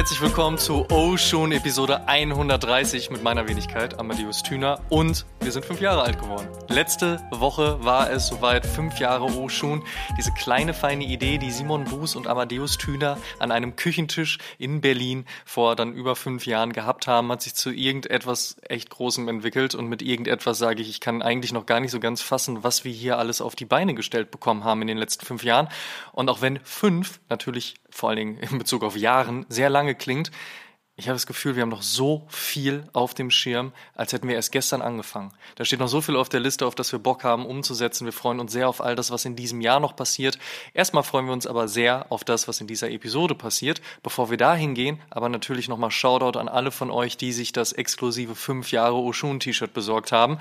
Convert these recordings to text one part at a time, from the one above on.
herzlich willkommen zu Oh Episode 130 mit meiner Wenigkeit, Amadeus Thüner. Und wir sind fünf Jahre alt geworden. Letzte Woche war es soweit, fünf Jahre Oh. Diese kleine, feine Idee, die Simon Buß und Amadeus Thüner an einem Küchentisch in Berlin vor dann über fünf Jahren gehabt haben, hat sich zu irgendetwas echt Großem entwickelt. Und mit irgendetwas sage ich, ich kann eigentlich noch gar nicht so ganz fassen, was wir hier alles auf die Beine gestellt bekommen haben in den letzten fünf Jahren. Und auch wenn fünf natürlich vor allen Dingen in Bezug auf Jahren sehr lange klingt, ich habe das Gefühl, wir haben noch so viel auf dem Schirm, als hätten wir erst gestern angefangen. Da steht noch so viel auf der Liste, auf das wir Bock haben umzusetzen. Wir freuen uns sehr auf all das, was in diesem Jahr noch passiert. Erstmal freuen wir uns aber sehr auf das, was in dieser Episode passiert. Bevor wir dahin gehen, aber natürlich nochmal Shoutout an alle von euch, die sich das exklusive 5 Jahre Oshun-T-Shirt besorgt haben.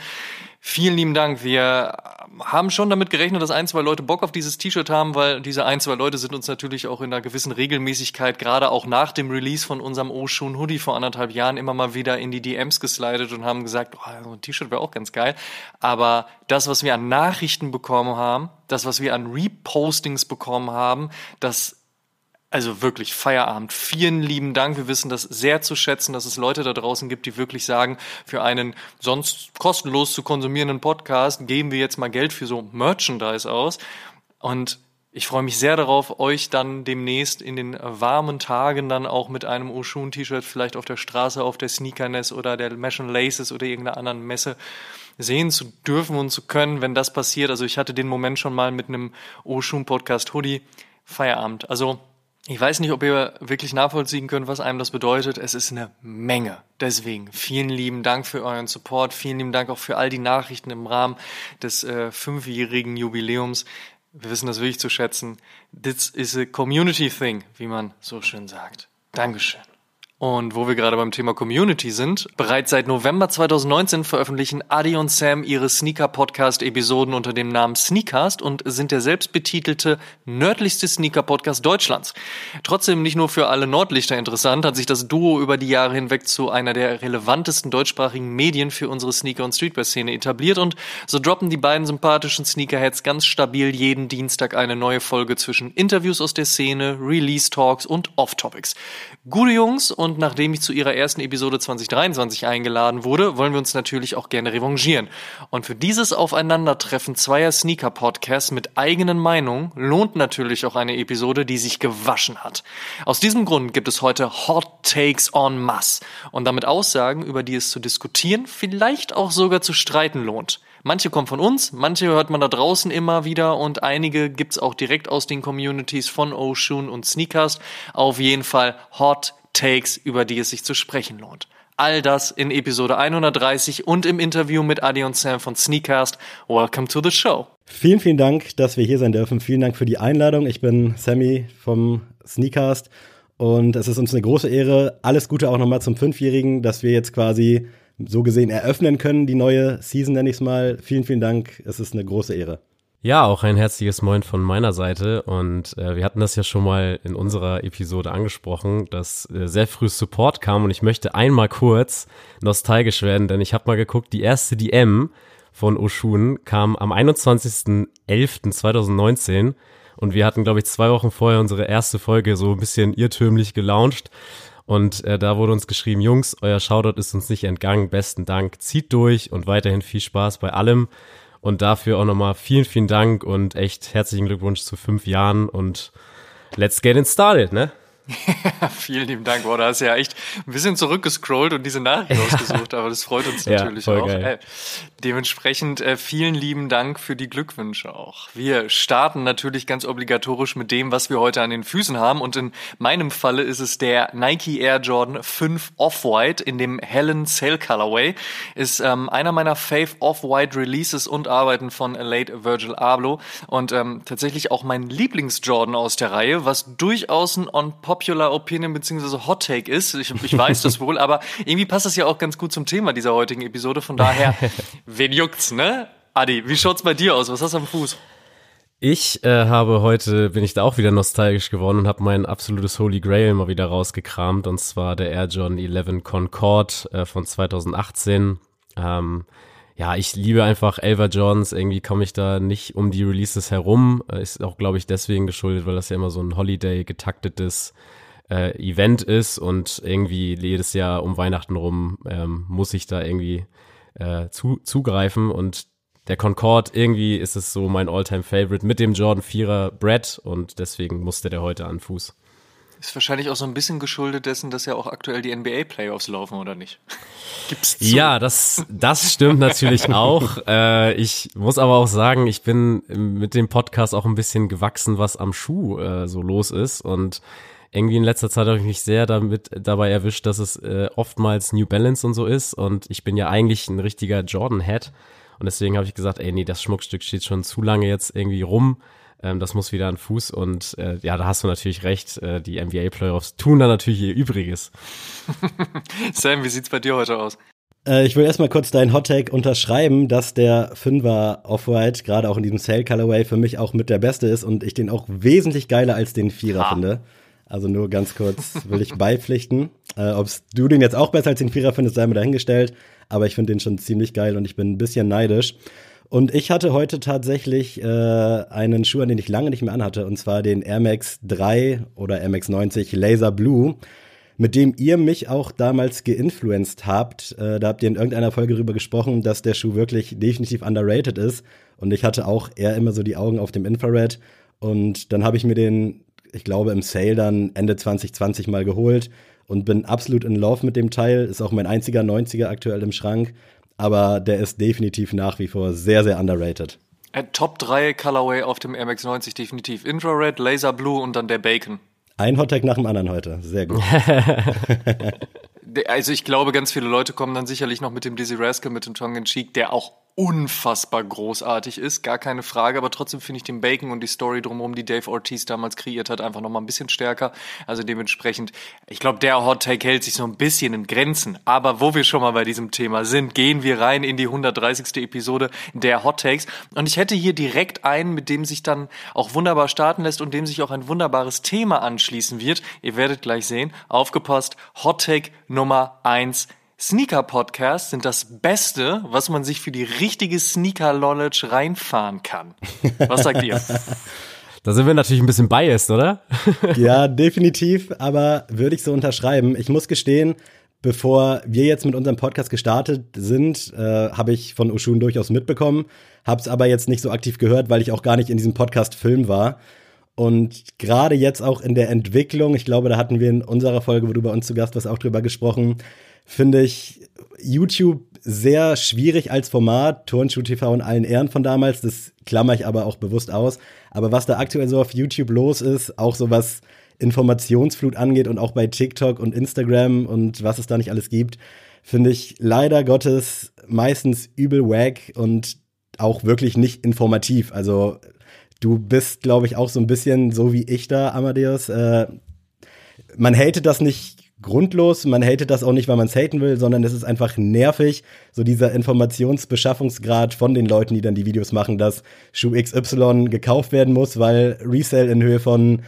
Vielen lieben Dank. Wir haben schon damit gerechnet, dass ein, zwei Leute Bock auf dieses T-Shirt haben, weil diese ein, zwei Leute sind uns natürlich auch in einer gewissen Regelmäßigkeit, gerade auch nach dem Release von unserem Oshun Hoodie vor anderthalb Jahren, immer mal wieder in die DMs geslidet und haben gesagt, oh, so ein T-Shirt wäre auch ganz geil. Aber das, was wir an Nachrichten bekommen haben, das, was wir an Repostings bekommen haben, das also wirklich Feierabend. Vielen lieben Dank. Wir wissen das sehr zu schätzen, dass es Leute da draußen gibt, die wirklich sagen, für einen sonst kostenlos zu konsumierenden Podcast geben wir jetzt mal Geld für so Merchandise aus. Und ich freue mich sehr darauf, euch dann demnächst in den warmen Tagen dann auch mit einem Oshun-T-Shirt vielleicht auf der Straße, auf der Sneakerness oder der Mesh Laces oder irgendeiner anderen Messe sehen zu dürfen und zu können, wenn das passiert. Also ich hatte den Moment schon mal mit einem Oshun-Podcast Hoodie. Feierabend. Also ich weiß nicht, ob ihr wirklich nachvollziehen könnt, was einem das bedeutet. Es ist eine Menge. Deswegen vielen lieben Dank für euren Support. Vielen lieben Dank auch für all die Nachrichten im Rahmen des äh, fünfjährigen Jubiläums. Wir wissen das wirklich zu schätzen. This is a community thing, wie man so schön sagt. Dankeschön. Und wo wir gerade beim Thema Community sind, bereits seit November 2019 veröffentlichen Adi und Sam ihre Sneaker-Podcast-Episoden unter dem Namen Sneakcast und sind der selbstbetitelte nördlichste Sneaker-Podcast Deutschlands. Trotzdem nicht nur für alle Nordlichter interessant, hat sich das Duo über die Jahre hinweg zu einer der relevantesten deutschsprachigen Medien für unsere Sneaker- und Streetwear-Szene etabliert und so droppen die beiden sympathischen Sneakerheads ganz stabil jeden Dienstag eine neue Folge zwischen Interviews aus der Szene, Release-Talks und Off-Topics. Gute Jungs und nachdem ich zu ihrer ersten Episode 2023 eingeladen wurde, wollen wir uns natürlich auch gerne revanchieren. Und für dieses Aufeinandertreffen zweier Sneaker-Podcasts mit eigenen Meinungen lohnt natürlich auch eine Episode, die sich gewaschen hat. Aus diesem Grund gibt es heute Hot Takes en masse und damit Aussagen, über die es zu diskutieren, vielleicht auch sogar zu streiten lohnt. Manche kommen von uns, manche hört man da draußen immer wieder und einige gibt's auch direkt aus den Communities von Oshun und Sneakers. Auf jeden Fall Hot Takes, über die es sich zu sprechen lohnt. All das in Episode 130 und im Interview mit Adi und Sam von Sneakcast. Welcome to the show. Vielen, vielen Dank, dass wir hier sein dürfen. Vielen Dank für die Einladung. Ich bin Sammy vom Sneakcast und es ist uns eine große Ehre. Alles Gute auch nochmal zum Fünfjährigen, dass wir jetzt quasi so gesehen eröffnen können, die neue Season nenne ich es mal. Vielen, vielen Dank. Es ist eine große Ehre. Ja, auch ein herzliches Moin von meiner Seite. Und äh, wir hatten das ja schon mal in unserer Episode angesprochen, dass äh, sehr früh Support kam. Und ich möchte einmal kurz nostalgisch werden, denn ich habe mal geguckt, die erste DM von Oshun kam am 21.11.2019. Und wir hatten, glaube ich, zwei Wochen vorher unsere erste Folge so ein bisschen irrtümlich gelauncht. Und äh, da wurde uns geschrieben, Jungs, euer Shoutout ist uns nicht entgangen. Besten Dank, zieht durch und weiterhin viel Spaß bei allem. Und dafür auch nochmal vielen, vielen Dank und echt herzlichen Glückwunsch zu fünf Jahren und let's get it started, ne? Vielen lieben Dank. Boah, da hast du ja echt ein bisschen zurückgescrollt und diese Nachricht ausgesucht, aber das freut uns natürlich ja, auch. Ey, dementsprechend äh, vielen lieben Dank für die Glückwünsche auch. Wir starten natürlich ganz obligatorisch mit dem, was wir heute an den Füßen haben und in meinem Falle ist es der Nike Air Jordan 5 Off-White in dem hellen Cell Colorway. Ist ähm, einer meiner Fave Off-White Releases und Arbeiten von Late Virgil Abloh und ähm, tatsächlich auch mein Lieblings-Jordan aus der Reihe, was durchaus ein On-Pop Popular Opinion beziehungsweise Hot Take ist. Ich, ich weiß das wohl, aber irgendwie passt das ja auch ganz gut zum Thema dieser heutigen Episode. Von daher, wen juckt's, ne? Adi, wie schaut's bei dir aus? Was hast du am Fuß? Ich äh, habe heute, bin ich da auch wieder nostalgisch geworden und habe mein absolutes Holy Grail mal wieder rausgekramt. Und zwar der Air Jordan 11 Concorde äh, von 2018. Ähm, ja, ich liebe einfach Elva Jordans. Irgendwie komme ich da nicht um die Releases herum. Ist auch, glaube ich, deswegen geschuldet, weil das ja immer so ein Holiday getaktetes äh, Event ist und irgendwie jedes Jahr um Weihnachten rum ähm, muss ich da irgendwie äh, zu, zugreifen und der Concorde, irgendwie ist es so mein Alltime favorite mit dem Jordan 4er Brett und deswegen musste der heute an Fuß. Ist wahrscheinlich auch so ein bisschen geschuldet dessen, dass ja auch aktuell die NBA-Playoffs laufen, oder nicht? Gibt's zu? Ja, das, das stimmt natürlich auch. Äh, ich muss aber auch sagen, ich bin mit dem Podcast auch ein bisschen gewachsen, was am Schuh äh, so los ist. Und irgendwie in letzter Zeit habe ich mich sehr damit dabei erwischt, dass es äh, oftmals New Balance und so ist. Und ich bin ja eigentlich ein richtiger Jordan-Head. Und deswegen habe ich gesagt, ey, nee, das Schmuckstück steht schon zu lange jetzt irgendwie rum. Ähm, das muss wieder an Fuß und äh, ja, da hast du natürlich recht. Äh, die NBA Playoffs tun da natürlich ihr Übriges. Sam, wie sieht's bei dir heute aus? Äh, ich will erstmal kurz deinen Hottake unterschreiben, dass der Fünfer Off-White gerade auch in diesem Sale Colorway für mich auch mit der beste ist und ich den auch wesentlich geiler als den Vierer ha. finde. Also nur ganz kurz will ich beipflichten. Äh, Ob du den jetzt auch besser als den Vierer findest, sei mir dahingestellt. Aber ich finde den schon ziemlich geil und ich bin ein bisschen neidisch. Und ich hatte heute tatsächlich äh, einen Schuh, an den ich lange nicht mehr anhatte, und zwar den Air Max 3 oder Air Max 90 Laser Blue, mit dem ihr mich auch damals geinfluenced habt. Äh, da habt ihr in irgendeiner Folge darüber gesprochen, dass der Schuh wirklich definitiv underrated ist. Und ich hatte auch eher immer so die Augen auf dem Infrared. Und dann habe ich mir den, ich glaube, im Sale dann Ende 2020 mal geholt und bin absolut in Love mit dem Teil. Ist auch mein einziger 90er aktuell im Schrank aber der ist definitiv nach wie vor sehr, sehr underrated. Top 3 Colorway auf dem Air 90 definitiv. Infrared, Laser Blue und dann der Bacon. Ein Hottag nach dem anderen heute. Sehr gut. also ich glaube, ganz viele Leute kommen dann sicherlich noch mit dem Dizzy Rascal, mit dem Tongue Cheek, der auch unfassbar großartig ist, gar keine Frage, aber trotzdem finde ich den Bacon und die Story drumherum, die Dave Ortiz damals kreiert hat, einfach nochmal ein bisschen stärker. Also dementsprechend, ich glaube, der Hot Take hält sich so ein bisschen in Grenzen. Aber wo wir schon mal bei diesem Thema sind, gehen wir rein in die 130. Episode der Hot Takes. Und ich hätte hier direkt einen, mit dem sich dann auch wunderbar starten lässt und dem sich auch ein wunderbares Thema anschließen wird. Ihr werdet gleich sehen. Aufgepasst, Hot Take Nummer eins Sneaker-Podcasts sind das Beste, was man sich für die richtige Sneaker-Knowledge reinfahren kann. Was sagt ihr? Da sind wir natürlich ein bisschen biased, oder? ja, definitiv, aber würde ich so unterschreiben. Ich muss gestehen, bevor wir jetzt mit unserem Podcast gestartet sind, äh, habe ich von Ushun durchaus mitbekommen, habe es aber jetzt nicht so aktiv gehört, weil ich auch gar nicht in diesem Podcast-Film war. Und gerade jetzt auch in der Entwicklung, ich glaube, da hatten wir in unserer Folge, wo du bei uns zu Gast warst, auch drüber gesprochen, finde ich YouTube sehr schwierig als Format. Turnschuh TV in allen Ehren von damals, das klammer ich aber auch bewusst aus. Aber was da aktuell so auf YouTube los ist, auch so was Informationsflut angeht und auch bei TikTok und Instagram und was es da nicht alles gibt, finde ich leider Gottes meistens übel wack und auch wirklich nicht informativ. Also du bist, glaube ich, auch so ein bisschen so wie ich da, Amadeus. Äh, man hatet das nicht grundlos. Man hatet das auch nicht, weil man es haten will, sondern es ist einfach nervig, so dieser Informationsbeschaffungsgrad von den Leuten, die dann die Videos machen, dass Schuh XY gekauft werden muss, weil Resale in Höhe von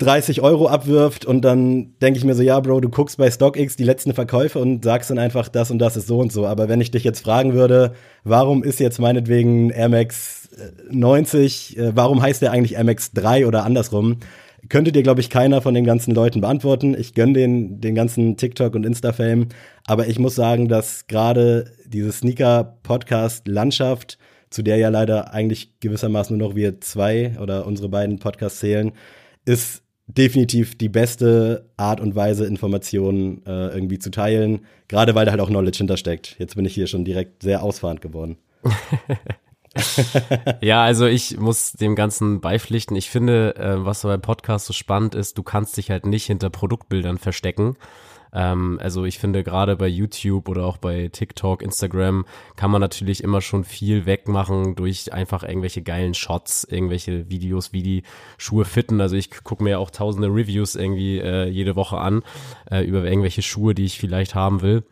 30 Euro abwirft und dann denke ich mir so, ja, Bro, du guckst bei StockX die letzten Verkäufe und sagst dann einfach, das und das ist so und so. Aber wenn ich dich jetzt fragen würde, warum ist jetzt meinetwegen Air Max 90, äh, warum heißt der eigentlich Air Max 3 oder andersrum? könnte dir, glaube ich, keiner von den ganzen Leuten beantworten. Ich gönne den, den ganzen TikTok und Insta-Fame. Aber ich muss sagen, dass gerade diese Sneaker-Podcast-Landschaft, zu der ja leider eigentlich gewissermaßen nur noch wir zwei oder unsere beiden Podcasts zählen, ist definitiv die beste Art und Weise, Informationen äh, irgendwie zu teilen. Gerade weil da halt auch Knowledge hintersteckt. Jetzt bin ich hier schon direkt sehr ausfahrend geworden. ja, also ich muss dem Ganzen beipflichten. Ich finde, äh, was beim Podcast so spannend ist, du kannst dich halt nicht hinter Produktbildern verstecken. Ähm, also ich finde gerade bei YouTube oder auch bei TikTok, Instagram kann man natürlich immer schon viel wegmachen durch einfach irgendwelche geilen Shots, irgendwelche Videos, wie die Schuhe fitten. Also ich gucke mir auch tausende Reviews irgendwie äh, jede Woche an äh, über irgendwelche Schuhe, die ich vielleicht haben will.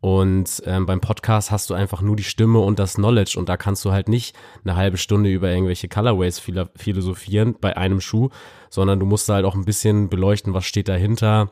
Und ähm, beim Podcast hast du einfach nur die Stimme und das Knowledge und da kannst du halt nicht eine halbe Stunde über irgendwelche Colorways philosophieren bei einem Schuh, sondern du musst halt auch ein bisschen beleuchten, was steht dahinter,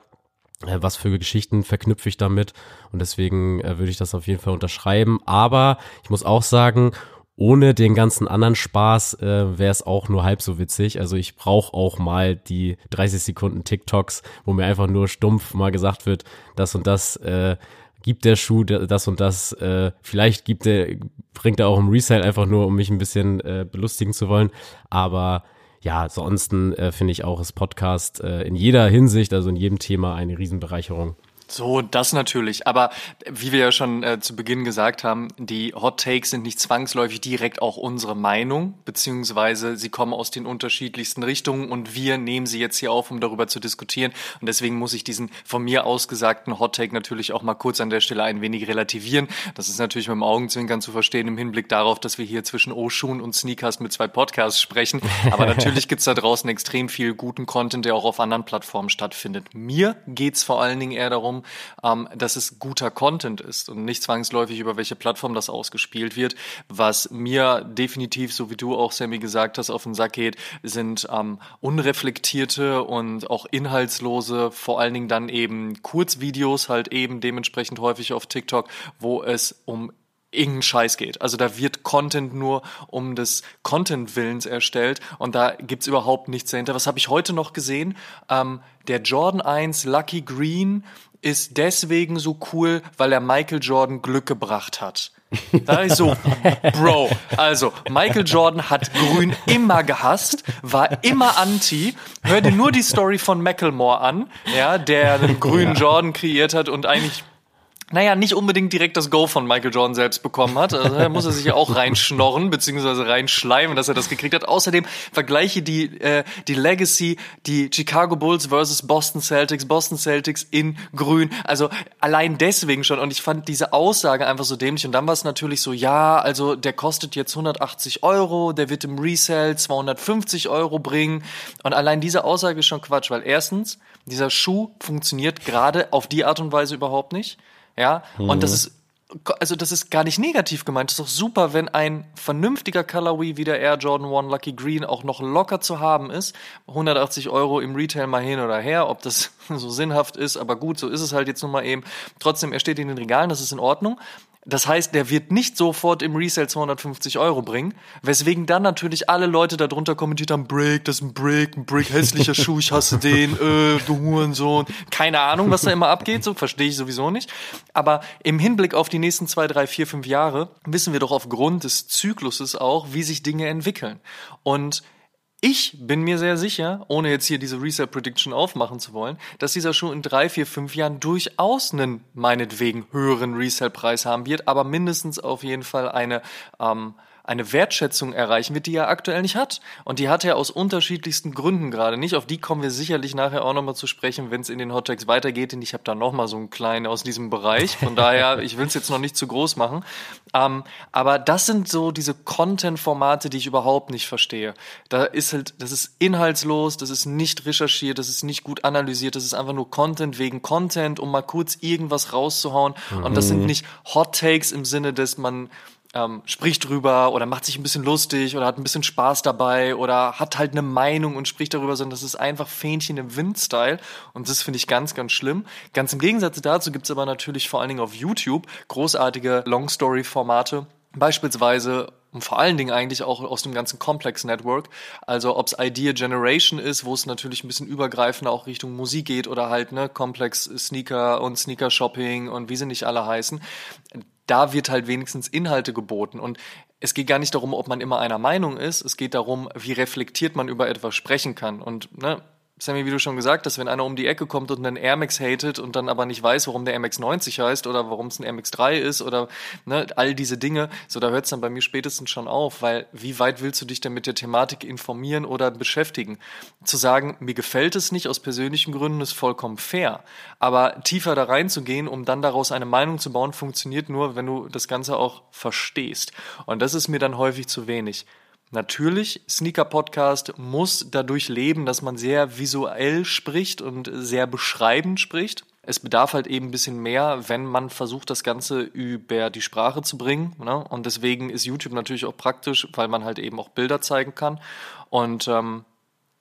was für Geschichten verknüpfe ich damit und deswegen äh, würde ich das auf jeden Fall unterschreiben. Aber ich muss auch sagen, ohne den ganzen anderen Spaß äh, wäre es auch nur halb so witzig. Also ich brauche auch mal die 30 Sekunden TikToks, wo mir einfach nur stumpf mal gesagt wird, das und das äh, gibt der Schuh das und das, äh, vielleicht gibt der, bringt er auch im Resale einfach nur, um mich ein bisschen äh, belustigen zu wollen. Aber ja, ansonsten äh, finde ich auch das Podcast äh, in jeder Hinsicht, also in jedem Thema eine Riesenbereicherung. So, das natürlich. Aber wie wir ja schon äh, zu Beginn gesagt haben, die Hot Takes sind nicht zwangsläufig direkt auch unsere Meinung, beziehungsweise sie kommen aus den unterschiedlichsten Richtungen und wir nehmen sie jetzt hier auf, um darüber zu diskutieren. Und deswegen muss ich diesen von mir ausgesagten Hot Take natürlich auch mal kurz an der Stelle ein wenig relativieren. Das ist natürlich mit dem Augenzwinkern zu verstehen im Hinblick darauf, dass wir hier zwischen Oshun und Sneakers mit zwei Podcasts sprechen. Aber natürlich gibt's da draußen extrem viel guten Content, der auch auf anderen Plattformen stattfindet. Mir geht's vor allen Dingen eher darum, darum, ähm, dass es guter Content ist und nicht zwangsläufig über welche Plattform das ausgespielt wird. Was mir definitiv, so wie du auch, Sammy, gesagt hast, auf den Sack geht, sind ähm, unreflektierte und auch inhaltslose, vor allen Dingen dann eben Kurzvideos, halt eben dementsprechend häufig auf TikTok, wo es um irgendein Scheiß geht. Also da wird Content nur um des Content-Willens erstellt und da gibt's überhaupt nichts dahinter. Was habe ich heute noch gesehen? Ähm, der Jordan 1 Lucky Green ist deswegen so cool, weil er Michael Jordan Glück gebracht hat. Da ist so, Bro, also Michael Jordan hat Grün immer gehasst, war immer anti. Hör dir nur die Story von Macklemore an, ja, der einen grünen Jordan kreiert hat und eigentlich naja, nicht unbedingt direkt das Go von Michael Jordan selbst bekommen hat. Also da muss er sich ja auch reinschnorren, beziehungsweise reinschleimen, dass er das gekriegt hat. Außerdem vergleiche die, äh, die Legacy, die Chicago Bulls versus Boston Celtics, Boston Celtics in grün. Also allein deswegen schon. Und ich fand diese Aussage einfach so dämlich. Und dann war es natürlich so, ja, also der kostet jetzt 180 Euro, der wird im Resell 250 Euro bringen. Und allein diese Aussage ist schon Quatsch, weil erstens, dieser Schuh funktioniert gerade auf die Art und Weise überhaupt nicht. Ja, mhm. und das ist also das ist gar nicht negativ gemeint. Das ist doch super, wenn ein vernünftiger Colorway wie der Air Jordan 1 Lucky Green auch noch locker zu haben ist. 180 Euro im Retail mal hin oder her, ob das so sinnhaft ist, aber gut, so ist es halt jetzt nun mal eben. Trotzdem, er steht in den Regalen, das ist in Ordnung. Das heißt, der wird nicht sofort im Resale 250 Euro bringen, weswegen dann natürlich alle Leute darunter kommentiert haben, Break, das ist ein Break, ein Break, hässlicher Schuh, ich hasse den, äh, du Hurensohn. Keine Ahnung, was da immer abgeht, so verstehe ich sowieso nicht. Aber im Hinblick auf die nächsten zwei, drei, vier, fünf Jahre wissen wir doch aufgrund des Zykluses auch, wie sich Dinge entwickeln. Und ich bin mir sehr sicher, ohne jetzt hier diese Resale Prediction aufmachen zu wollen, dass dieser Schuh in drei, vier, fünf Jahren durchaus einen meinetwegen höheren Resale Preis haben wird, aber mindestens auf jeden Fall eine ähm, eine Wertschätzung erreichen wird, die er aktuell nicht hat. Und die hat er aus unterschiedlichsten Gründen gerade nicht. Auf die kommen wir sicherlich nachher auch nochmal zu sprechen, wenn es in den Hottegs weitergeht. Und ich habe da nochmal so einen kleinen aus diesem Bereich. Von daher, ich will es jetzt noch nicht zu groß machen. Ähm, aber das sind so diese Content-Formate, die ich überhaupt nicht verstehe. Da ist halt, das ist inhaltslos, das ist nicht recherchiert, das ist nicht gut analysiert, das ist einfach nur Content wegen Content, um mal kurz irgendwas rauszuhauen. Mhm. Und das sind mhm. nicht Hot Takes im Sinne, dass man ähm, spricht drüber oder macht sich ein bisschen lustig oder hat ein bisschen Spaß dabei oder hat halt eine Meinung und spricht darüber, sondern das ist einfach Fähnchen im Wind-Style und das finde ich ganz, ganz schlimm. Ganz im Gegensatz dazu gibt es aber natürlich vor allen Dingen auf YouTube großartige Long-Story-Formate, beispielsweise und vor allen Dingen eigentlich auch aus dem ganzen Complex Network. Also ob es Idea Generation ist, wo es natürlich ein bisschen übergreifender auch Richtung Musik geht oder halt ne Complex Sneaker und Sneaker Shopping und wie sie nicht alle heißen da wird halt wenigstens Inhalte geboten. Und es geht gar nicht darum, ob man immer einer Meinung ist. Es geht darum, wie reflektiert man über etwas sprechen kann. Und ne, Sammy, wie du schon gesagt hast, wenn einer um die Ecke kommt und einen Air Max hatet und dann aber nicht weiß, warum der Air Max 90 heißt oder warum es ein Air Max 3 ist oder ne, all diese Dinge, so da hört es dann bei mir spätestens schon auf, weil wie weit willst du dich denn mit der Thematik informieren oder beschäftigen? Zu sagen, mir gefällt es nicht aus persönlichen Gründen, ist vollkommen fair. Aber tiefer da reinzugehen, um dann daraus eine Meinung zu bauen, funktioniert nur, wenn du das Ganze auch verstehst. Und das ist mir dann häufig zu wenig. Natürlich, Sneaker Podcast muss dadurch leben, dass man sehr visuell spricht und sehr beschreibend spricht. Es bedarf halt eben ein bisschen mehr, wenn man versucht, das Ganze über die Sprache zu bringen. Ne? Und deswegen ist YouTube natürlich auch praktisch, weil man halt eben auch Bilder zeigen kann. Und ähm,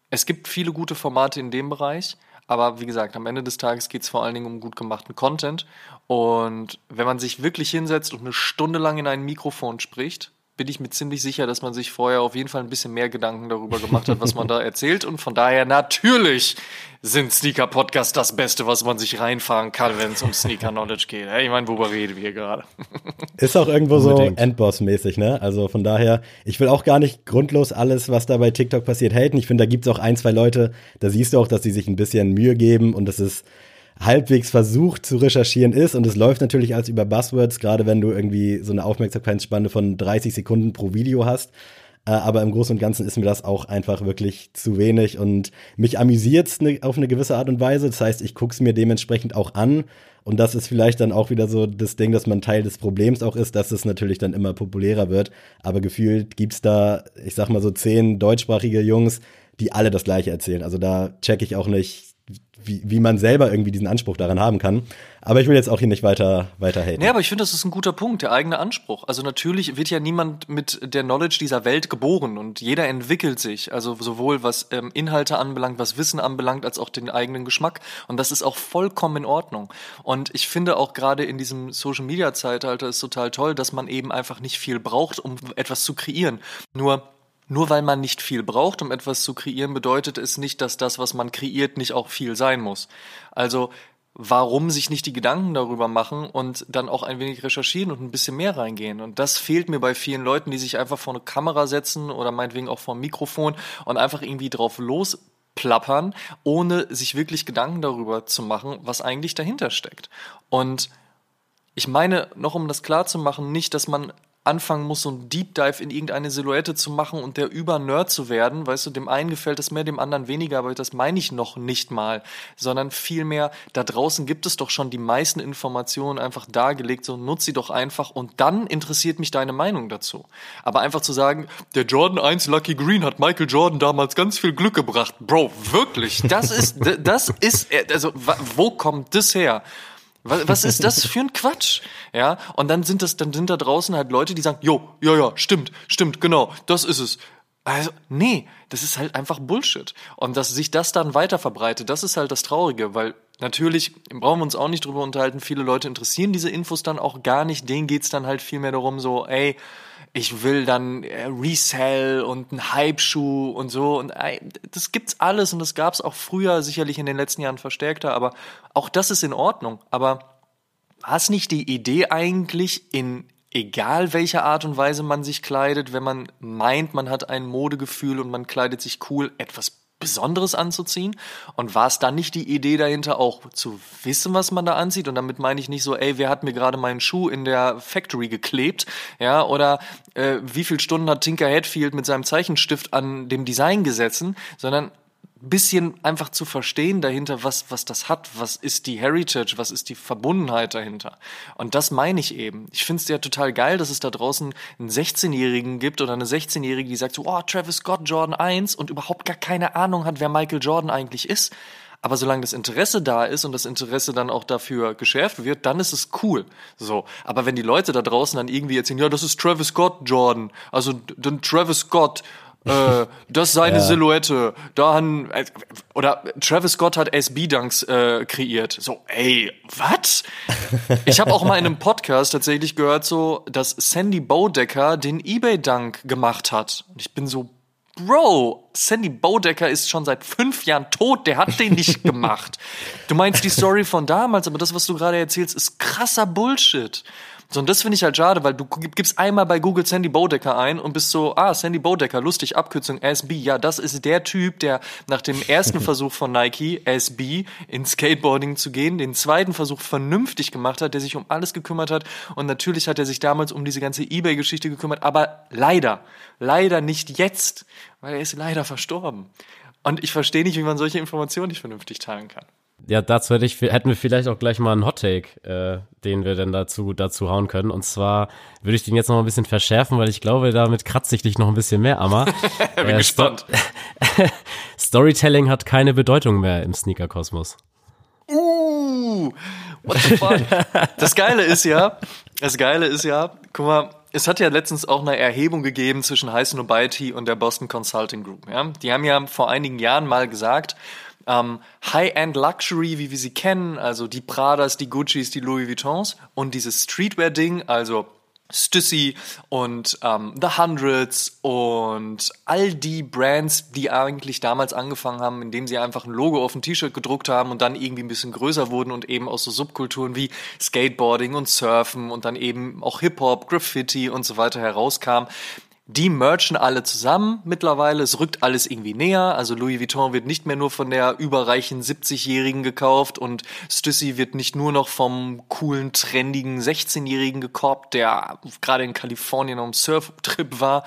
es gibt viele gute Formate in dem Bereich. Aber wie gesagt, am Ende des Tages geht es vor allen Dingen um gut gemachten Content. Und wenn man sich wirklich hinsetzt und eine Stunde lang in ein Mikrofon spricht, bin ich mir ziemlich sicher, dass man sich vorher auf jeden Fall ein bisschen mehr Gedanken darüber gemacht hat, was man da erzählt. Und von daher natürlich sind Sneaker Podcasts das Beste, was man sich reinfahren kann, wenn es um Sneaker Knowledge geht. Ich meine, worüber reden wir gerade? Ist auch irgendwo Unbedingt. so Endboss-mäßig, ne? Also von daher, ich will auch gar nicht grundlos alles, was da bei TikTok passiert, haten. Ich finde, da gibt es auch ein, zwei Leute, da siehst du auch, dass sie sich ein bisschen Mühe geben und das ist halbwegs versucht zu recherchieren ist. Und es läuft natürlich als über Buzzwords, gerade wenn du irgendwie so eine Aufmerksamkeitsspanne von 30 Sekunden pro Video hast. Äh, aber im Großen und Ganzen ist mir das auch einfach wirklich zu wenig und mich amüsiert es ne, auf eine gewisse Art und Weise. Das heißt, ich gucke es mir dementsprechend auch an. Und das ist vielleicht dann auch wieder so das Ding, dass man Teil des Problems auch ist, dass es natürlich dann immer populärer wird. Aber gefühlt gibt's da, ich sag mal so zehn deutschsprachige Jungs, die alle das Gleiche erzählen. Also da check ich auch nicht, wie, wie man selber irgendwie diesen Anspruch daran haben kann. Aber ich will jetzt auch hier nicht weiter, weiter haten. Nee, aber ich finde, das ist ein guter Punkt, der eigene Anspruch. Also natürlich wird ja niemand mit der Knowledge dieser Welt geboren und jeder entwickelt sich. Also sowohl was ähm, Inhalte anbelangt, was Wissen anbelangt, als auch den eigenen Geschmack. Und das ist auch vollkommen in Ordnung. Und ich finde auch gerade in diesem Social Media Zeitalter ist total toll, dass man eben einfach nicht viel braucht, um etwas zu kreieren. Nur nur weil man nicht viel braucht, um etwas zu kreieren, bedeutet es nicht, dass das, was man kreiert, nicht auch viel sein muss. Also warum sich nicht die Gedanken darüber machen und dann auch ein wenig recherchieren und ein bisschen mehr reingehen. Und das fehlt mir bei vielen Leuten, die sich einfach vor eine Kamera setzen oder meinetwegen auch vor ein Mikrofon und einfach irgendwie drauf losplappern, ohne sich wirklich Gedanken darüber zu machen, was eigentlich dahinter steckt. Und ich meine, noch um das klar zu machen, nicht, dass man anfangen muss, so ein Deep Dive in irgendeine Silhouette zu machen und der über-Nerd zu werden. Weißt du, dem einen gefällt es mehr, dem anderen weniger, aber das meine ich noch nicht mal, sondern vielmehr, da draußen gibt es doch schon die meisten Informationen einfach dargelegt, so nutz sie doch einfach und dann interessiert mich deine Meinung dazu. Aber einfach zu sagen, der Jordan 1 Lucky Green hat Michael Jordan damals ganz viel Glück gebracht. Bro, wirklich, das ist, das ist, also, wo kommt das her? Was, was ist das für ein Quatsch? Ja, und dann sind das, dann sind da draußen halt Leute, die sagen, jo, ja, ja, stimmt, stimmt, genau, das ist es. Also, nee, das ist halt einfach Bullshit. Und dass sich das dann weiter verbreitet, das ist halt das Traurige, weil natürlich brauchen wir uns auch nicht drüber unterhalten, viele Leute interessieren diese Infos dann auch gar nicht, denen geht's dann halt viel mehr darum, so, ey, ich will dann äh, Resell und ein Hype-Schuh und so. Und äh, das gibt's alles und das gab's auch früher, sicherlich in den letzten Jahren verstärkter, aber auch das ist in Ordnung. Aber es nicht die Idee eigentlich in egal welcher Art und Weise man sich kleidet, wenn man meint, man hat ein Modegefühl und man kleidet sich cool, etwas Besonderes anzuziehen? Und war es dann nicht die Idee dahinter, auch zu wissen, was man da anzieht? Und damit meine ich nicht so, ey, wer hat mir gerade meinen Schuh in der Factory geklebt? Ja, oder äh, wie viele Stunden hat Tinker Hatfield mit seinem Zeichenstift an dem Design gesessen? Sondern bisschen einfach zu verstehen dahinter, was, was das hat, was ist die Heritage, was ist die Verbundenheit dahinter. Und das meine ich eben. Ich finde es ja total geil, dass es da draußen einen 16-Jährigen gibt oder eine 16-Jährige, die sagt so, oh, Travis Scott, Jordan 1 und überhaupt gar keine Ahnung hat, wer Michael Jordan eigentlich ist. Aber solange das Interesse da ist und das Interesse dann auch dafür geschärft wird, dann ist es cool. So. Aber wenn die Leute da draußen dann irgendwie erzählen, ja, das ist Travis Scott Jordan, also dann Travis Scott äh, das ist seine ja. Silhouette. Da haben, äh, oder Travis Scott hat SB-Dunks äh, kreiert. So, ey, was? Ich habe auch mal in einem Podcast tatsächlich gehört, so, dass Sandy Bowdecker den eBay-Dunk gemacht hat. Und ich bin so, Bro, Sandy Bowdecker ist schon seit fünf Jahren tot, der hat den nicht gemacht. Du meinst die Story von damals, aber das, was du gerade erzählst, ist krasser Bullshit. So, und das finde ich halt schade, weil du gibst einmal bei Google Sandy Bodecker ein und bist so, ah, Sandy Bodecker, lustig, Abkürzung SB. Ja, das ist der Typ, der nach dem ersten Versuch von Nike, SB, in Skateboarding zu gehen, den zweiten Versuch vernünftig gemacht hat, der sich um alles gekümmert hat. Und natürlich hat er sich damals um diese ganze Ebay-Geschichte gekümmert, aber leider, leider nicht jetzt, weil er ist leider verstorben. Und ich verstehe nicht, wie man solche Informationen nicht vernünftig teilen kann ja, dazu hätte ich, hätten wir vielleicht auch gleich mal einen Hot Take, äh, den wir dann dazu, dazu hauen können. Und zwar würde ich den jetzt noch mal ein bisschen verschärfen, weil ich glaube, damit kratze ich dich noch ein bisschen mehr, Amma. Bin äh, gespannt. Sto Storytelling hat keine Bedeutung mehr im Sneaker-Kosmos. Uh, what the fuck? Das Geile ist ja, das Geile ist ja, guck mal, es hat ja letztens auch eine Erhebung gegeben zwischen High Snobiety und der Boston Consulting Group. Ja? Die haben ja vor einigen Jahren mal gesagt, ähm, High-End Luxury, wie wir sie kennen, also die Pradas, die Guccis, die Louis Vuittons und dieses Streetwear-Ding, also Stussy und ähm, The Hundreds und all die Brands, die eigentlich damals angefangen haben, indem sie einfach ein Logo auf ein T-Shirt gedruckt haben und dann irgendwie ein bisschen größer wurden und eben aus so Subkulturen wie Skateboarding und Surfen und dann eben auch Hip-Hop, Graffiti und so weiter herauskam die merchen alle zusammen mittlerweile. Es rückt alles irgendwie näher. Also Louis Vuitton wird nicht mehr nur von der überreichen 70-Jährigen gekauft und Stussy wird nicht nur noch vom coolen, trendigen 16-Jährigen gekorbt, der gerade in Kalifornien auf dem Surftrip war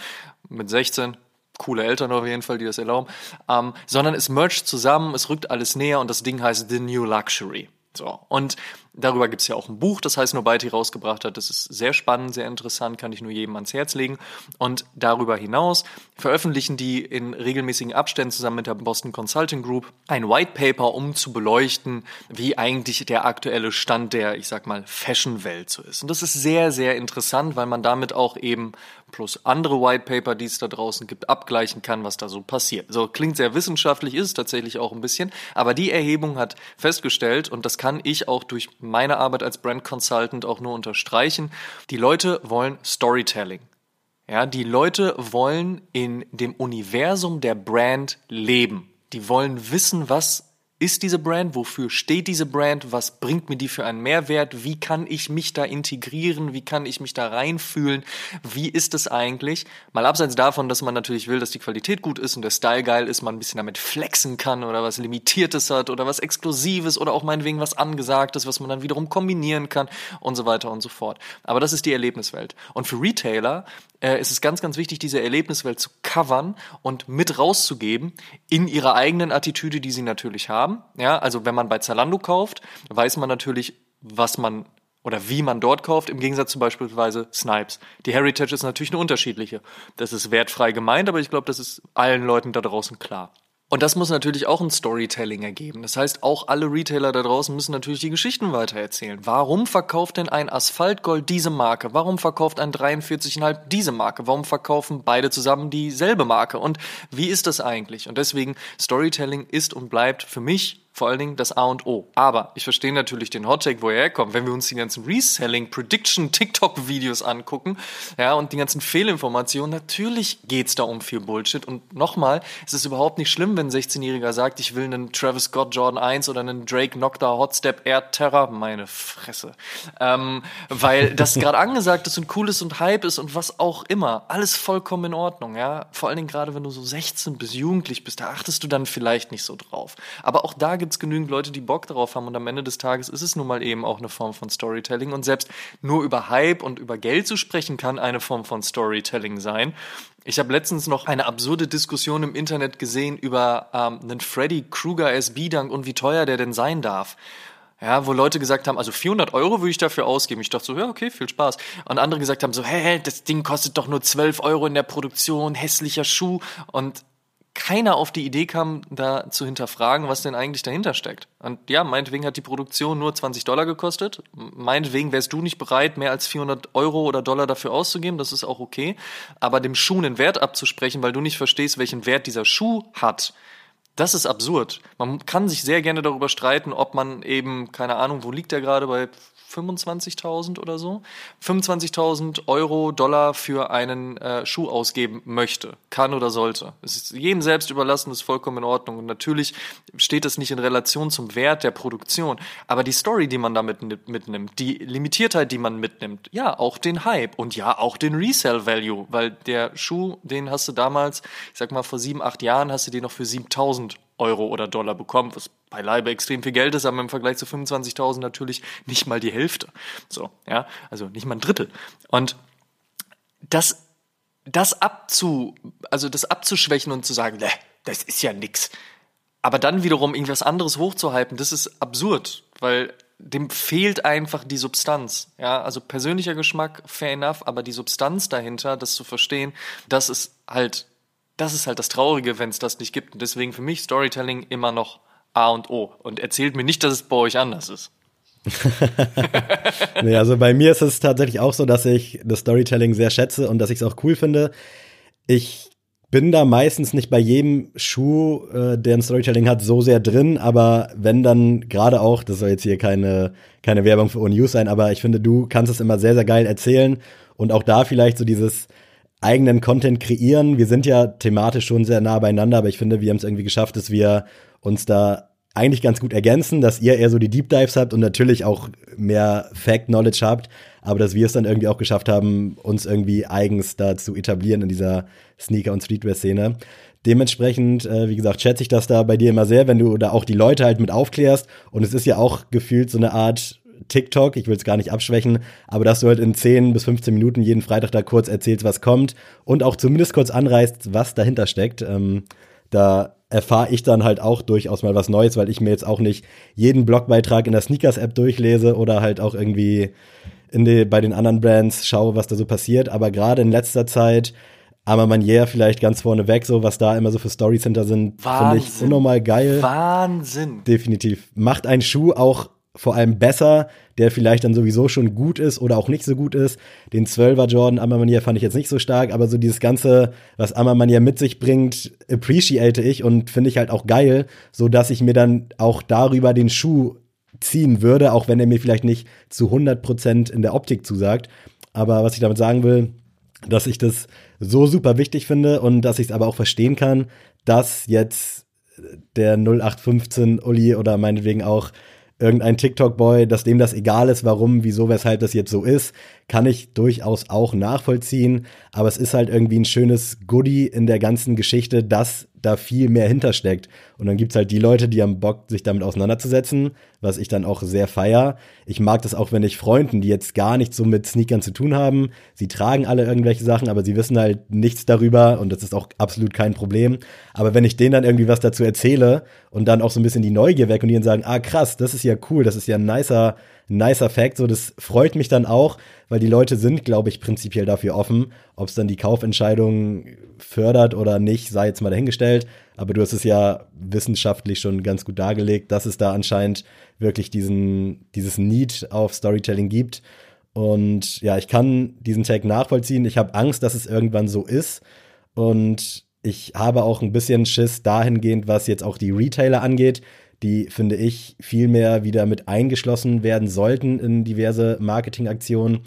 mit 16 coole Eltern auf jeden Fall, die das erlauben, ähm, sondern es mercht zusammen, es rückt alles näher und das Ding heißt The New Luxury. So. Und darüber gibt es ja auch ein Buch, das heißt Nobody rausgebracht hat. Das ist sehr spannend, sehr interessant, kann ich nur jedem ans Herz legen. Und darüber hinaus veröffentlichen die in regelmäßigen Abständen zusammen mit der Boston Consulting Group ein White Paper, um zu beleuchten, wie eigentlich der aktuelle Stand der, ich sag mal, Fashion-Welt so ist. Und das ist sehr, sehr interessant, weil man damit auch eben plus andere White Paper, die es da draußen gibt, abgleichen kann, was da so passiert. So klingt sehr wissenschaftlich, ist tatsächlich auch ein bisschen, aber die Erhebung hat festgestellt, und das kann ich auch durch meine Arbeit als Brand Consultant auch nur unterstreichen, die Leute wollen Storytelling. Ja, die Leute wollen in dem Universum der Brand leben. Die wollen wissen, was ist diese Brand? Wofür steht diese Brand? Was bringt mir die für einen Mehrwert? Wie kann ich mich da integrieren? Wie kann ich mich da reinfühlen? Wie ist es eigentlich? Mal abseits davon, dass man natürlich will, dass die Qualität gut ist und der Style geil ist, man ein bisschen damit flexen kann oder was Limitiertes hat oder was Exklusives oder auch meinetwegen was Angesagtes, was man dann wiederum kombinieren kann und so weiter und so fort. Aber das ist die Erlebniswelt. Und für Retailer äh, ist es ganz, ganz wichtig, diese Erlebniswelt zu covern und mit rauszugeben in ihrer eigenen Attitüde, die sie natürlich haben. Ja, also wenn man bei Zalando kauft, weiß man natürlich, was man oder wie man dort kauft, im Gegensatz zu beispielsweise Snipes. Die Heritage ist natürlich eine unterschiedliche. Das ist wertfrei gemeint, aber ich glaube, das ist allen Leuten da draußen klar. Und das muss natürlich auch ein Storytelling ergeben. Das heißt, auch alle Retailer da draußen müssen natürlich die Geschichten weitererzählen. Warum verkauft denn ein Asphaltgold diese Marke? Warum verkauft ein 43,5 diese Marke? Warum verkaufen beide zusammen dieselbe Marke? Und wie ist das eigentlich? Und deswegen, Storytelling ist und bleibt für mich vor allen Dingen das A und O. Aber ich verstehe natürlich den Hottake, wo er herkommt. Wenn wir uns die ganzen Reselling, Prediction, TikTok-Videos angucken, ja, und die ganzen Fehlinformationen, natürlich geht's da um viel Bullshit. Und nochmal, es ist überhaupt nicht schlimm, wenn ein 16-Jähriger sagt, ich will einen Travis Scott Jordan 1 oder einen Drake Nocta Hotstep Air Terror. Meine Fresse. Ähm, weil das gerade angesagt ist und cool ist und Hype ist und was auch immer. Alles vollkommen in Ordnung, ja. Vor allen Dingen gerade, wenn du so 16 bis jugendlich bist, da achtest du dann vielleicht nicht so drauf. Aber auch da gibt gibt es genügend Leute, die Bock darauf haben und am Ende des Tages ist es nun mal eben auch eine Form von Storytelling und selbst nur über Hype und über Geld zu sprechen kann eine Form von Storytelling sein. Ich habe letztens noch eine absurde Diskussion im Internet gesehen über ähm, einen Freddy Krueger SB-Dank und wie teuer der denn sein darf. Ja, wo Leute gesagt haben, also 400 Euro würde ich dafür ausgeben. Ich dachte so, ja, okay, viel Spaß. Und andere gesagt haben so, hä, das Ding kostet doch nur 12 Euro in der Produktion, hässlicher Schuh. Und keiner auf die Idee kam, da zu hinterfragen, was denn eigentlich dahinter steckt. Und ja, meinetwegen hat die Produktion nur 20 Dollar gekostet. Meinetwegen wärst du nicht bereit, mehr als 400 Euro oder Dollar dafür auszugeben. Das ist auch okay. Aber dem Schuh einen Wert abzusprechen, weil du nicht verstehst, welchen Wert dieser Schuh hat, das ist absurd. Man kann sich sehr gerne darüber streiten, ob man eben, keine Ahnung, wo liegt der gerade bei 25.000 oder so, 25.000 Euro, Dollar für einen äh, Schuh ausgeben möchte, kann oder sollte. Es ist jedem selbst überlassen, ist vollkommen in Ordnung. Und natürlich steht das nicht in Relation zum Wert der Produktion, aber die Story, die man damit mitnimmt, die Limitiertheit, die man mitnimmt, ja, auch den Hype und ja, auch den Resale Value, weil der Schuh, den hast du damals, ich sag mal vor sieben, acht Jahren, hast du den noch für 7.000 Euro oder Dollar bekommt, was beileibe extrem viel Geld ist, aber im Vergleich zu 25.000 natürlich nicht mal die Hälfte. So, ja, also nicht mal ein Drittel. Und das, das abzu, also das abzuschwächen und zu sagen, ne, das ist ja nix. Aber dann wiederum irgendwas anderes hochzuhalten, das ist absurd, weil dem fehlt einfach die Substanz. Ja, also persönlicher Geschmack, fair enough, aber die Substanz dahinter, das zu verstehen, das ist halt das ist halt das Traurige, wenn es das nicht gibt. Und deswegen für mich Storytelling immer noch A und O. Und erzählt mir nicht, dass es bei euch anders ist. nee, also bei mir ist es tatsächlich auch so, dass ich das Storytelling sehr schätze und dass ich es auch cool finde. Ich bin da meistens nicht bei jedem Schuh, äh, der ein Storytelling hat, so sehr drin, aber wenn dann gerade auch, das soll jetzt hier keine, keine Werbung für O-News sein, aber ich finde, du kannst es immer sehr, sehr geil erzählen und auch da vielleicht so dieses eigenen Content kreieren. Wir sind ja thematisch schon sehr nah beieinander, aber ich finde, wir haben es irgendwie geschafft, dass wir uns da eigentlich ganz gut ergänzen, dass ihr eher so die Deep Dives habt und natürlich auch mehr Fact Knowledge habt, aber dass wir es dann irgendwie auch geschafft haben, uns irgendwie eigens da zu etablieren in dieser Sneaker- und Streetwear-Szene. Dementsprechend, äh, wie gesagt, schätze ich das da bei dir immer sehr, wenn du da auch die Leute halt mit aufklärst. Und es ist ja auch gefühlt so eine Art TikTok, ich will es gar nicht abschwächen, aber dass du halt in 10 bis 15 Minuten jeden Freitag da kurz erzählst, was kommt und auch zumindest kurz anreißt, was dahinter steckt. Ähm, da erfahre ich dann halt auch durchaus mal was Neues, weil ich mir jetzt auch nicht jeden Blogbeitrag in der Sneakers-App durchlese oder halt auch irgendwie in die, bei den anderen Brands schaue, was da so passiert. Aber gerade in letzter Zeit Armer Manier vielleicht ganz vorne weg, so was da immer so für Stories hinter sind, finde ich unnormal geil. Wahnsinn. Definitiv. Macht einen Schuh auch vor allem besser, der vielleicht dann sowieso schon gut ist oder auch nicht so gut ist. Den 12er Jordan Ammermanier fand ich jetzt nicht so stark, aber so dieses Ganze, was Ammermanier mit sich bringt, appreciate ich und finde ich halt auch geil, so dass ich mir dann auch darüber den Schuh ziehen würde, auch wenn er mir vielleicht nicht zu 100% in der Optik zusagt. Aber was ich damit sagen will, dass ich das so super wichtig finde und dass ich es aber auch verstehen kann, dass jetzt der 0815 Uli oder meinetwegen auch irgendein TikTok-Boy, dass dem das egal ist, warum, wieso, weshalb das jetzt so ist, kann ich durchaus auch nachvollziehen. Aber es ist halt irgendwie ein schönes Goodie in der ganzen Geschichte, dass da viel mehr hintersteckt. Und dann gibt's halt die Leute, die haben Bock, sich damit auseinanderzusetzen, was ich dann auch sehr feier. Ich mag das auch, wenn ich Freunden, die jetzt gar nichts so mit Sneakern zu tun haben, sie tragen alle irgendwelche Sachen, aber sie wissen halt nichts darüber und das ist auch absolut kein Problem. Aber wenn ich denen dann irgendwie was dazu erzähle und dann auch so ein bisschen die Neugier weg und dann sagen, ah krass, das ist ja cool, das ist ja ein nicer nicer Fact. So, das freut mich dann auch, weil die Leute sind, glaube ich, prinzipiell dafür offen. Ob es dann die Kaufentscheidung fördert oder nicht, sei jetzt mal dahingestellt. Aber du hast es ja wissenschaftlich schon ganz gut dargelegt, dass es da anscheinend wirklich diesen, dieses Need auf Storytelling gibt. Und ja, ich kann diesen Tag nachvollziehen. Ich habe Angst, dass es irgendwann so ist. Und ich habe auch ein bisschen Schiss dahingehend, was jetzt auch die Retailer angeht, die, finde ich, viel mehr wieder mit eingeschlossen werden sollten in diverse Marketingaktionen,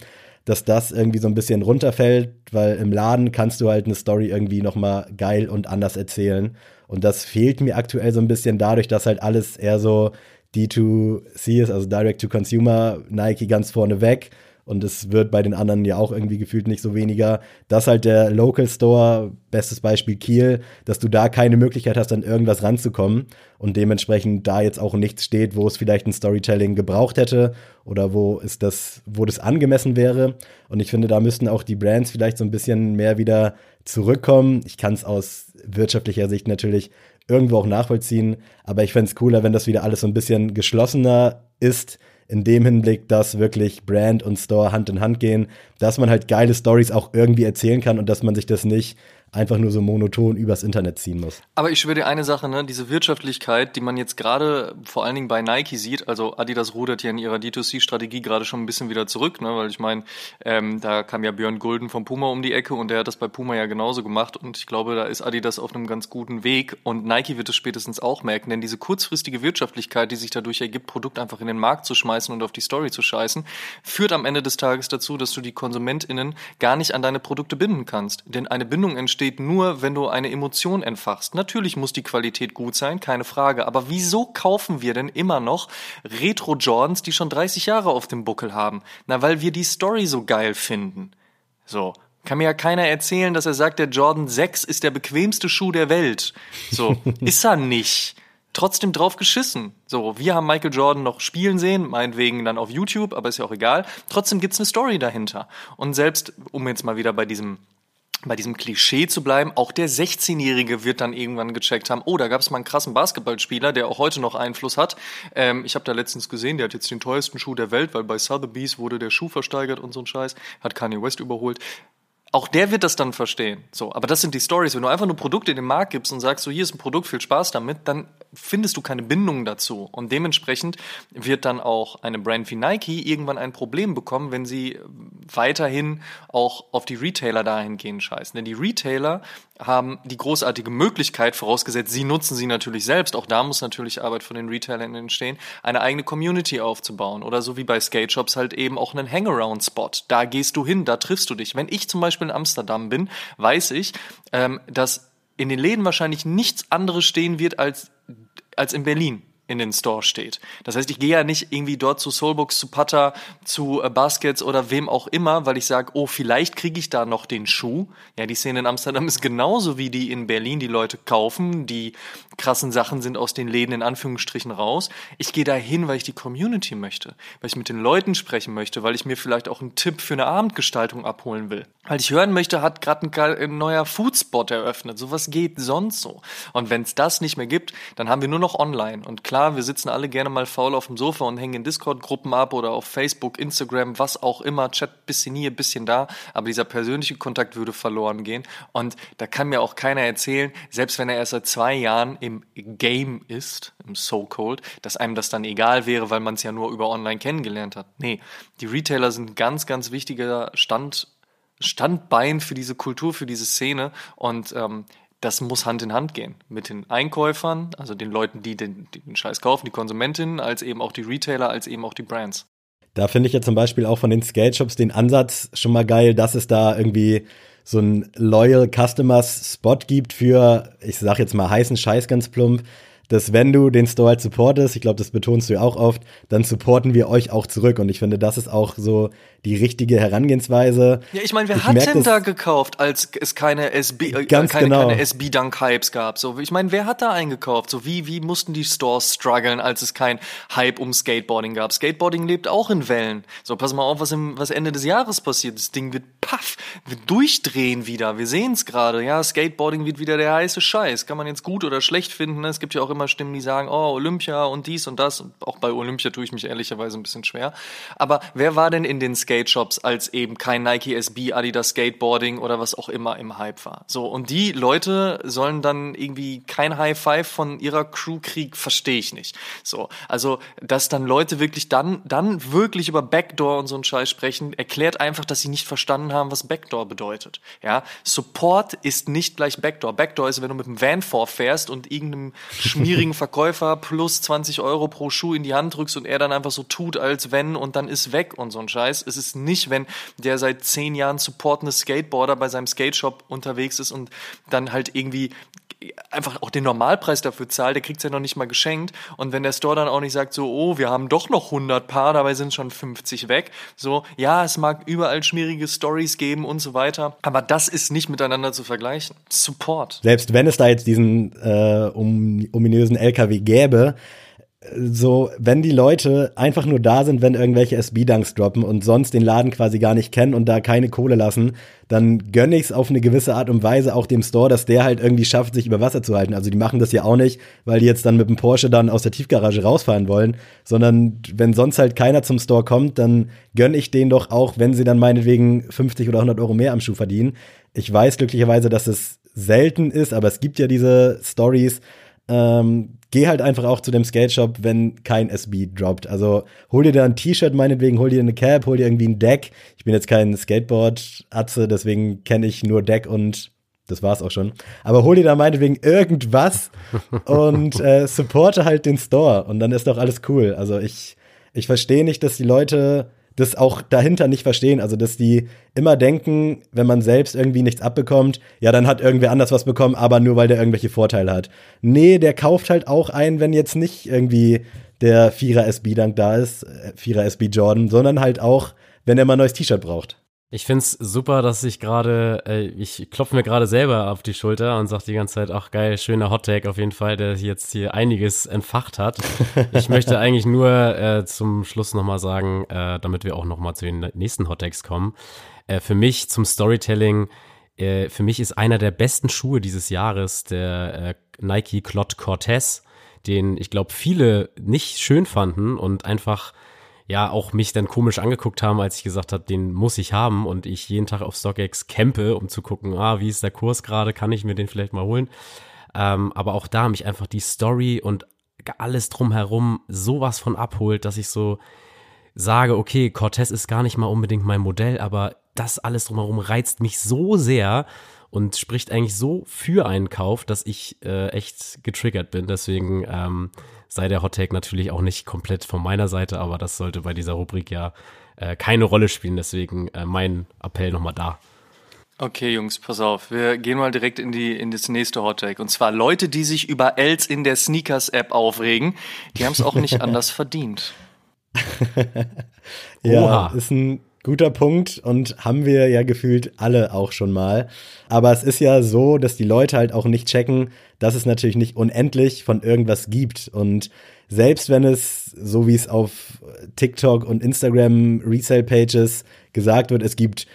dass das irgendwie so ein bisschen runterfällt, weil im Laden kannst du halt eine Story irgendwie nochmal geil und anders erzählen. Und das fehlt mir aktuell so ein bisschen dadurch, dass halt alles eher so D2C ist, also Direct to Consumer, Nike ganz vorne weg und es wird bei den anderen ja auch irgendwie gefühlt nicht so weniger, dass halt der Local Store, bestes Beispiel Kiel, dass du da keine Möglichkeit hast, an irgendwas ranzukommen und dementsprechend da jetzt auch nichts steht, wo es vielleicht ein Storytelling gebraucht hätte oder wo ist das, wo das angemessen wäre. Und ich finde, da müssten auch die Brands vielleicht so ein bisschen mehr wieder zurückkommen. Ich kann es aus wirtschaftlicher Sicht natürlich irgendwo auch nachvollziehen, aber ich fände es cooler, wenn das wieder alles so ein bisschen geschlossener ist, in dem Hinblick, dass wirklich Brand und Store Hand in Hand gehen, dass man halt geile Stories auch irgendwie erzählen kann und dass man sich das nicht einfach nur so monoton übers Internet ziehen muss. Aber ich schwöre dir eine Sache, ne, diese Wirtschaftlichkeit, die man jetzt gerade vor allen Dingen bei Nike sieht, also Adidas rudert ja in ihrer D2C-Strategie gerade schon ein bisschen wieder zurück, ne, weil ich meine, ähm, da kam ja Björn Gulden vom Puma um die Ecke und der hat das bei Puma ja genauso gemacht und ich glaube, da ist Adidas auf einem ganz guten Weg und Nike wird es spätestens auch merken, denn diese kurzfristige Wirtschaftlichkeit, die sich dadurch ergibt, Produkt einfach in den Markt zu schmeißen und auf die Story zu scheißen, führt am Ende des Tages dazu, dass du die KonsumentInnen gar nicht an deine Produkte binden kannst. Denn eine Bindung entsteht entsteht nur, wenn du eine Emotion entfachst. Natürlich muss die Qualität gut sein, keine Frage. Aber wieso kaufen wir denn immer noch Retro-Jordans, die schon 30 Jahre auf dem Buckel haben? Na, weil wir die Story so geil finden. So. Kann mir ja keiner erzählen, dass er sagt, der Jordan 6 ist der bequemste Schuh der Welt. So. ist er nicht trotzdem drauf geschissen. So, wir haben Michael Jordan noch spielen sehen, meinetwegen dann auf YouTube, aber ist ja auch egal. Trotzdem gibt's eine Story dahinter. Und selbst, um jetzt mal wieder bei diesem bei diesem Klischee zu bleiben, auch der 16-Jährige wird dann irgendwann gecheckt haben, oh, da gab es mal einen krassen Basketballspieler, der auch heute noch Einfluss hat. Ähm, ich habe da letztens gesehen, der hat jetzt den teuersten Schuh der Welt, weil bei Sotheby's wurde der Schuh versteigert und so ein Scheiß, hat Kanye West überholt. Auch der wird das dann verstehen. So, aber das sind die Stories. Wenn du einfach nur Produkte in den Markt gibst und sagst, so hier ist ein Produkt, viel Spaß damit, dann findest du keine Bindung dazu. Und dementsprechend wird dann auch eine Brand wie Nike irgendwann ein Problem bekommen, wenn sie weiterhin auch auf die Retailer dahingehend scheißen. Denn die Retailer haben die großartige Möglichkeit, vorausgesetzt, sie nutzen sie natürlich selbst, auch da muss natürlich Arbeit von den Retailern entstehen, eine eigene Community aufzubauen. Oder so wie bei Skate Shops halt eben auch einen Hangaround-Spot. Da gehst du hin, da triffst du dich. Wenn ich zum Beispiel in Amsterdam bin, weiß ich, ähm, dass in den Läden wahrscheinlich nichts anderes stehen wird als, als in Berlin in den Store steht. Das heißt, ich gehe ja nicht irgendwie dort zu Soulbooks, zu Putter, zu äh, Baskets oder wem auch immer, weil ich sage, oh, vielleicht kriege ich da noch den Schuh. Ja, die Szene in Amsterdam ist genauso wie die in Berlin. Die Leute kaufen, die krassen Sachen sind aus den Läden in Anführungsstrichen raus. Ich gehe da hin, weil ich die Community möchte, weil ich mit den Leuten sprechen möchte, weil ich mir vielleicht auch einen Tipp für eine Abendgestaltung abholen will. Weil ich hören möchte, hat gerade ein, ein, neuer Foodspot eröffnet. Sowas geht sonst so. Und wenn es das nicht mehr gibt, dann haben wir nur noch online. Und klar, klar, wir sitzen alle gerne mal faul auf dem Sofa und hängen in Discord-Gruppen ab oder auf Facebook, Instagram, was auch immer, Chat bisschen hier, bisschen da, aber dieser persönliche Kontakt würde verloren gehen. Und da kann mir auch keiner erzählen, selbst wenn er erst seit zwei Jahren im Game ist, im So-Called, dass einem das dann egal wäre, weil man es ja nur über online kennengelernt hat. Nee, die Retailer sind ganz, ganz wichtiger Stand Standbein für diese Kultur, für diese Szene. Und ähm, das muss Hand in Hand gehen mit den Einkäufern, also den Leuten, die den, die den Scheiß kaufen, die Konsumentinnen, als eben auch die Retailer, als eben auch die Brands. Da finde ich ja zum Beispiel auch von den Skate Shops den Ansatz schon mal geil, dass es da irgendwie so ein Loyal Customers Spot gibt für, ich sag jetzt mal heißen Scheiß ganz plump, dass wenn du den Store halt supportest, ich glaube, das betonst du ja auch oft, dann supporten wir euch auch zurück. Und ich finde, das ist auch so die richtige Herangehensweise. Ja, ich meine, wer ich hat denn da gekauft, als es keine SB, äh, keine, genau. keine SB-Dunk-Hypes gab? So, ich meine, wer hat da eingekauft? So, wie, wie mussten die Stores strugglen, als es kein Hype um Skateboarding gab? Skateboarding lebt auch in Wellen. So, pass mal auf, was im, was Ende des Jahres passiert. Das Ding wird paff, wird durchdrehen wieder. Wir sehen es gerade. Ja, Skateboarding wird wieder der heiße Scheiß. Kann man jetzt gut oder schlecht finden. Ne? Es gibt ja auch immer Stimmen, die sagen, oh, Olympia und dies und das. Und auch bei Olympia tue ich mich ehrlicherweise ein bisschen schwer. Aber wer war denn in den Skate Skate Shops als eben kein Nike SB, Adidas Skateboarding oder was auch immer im Hype war. So, und die Leute sollen dann irgendwie kein High Five von ihrer Crew kriegen, verstehe ich nicht. So, also, dass dann Leute wirklich dann, dann wirklich über Backdoor und so einen Scheiß sprechen, erklärt einfach, dass sie nicht verstanden haben, was Backdoor bedeutet. Ja, Support ist nicht gleich Backdoor. Backdoor ist, wenn du mit dem Van vorfährst und irgendeinem schmierigen Verkäufer plus 20 Euro pro Schuh in die Hand drückst und er dann einfach so tut, als wenn und dann ist weg und so ein Scheiß. Es ist nicht, wenn der seit zehn Jahren supportende Skateboarder bei seinem Skateshop unterwegs ist und dann halt irgendwie einfach auch den Normalpreis dafür zahlt, der kriegt es ja noch nicht mal geschenkt. Und wenn der Store dann auch nicht sagt, so, oh, wir haben doch noch 100 Paar, dabei sind schon 50 weg. So, ja, es mag überall schmierige Stories geben und so weiter, aber das ist nicht miteinander zu vergleichen. Support. Selbst wenn es da jetzt diesen äh, um, ominösen LKW gäbe, so, wenn die Leute einfach nur da sind, wenn irgendwelche SB-Dunks droppen und sonst den Laden quasi gar nicht kennen und da keine Kohle lassen, dann gönne ich es auf eine gewisse Art und Weise auch dem Store, dass der halt irgendwie schafft, sich über Wasser zu halten. Also die machen das ja auch nicht, weil die jetzt dann mit dem Porsche dann aus der Tiefgarage rausfahren wollen, sondern wenn sonst halt keiner zum Store kommt, dann gönne ich denen doch auch, wenn sie dann meinetwegen 50 oder 100 Euro mehr am Schuh verdienen. Ich weiß glücklicherweise, dass es selten ist, aber es gibt ja diese Stories, ähm, geh halt einfach auch zu dem Skate Shop, wenn kein SB droppt. Also hol dir da ein T-Shirt meinetwegen, hol dir eine Cap, hol dir irgendwie ein Deck. Ich bin jetzt kein Skateboard-Atze, deswegen kenne ich nur Deck und das war's auch schon. Aber hol dir da meinetwegen irgendwas und äh, supporte halt den Store und dann ist doch alles cool. Also ich, ich verstehe nicht, dass die Leute das auch dahinter nicht verstehen. Also, dass die immer denken, wenn man selbst irgendwie nichts abbekommt, ja, dann hat irgendwer anders was bekommen, aber nur weil der irgendwelche Vorteile hat. Nee, der kauft halt auch ein, wenn jetzt nicht irgendwie der Vierer SB Dank da ist, äh, Vierer SB Jordan, sondern halt auch, wenn er mal ein neues T-Shirt braucht. Ich find's super, dass ich gerade, äh, ich klopfe mir gerade selber auf die Schulter und sag die ganze Zeit, ach geil, schöner Hottag auf jeden Fall, der jetzt hier einiges entfacht hat. ich möchte eigentlich nur äh, zum Schluss nochmal sagen, äh, damit wir auch nochmal zu den nächsten Hottags kommen. Äh, für mich zum Storytelling, äh, für mich ist einer der besten Schuhe dieses Jahres der äh, Nike Clot Cortez, den ich glaube viele nicht schön fanden und einfach ja auch mich dann komisch angeguckt haben, als ich gesagt habe, den muss ich haben und ich jeden Tag auf StockX campe, um zu gucken, ah, wie ist der Kurs gerade, kann ich mir den vielleicht mal holen. Ähm, aber auch da mich einfach die Story und alles drumherum sowas von abholt, dass ich so sage, okay, Cortez ist gar nicht mal unbedingt mein Modell, aber das alles drumherum reizt mich so sehr und spricht eigentlich so für einen Kauf, dass ich äh, echt getriggert bin. Deswegen ähm, sei der Hot Take natürlich auch nicht komplett von meiner Seite, aber das sollte bei dieser Rubrik ja äh, keine Rolle spielen. Deswegen äh, mein Appell nochmal da. Okay, Jungs, pass auf. Wir gehen mal direkt in die in das nächste Hot Take. Und zwar Leute, die sich über Els in der Sneakers-App aufregen, die haben es auch nicht anders verdient. ja, Oha. ist ein guter Punkt und haben wir ja gefühlt alle auch schon mal. Aber es ist ja so, dass die Leute halt auch nicht checken, dass es natürlich nicht unendlich von irgendwas gibt. Und selbst wenn es, so wie es auf TikTok und Instagram Resale-Pages gesagt wird, es gibt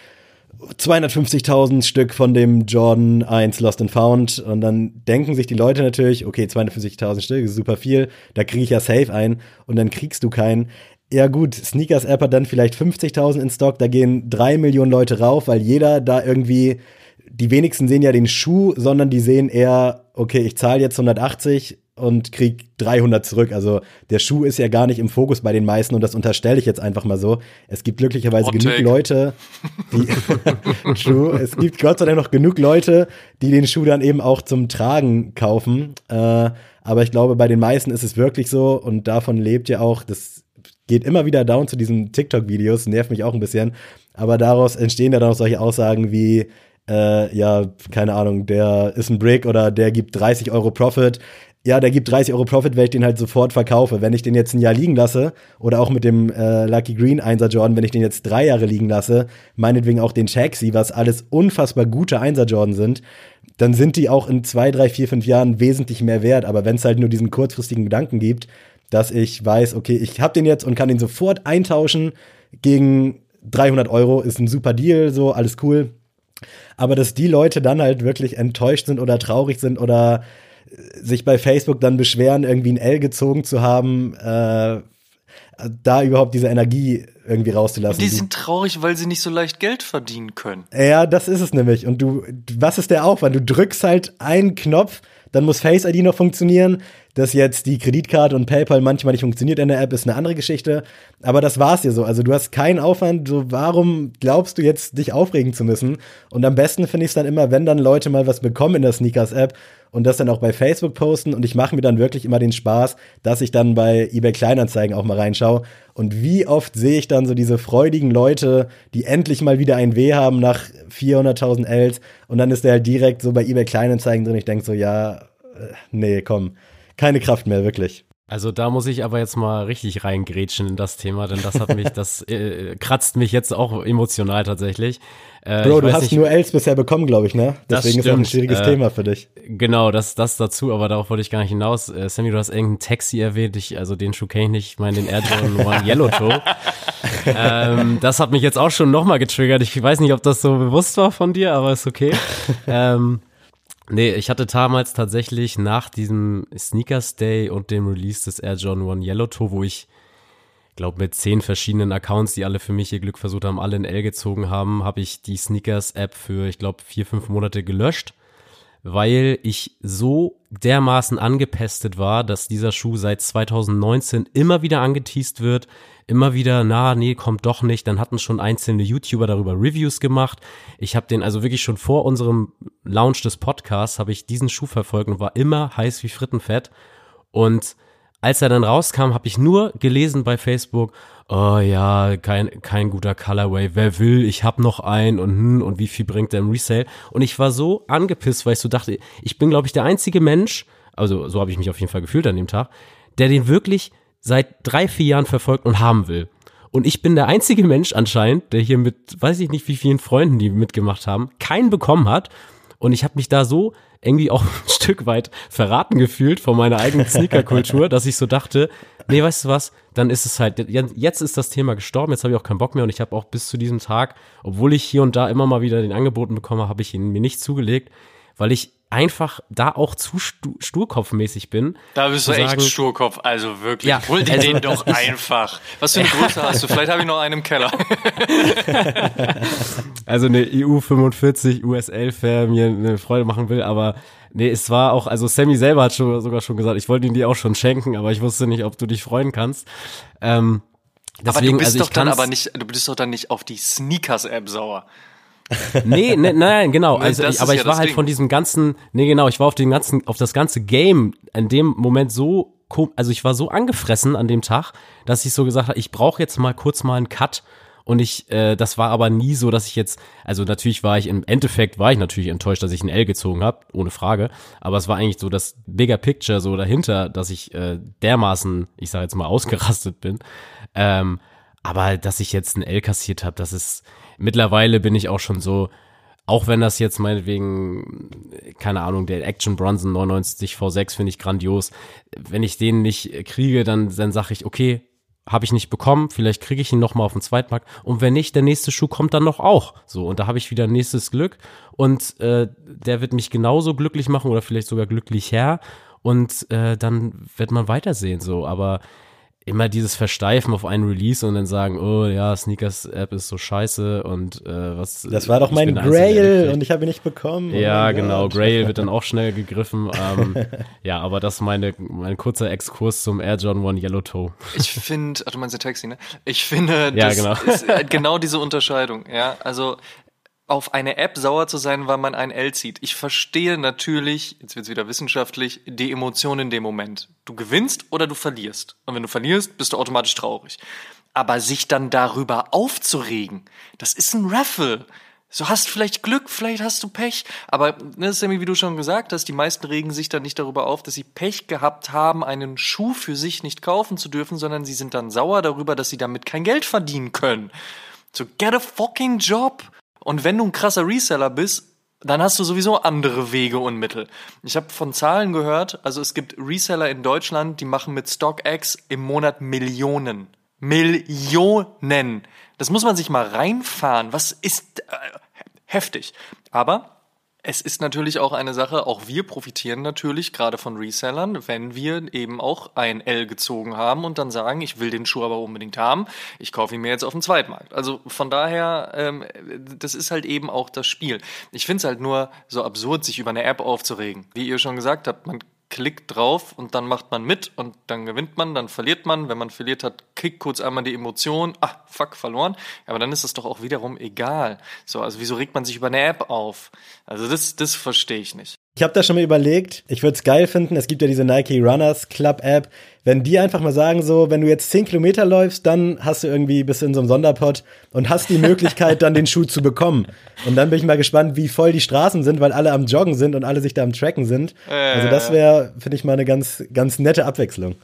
250.000 Stück von dem Jordan 1 Lost and Found und dann denken sich die Leute natürlich, okay, 250.000 Stück ist super viel, da kriege ich ja safe ein und dann kriegst du keinen. Ja gut, Sneakers App hat dann vielleicht 50.000 in Stock, da gehen drei Millionen Leute rauf, weil jeder da irgendwie, die wenigsten sehen ja den Schuh, sondern die sehen eher, okay, ich zahle jetzt 180 und krieg 300 zurück. Also der Schuh ist ja gar nicht im Fokus bei den meisten und das unterstelle ich jetzt einfach mal so. Es gibt glücklicherweise Hot genug take. Leute, die Schuh, es gibt Gott sei Dank noch genug Leute, die den Schuh dann eben auch zum Tragen kaufen. Äh, aber ich glaube, bei den meisten ist es wirklich so und davon lebt ja auch, das geht immer wieder down zu diesen TikTok-Videos, nervt mich auch ein bisschen. Aber daraus entstehen ja dann auch solche Aussagen wie, äh, ja, keine Ahnung, der ist ein Brick oder der gibt 30 Euro Profit ja, der gibt 30 Euro Profit, wenn ich den halt sofort verkaufe. Wenn ich den jetzt ein Jahr liegen lasse, oder auch mit dem äh, Lucky Green 1er Jordan, wenn ich den jetzt drei Jahre liegen lasse, meinetwegen auch den Chaxi, was alles unfassbar gute 1er Jordan sind, dann sind die auch in zwei, drei, vier, fünf Jahren wesentlich mehr wert. Aber wenn es halt nur diesen kurzfristigen Gedanken gibt, dass ich weiß, okay, ich habe den jetzt und kann den sofort eintauschen gegen 300 Euro, ist ein super Deal, so alles cool. Aber dass die Leute dann halt wirklich enttäuscht sind oder traurig sind oder sich bei Facebook dann beschweren, irgendwie ein L gezogen zu haben, äh, da überhaupt diese Energie irgendwie rauszulassen. Und die sind traurig, weil sie nicht so leicht Geld verdienen können. Ja, das ist es nämlich. Und du, was ist der Aufwand? Du drückst halt einen Knopf, dann muss Face ID noch funktionieren. Dass jetzt die Kreditkarte und PayPal manchmal nicht funktioniert in der App, ist eine andere Geschichte. Aber das war's dir so. Also du hast keinen Aufwand. So, warum glaubst du jetzt, dich aufregen zu müssen? Und am besten finde ich es dann immer, wenn dann Leute mal was bekommen in der Sneakers-App und das dann auch bei Facebook posten. Und ich mache mir dann wirklich immer den Spaß, dass ich dann bei eBay Kleinanzeigen auch mal reinschaue. Und wie oft sehe ich dann so diese freudigen Leute, die endlich mal wieder ein W haben nach 400.000 Ls. Und dann ist der halt direkt so bei eBay Kleinanzeigen drin. Ich denke so, ja, äh, nee, komm keine Kraft mehr, wirklich. Also da muss ich aber jetzt mal richtig reingrätschen in das Thema, denn das hat mich, das äh, kratzt mich jetzt auch emotional tatsächlich. Äh, Bro, du hast nicht, nur Els bisher bekommen, glaube ich, ne? Deswegen ist das ein schwieriges äh, Thema für dich. Genau, das, das dazu, aber darauf wollte ich gar nicht hinaus. Äh, Sammy, du hast irgendeinen Taxi erwähnt, ich, also den Schuh kenne ich nicht, ich meine den Air Jordan One Yellow Toe. ähm, das hat mich jetzt auch schon nochmal getriggert. Ich weiß nicht, ob das so bewusst war von dir, aber ist okay. ähm, Nee, ich hatte damals tatsächlich nach diesem Sneakers Day und dem Release des Air John 1 Yellow Toe, wo ich glaube mit zehn verschiedenen Accounts, die alle für mich ihr Glück versucht haben, alle in L gezogen haben, habe ich die Sneakers App für, ich glaube, vier, fünf Monate gelöscht, weil ich so dermaßen angepestet war, dass dieser Schuh seit 2019 immer wieder angeteased wird, immer wieder, na, nee, kommt doch nicht. Dann hatten schon einzelne YouTuber darüber Reviews gemacht. Ich habe den also wirklich schon vor unserem Launch des Podcasts, habe ich diesen Schuh verfolgt und war immer heiß wie Frittenfett. Und als er dann rauskam, habe ich nur gelesen bei Facebook, oh ja, kein, kein guter Colorway, wer will, ich hab noch einen und hm, und wie viel bringt der im Resale? Und ich war so angepisst, weil ich so dachte, ich bin, glaube ich, der einzige Mensch, also so habe ich mich auf jeden Fall gefühlt an dem Tag, der den wirklich seit drei, vier Jahren verfolgt und haben will. Und ich bin der einzige Mensch anscheinend, der hier mit, weiß ich nicht, wie vielen Freunden, die mitgemacht haben, keinen bekommen hat. Und ich habe mich da so irgendwie auch ein Stück weit verraten gefühlt von meiner eigenen Sneaker-Kultur, dass ich so dachte, nee, weißt du was, dann ist es halt, jetzt ist das Thema gestorben, jetzt habe ich auch keinen Bock mehr und ich habe auch bis zu diesem Tag, obwohl ich hier und da immer mal wieder den Angeboten bekomme, habe ich ihn mir nicht zugelegt, weil ich einfach da auch zu stu sturkopfmäßig bin. Da bist du echt sagen, Sturkopf, also wirklich. Ja, Hol dir also, den doch einfach. Was für eine Größe hast du? Vielleicht habe ich noch einen im Keller. also eine EU 45 USL Fair mir eine Freude machen will, aber nee, es war auch, also Sammy selber hat schon, sogar schon gesagt, ich wollte ihn dir auch schon schenken, aber ich wusste nicht, ob du dich freuen kannst. Ähm, deswegen, aber du bist also doch dann aber nicht, du bist doch dann nicht auf die Sneakers App sauer nee, nee, nein, genau. Also, ich, aber ich ja war halt Ding. von diesem ganzen, nee, genau, ich war auf dem ganzen, auf das ganze Game in dem Moment so, also ich war so angefressen an dem Tag, dass ich so gesagt habe, ich brauche jetzt mal kurz mal einen Cut. Und ich, äh, das war aber nie so, dass ich jetzt, also natürlich war ich im Endeffekt war ich natürlich enttäuscht, dass ich ein L gezogen habe, ohne Frage. Aber es war eigentlich so das Bigger Picture so dahinter, dass ich äh, dermaßen, ich sage jetzt mal, ausgerastet bin. Ähm, aber dass ich jetzt ein L kassiert habe, das ist, mittlerweile bin ich auch schon so, auch wenn das jetzt meinetwegen, keine Ahnung, der Action Bronson 99 V6 finde ich grandios. Wenn ich den nicht kriege, dann, dann sage ich, okay, habe ich nicht bekommen, vielleicht kriege ich ihn nochmal auf dem Zweitmarkt. Und wenn nicht, der nächste Schuh kommt dann noch auch. So, und da habe ich wieder nächstes Glück. Und äh, der wird mich genauso glücklich machen oder vielleicht sogar glücklich her. Und äh, dann wird man weitersehen. So, aber immer dieses Versteifen auf einen Release und dann sagen, oh ja, Sneakers App ist so scheiße und äh, was. Das war doch mein Grail und ich habe ihn nicht bekommen. Oh ja, genau. Gott. Grail wird dann auch schnell gegriffen. ähm, ja, aber das ist meine, mein kurzer Exkurs zum Air John One Yellow Toe. Ich finde, du meinst der Taxi, ne? Ich finde, das ja, genau. ist genau diese Unterscheidung. Ja, also auf eine App sauer zu sein, weil man ein L zieht. Ich verstehe natürlich, jetzt wird's wieder wissenschaftlich, die Emotion in dem Moment. Du gewinnst oder du verlierst. Und wenn du verlierst, bist du automatisch traurig. Aber sich dann darüber aufzuregen, das ist ein Raffle. So hast vielleicht Glück, vielleicht hast du Pech. Aber, ne, Sammy, wie du schon gesagt hast, die meisten regen sich dann nicht darüber auf, dass sie Pech gehabt haben, einen Schuh für sich nicht kaufen zu dürfen, sondern sie sind dann sauer darüber, dass sie damit kein Geld verdienen können. So, get a fucking job. Und wenn du ein krasser Reseller bist, dann hast du sowieso andere Wege und Mittel. Ich habe von Zahlen gehört, also es gibt Reseller in Deutschland, die machen mit StockX im Monat Millionen. Millionen. Das muss man sich mal reinfahren. Was ist äh, heftig. Aber es ist natürlich auch eine Sache, auch wir profitieren natürlich gerade von Resellern, wenn wir eben auch ein L gezogen haben und dann sagen, ich will den Schuh aber unbedingt haben, ich kaufe ihn mir jetzt auf dem Zweitmarkt. Also von daher, ähm, das ist halt eben auch das Spiel. Ich finde es halt nur so absurd, sich über eine App aufzuregen. Wie ihr schon gesagt habt, man klickt drauf und dann macht man mit und dann gewinnt man, dann verliert man. Wenn man verliert hat, kickt kurz einmal die Emotion, ah, fuck, verloren. Aber dann ist es doch auch wiederum egal. So, also wieso regt man sich über eine App auf? Also das, das verstehe ich nicht. Ich habe da schon mal überlegt, ich würde es geil finden, es gibt ja diese Nike Runners Club App, wenn die einfach mal sagen so, wenn du jetzt 10 Kilometer läufst, dann hast du irgendwie bist in so einem Sonderpot und hast die Möglichkeit, dann den Schuh zu bekommen. Und dann bin ich mal gespannt, wie voll die Straßen sind, weil alle am Joggen sind und alle sich da am Tracken sind. Also das wäre, finde ich mal, eine ganz, ganz nette Abwechslung.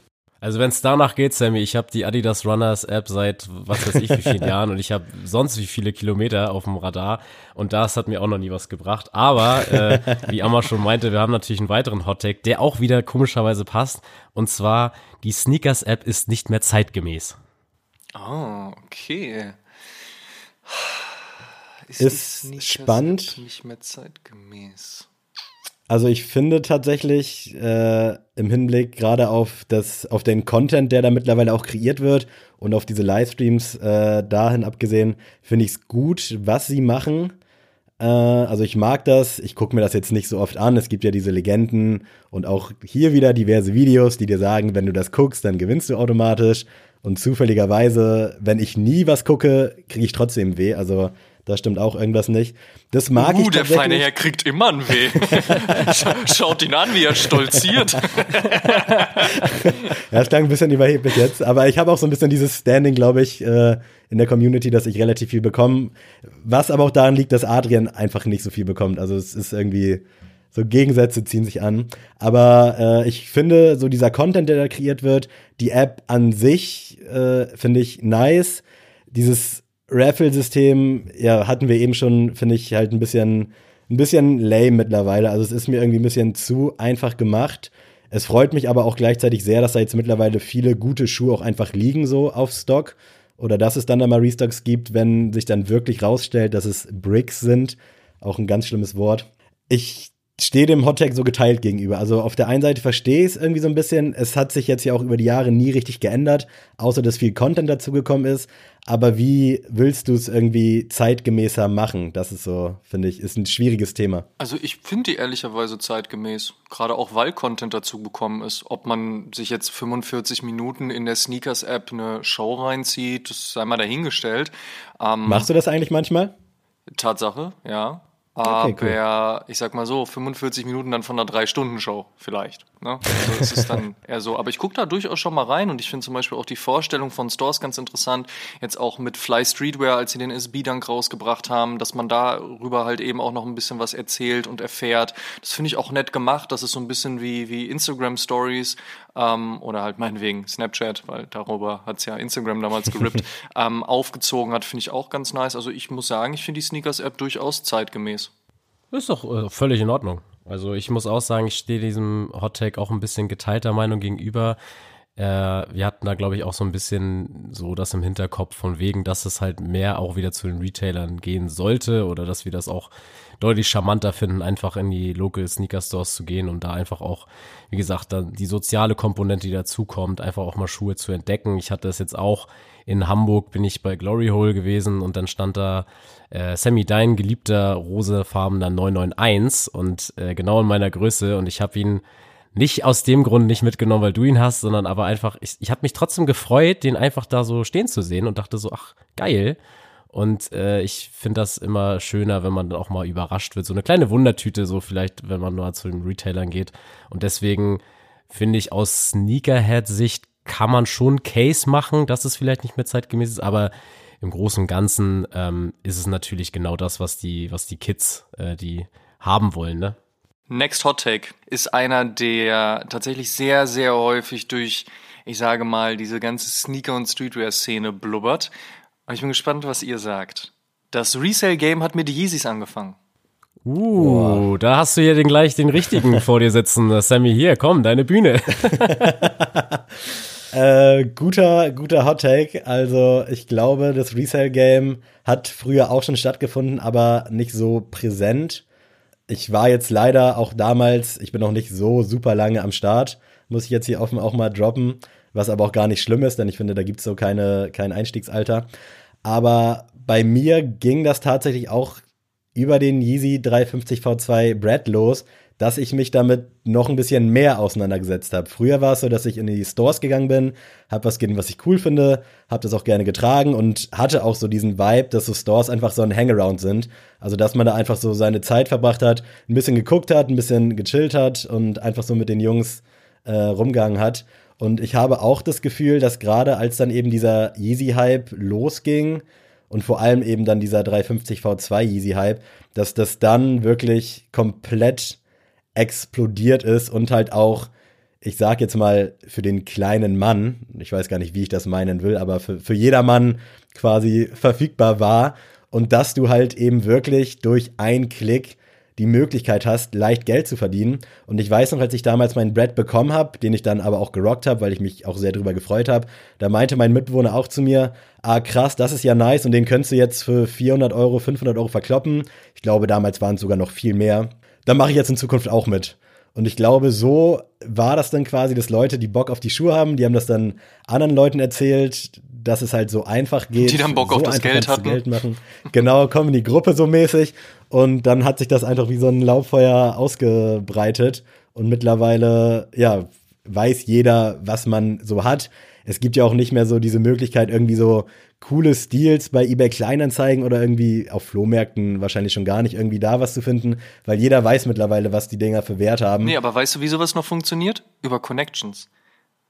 Also wenn es danach geht, Sammy, ich habe die Adidas Runners App seit was weiß ich wie vielen Jahren und ich habe sonst wie viele Kilometer auf dem Radar und das hat mir auch noch nie was gebracht. Aber äh, wie Amma schon meinte, wir haben natürlich einen weiteren Hottake, der auch wieder komischerweise passt und zwar die Sneakers App ist nicht mehr zeitgemäß. Oh, okay. Ist, ist spannend. Nicht mehr zeitgemäß. Also ich finde tatsächlich äh, im Hinblick gerade auf das, auf den Content, der da mittlerweile auch kreiert wird und auf diese Livestreams äh, dahin abgesehen, finde ich es gut, was sie machen. Äh, also ich mag das. Ich gucke mir das jetzt nicht so oft an. Es gibt ja diese Legenden und auch hier wieder diverse Videos, die dir sagen, wenn du das guckst, dann gewinnst du automatisch. Und zufälligerweise, wenn ich nie was gucke, kriege ich trotzdem weh. Also da stimmt auch irgendwas nicht. Das mag uh, ich der feine Herr kriegt immer ein Weh. Schaut ihn an, wie er stolziert. ja, das klang ein bisschen überheblich jetzt, aber ich habe auch so ein bisschen dieses Standing, glaube ich, äh, in der Community, dass ich relativ viel bekomme. Was aber auch daran liegt, dass Adrian einfach nicht so viel bekommt. Also es ist irgendwie so Gegensätze ziehen sich an. Aber äh, ich finde, so dieser Content, der da kreiert wird, die App an sich, äh, finde ich nice. Dieses Raffle-System, ja, hatten wir eben schon, finde ich halt ein bisschen, ein bisschen lame mittlerweile. Also es ist mir irgendwie ein bisschen zu einfach gemacht. Es freut mich aber auch gleichzeitig sehr, dass da jetzt mittlerweile viele gute Schuhe auch einfach liegen so auf Stock. Oder dass es dann da mal Restocks gibt, wenn sich dann wirklich rausstellt, dass es Bricks sind. Auch ein ganz schlimmes Wort. Ich stehe dem Hottag so geteilt gegenüber. Also auf der einen Seite verstehe ich es irgendwie so ein bisschen. Es hat sich jetzt ja auch über die Jahre nie richtig geändert, außer dass viel Content dazugekommen ist. Aber wie willst du es irgendwie zeitgemäßer machen? Das ist so, finde ich, ist ein schwieriges Thema. Also ich finde die ehrlicherweise zeitgemäß. Gerade auch weil Content dazu gekommen ist. Ob man sich jetzt 45 Minuten in der Sneakers-App eine Show reinzieht, das sei mal dahingestellt. Ähm, Machst du das eigentlich manchmal? Tatsache, ja. Aber okay, cool. ich sag mal so, 45 Minuten dann von einer Drei-Stunden-Show vielleicht. Ne? Also es ist dann eher so. Aber ich gucke da durchaus schon mal rein und ich finde zum Beispiel auch die Vorstellung von Stores ganz interessant. Jetzt auch mit Fly Streetwear, als sie den SB-Dunk rausgebracht haben, dass man darüber halt eben auch noch ein bisschen was erzählt und erfährt. Das finde ich auch nett gemacht. Das ist so ein bisschen wie, wie Instagram-Stories ähm, oder halt meinetwegen Snapchat, weil darüber hat's ja Instagram damals gerippt, ähm, aufgezogen hat, finde ich auch ganz nice. Also ich muss sagen, ich finde die Sneakers-App durchaus zeitgemäß. Ist doch äh, völlig in Ordnung. Also ich muss auch sagen, ich stehe diesem Hot Take auch ein bisschen geteilter Meinung gegenüber. Äh, wir hatten da, glaube ich, auch so ein bisschen so das im Hinterkopf von wegen, dass es halt mehr auch wieder zu den Retailern gehen sollte oder dass wir das auch deutlich charmanter finden, einfach in die Local Sneaker Stores zu gehen und da einfach auch, wie gesagt, dann die soziale Komponente, die dazukommt, einfach auch mal Schuhe zu entdecken. Ich hatte das jetzt auch in Hamburg, bin ich bei Glory Hole gewesen und dann stand da äh, Sammy, dein geliebter rosafarbener 991 und äh, genau in meiner Größe und ich habe ihn nicht aus dem Grund nicht mitgenommen, weil du ihn hast, sondern aber einfach, ich, ich habe mich trotzdem gefreut, den einfach da so stehen zu sehen und dachte so, ach, geil. Und äh, ich finde das immer schöner, wenn man dann auch mal überrascht wird. So eine kleine Wundertüte, so vielleicht, wenn man nur zu den Retailern geht. Und deswegen finde ich aus Sneakerhead-Sicht kann man schon Case machen, dass es vielleicht nicht mehr zeitgemäß ist, aber im Großen und Ganzen ähm, ist es natürlich genau das, was die, was die Kids, äh, die haben wollen, ne? Next Hot Take ist einer, der tatsächlich sehr, sehr häufig durch, ich sage mal, diese ganze Sneaker- und Streetwear-Szene blubbert. Und ich bin gespannt, was ihr sagt. Das Resale-Game hat mit Yeezys angefangen. Uh, Boah. da hast du ja den gleich den richtigen vor dir sitzen. Sammy, hier, komm, deine Bühne. äh, guter, guter Hot Take. Also, ich glaube, das Resale-Game hat früher auch schon stattgefunden, aber nicht so präsent ich war jetzt leider auch damals, ich bin noch nicht so super lange am Start, muss ich jetzt hier offen auch mal droppen, was aber auch gar nicht schlimm ist, denn ich finde, da gibt's so keine, kein Einstiegsalter. Aber bei mir ging das tatsächlich auch über den Yeezy 350 V2 Brad los, dass ich mich damit noch ein bisschen mehr auseinandergesetzt habe. Früher war es so, dass ich in die Stores gegangen bin, habe was gesehen, was ich cool finde, habe das auch gerne getragen und hatte auch so diesen Vibe, dass so Stores einfach so ein Hangaround sind. Also, dass man da einfach so seine Zeit verbracht hat, ein bisschen geguckt hat, ein bisschen gechillt hat und einfach so mit den Jungs äh, rumgegangen hat. Und ich habe auch das Gefühl, dass gerade als dann eben dieser Yeezy-Hype losging, und vor allem eben dann dieser 350 V2 Yeezy Hype, dass das dann wirklich komplett explodiert ist und halt auch, ich sag jetzt mal, für den kleinen Mann, ich weiß gar nicht, wie ich das meinen will, aber für, für jedermann quasi verfügbar war und dass du halt eben wirklich durch einen Klick die Möglichkeit hast, leicht Geld zu verdienen. Und ich weiß noch, als ich damals meinen Brad bekommen habe, den ich dann aber auch gerockt habe, weil ich mich auch sehr drüber gefreut habe, da meinte mein Mitbewohner auch zu mir, ah krass, das ist ja nice und den könntest du jetzt für 400 Euro, 500 Euro verkloppen. Ich glaube, damals waren es sogar noch viel mehr da mache ich jetzt in Zukunft auch mit. Und ich glaube, so war das dann quasi, dass Leute, die Bock auf die Schuhe haben, die haben das dann anderen Leuten erzählt, dass es halt so einfach geht. Die dann Bock so auf das Geld hatten. Geld machen. Genau, kommen in die Gruppe so mäßig. Und dann hat sich das einfach wie so ein Laubfeuer ausgebreitet. Und mittlerweile, ja, weiß jeder, was man so hat. Es gibt ja auch nicht mehr so diese Möglichkeit, irgendwie so coole Steals bei eBay Kleinanzeigen oder irgendwie auf Flohmärkten wahrscheinlich schon gar nicht irgendwie da was zu finden, weil jeder weiß mittlerweile, was die Dinger für Wert haben. Nee, aber weißt du, wie sowas noch funktioniert? Über Connections.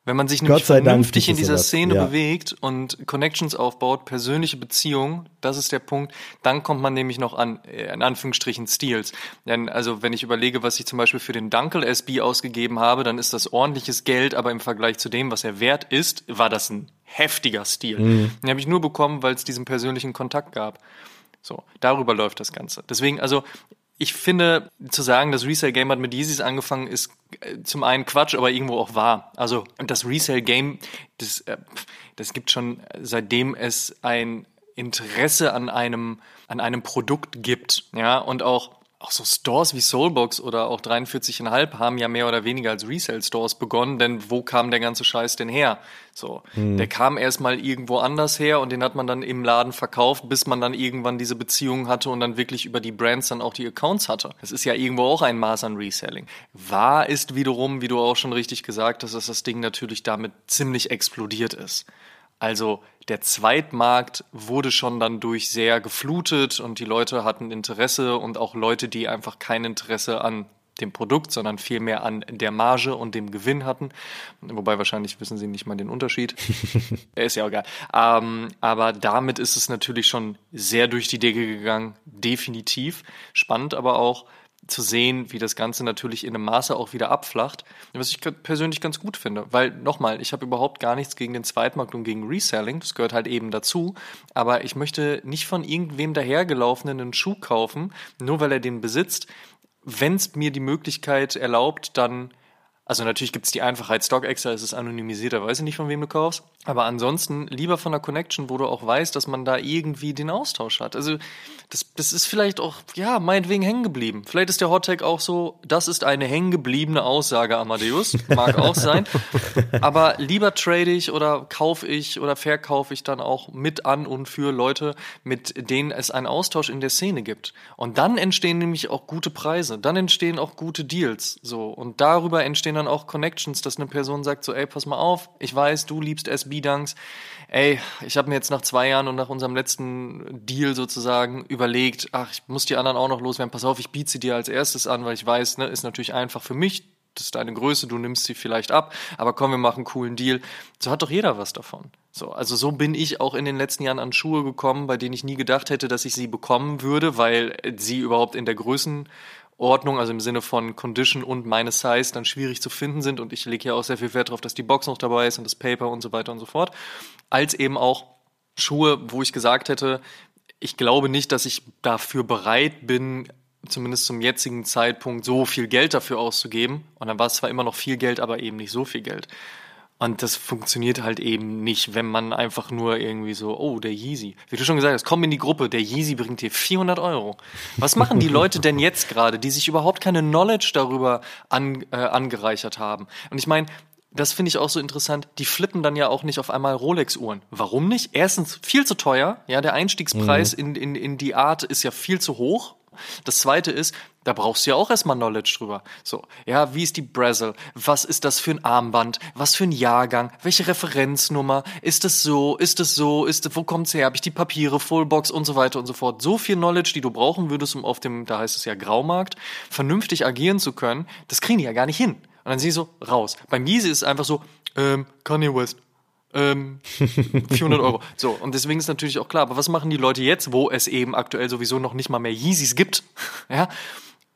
Wenn man sich nämlich vernünftig in dieser Szene ja. bewegt und Connections aufbaut, persönliche Beziehungen, das ist der Punkt, dann kommt man nämlich noch an, äh, in Anführungsstrichen, Steals. Denn also wenn ich überlege, was ich zum Beispiel für den Dunkel SB ausgegeben habe, dann ist das ordentliches Geld, aber im Vergleich zu dem, was er wert ist, war das ein heftiger Stil. Mhm. Den habe ich nur bekommen, weil es diesen persönlichen Kontakt gab. So, darüber läuft das Ganze. Deswegen, also ich finde, zu sagen, das Resale Game hat mit Yeezys angefangen, ist äh, zum einen Quatsch, aber irgendwo auch wahr. Also das Resale Game, das, äh, das gibt schon seitdem es ein Interesse an einem, an einem Produkt gibt, ja, und auch auch so Stores wie Soulbox oder auch 43,5 haben ja mehr oder weniger als Resale-Stores begonnen, denn wo kam der ganze Scheiß denn her? So, hm. der kam erstmal irgendwo anders her und den hat man dann im Laden verkauft, bis man dann irgendwann diese Beziehungen hatte und dann wirklich über die Brands dann auch die Accounts hatte. Das ist ja irgendwo auch ein Maß an Reselling. Wahr ist wiederum, wie du auch schon richtig gesagt hast, dass das Ding natürlich damit ziemlich explodiert ist. Also der Zweitmarkt wurde schon dann durch sehr geflutet und die Leute hatten Interesse und auch Leute, die einfach kein Interesse an dem Produkt, sondern vielmehr an der Marge und dem Gewinn hatten. Wobei wahrscheinlich wissen sie nicht mal den Unterschied. ist ja auch egal. Ähm, aber damit ist es natürlich schon sehr durch die Decke gegangen, definitiv. Spannend aber auch, zu sehen, wie das Ganze natürlich in einem Maße auch wieder abflacht, was ich persönlich ganz gut finde. Weil nochmal, ich habe überhaupt gar nichts gegen den Zweitmarkt und gegen Reselling, das gehört halt eben dazu, aber ich möchte nicht von irgendwem dahergelaufenen einen Schuh kaufen, nur weil er den besitzt. Wenn es mir die Möglichkeit erlaubt, dann also natürlich gibt es die Einfachheit, StockExtra ist es anonymisiert, da weiß ich nicht, von wem du kaufst. Aber ansonsten lieber von der Connection, wo du auch weißt, dass man da irgendwie den Austausch hat. Also das, das ist vielleicht auch, ja, meinetwegen hängen geblieben. Vielleicht ist der Hottag auch so, das ist eine hängen gebliebene Aussage, Amadeus. Mag auch sein. Aber lieber trade ich oder kaufe ich oder verkaufe ich dann auch mit an und für Leute, mit denen es einen Austausch in der Szene gibt. Und dann entstehen nämlich auch gute Preise. Dann entstehen auch gute Deals. So. Und darüber entstehen entstehen dann auch Connections, dass eine Person sagt so, ey, pass mal auf, ich weiß, du liebst SB-Dunks. Ey, ich habe mir jetzt nach zwei Jahren und nach unserem letzten Deal sozusagen überlegt, ach, ich muss die anderen auch noch loswerden. Pass auf, ich biete sie dir als erstes an, weil ich weiß, ne, ist natürlich einfach für mich. Das ist deine Größe, du nimmst sie vielleicht ab, aber komm, wir machen einen coolen Deal. So hat doch jeder was davon. So, also so bin ich auch in den letzten Jahren an Schuhe gekommen, bei denen ich nie gedacht hätte, dass ich sie bekommen würde, weil sie überhaupt in der Größen Ordnung, also im Sinne von Condition und meine Size dann schwierig zu finden sind. Und ich lege ja auch sehr viel Wert darauf, dass die Box noch dabei ist und das Paper und so weiter und so fort. Als eben auch Schuhe, wo ich gesagt hätte, ich glaube nicht, dass ich dafür bereit bin, zumindest zum jetzigen Zeitpunkt so viel Geld dafür auszugeben. Und dann war es zwar immer noch viel Geld, aber eben nicht so viel Geld. Und das funktioniert halt eben nicht, wenn man einfach nur irgendwie so, oh, der Yeezy. Wie du schon gesagt hast, komm in die Gruppe, der Yeezy bringt dir 400 Euro. Was machen die Leute denn jetzt gerade, die sich überhaupt keine Knowledge darüber an, äh, angereichert haben? Und ich meine, das finde ich auch so interessant, die flippen dann ja auch nicht auf einmal Rolex-Uhren. Warum nicht? Erstens viel zu teuer, ja, der Einstiegspreis mhm. in, in, in die Art ist ja viel zu hoch. Das zweite ist, da brauchst du ja auch erstmal Knowledge drüber. So, ja, wie ist die Brazil? Was ist das für ein Armband? Was für ein Jahrgang? Welche Referenznummer? Ist das so? Ist das so? Ist das, wo kommt's her? Habe ich die Papiere, Fullbox und so weiter und so fort? So viel Knowledge, die du brauchen würdest, um auf dem, da heißt es ja Graumarkt, vernünftig agieren zu können, das kriegen die ja gar nicht hin. Und dann sieh so raus. Beim Yeezy ist es einfach so, ähm, Kanye West, ähm, 400 Euro. So, und deswegen ist natürlich auch klar, aber was machen die Leute jetzt, wo es eben aktuell sowieso noch nicht mal mehr Yeezys gibt? ja,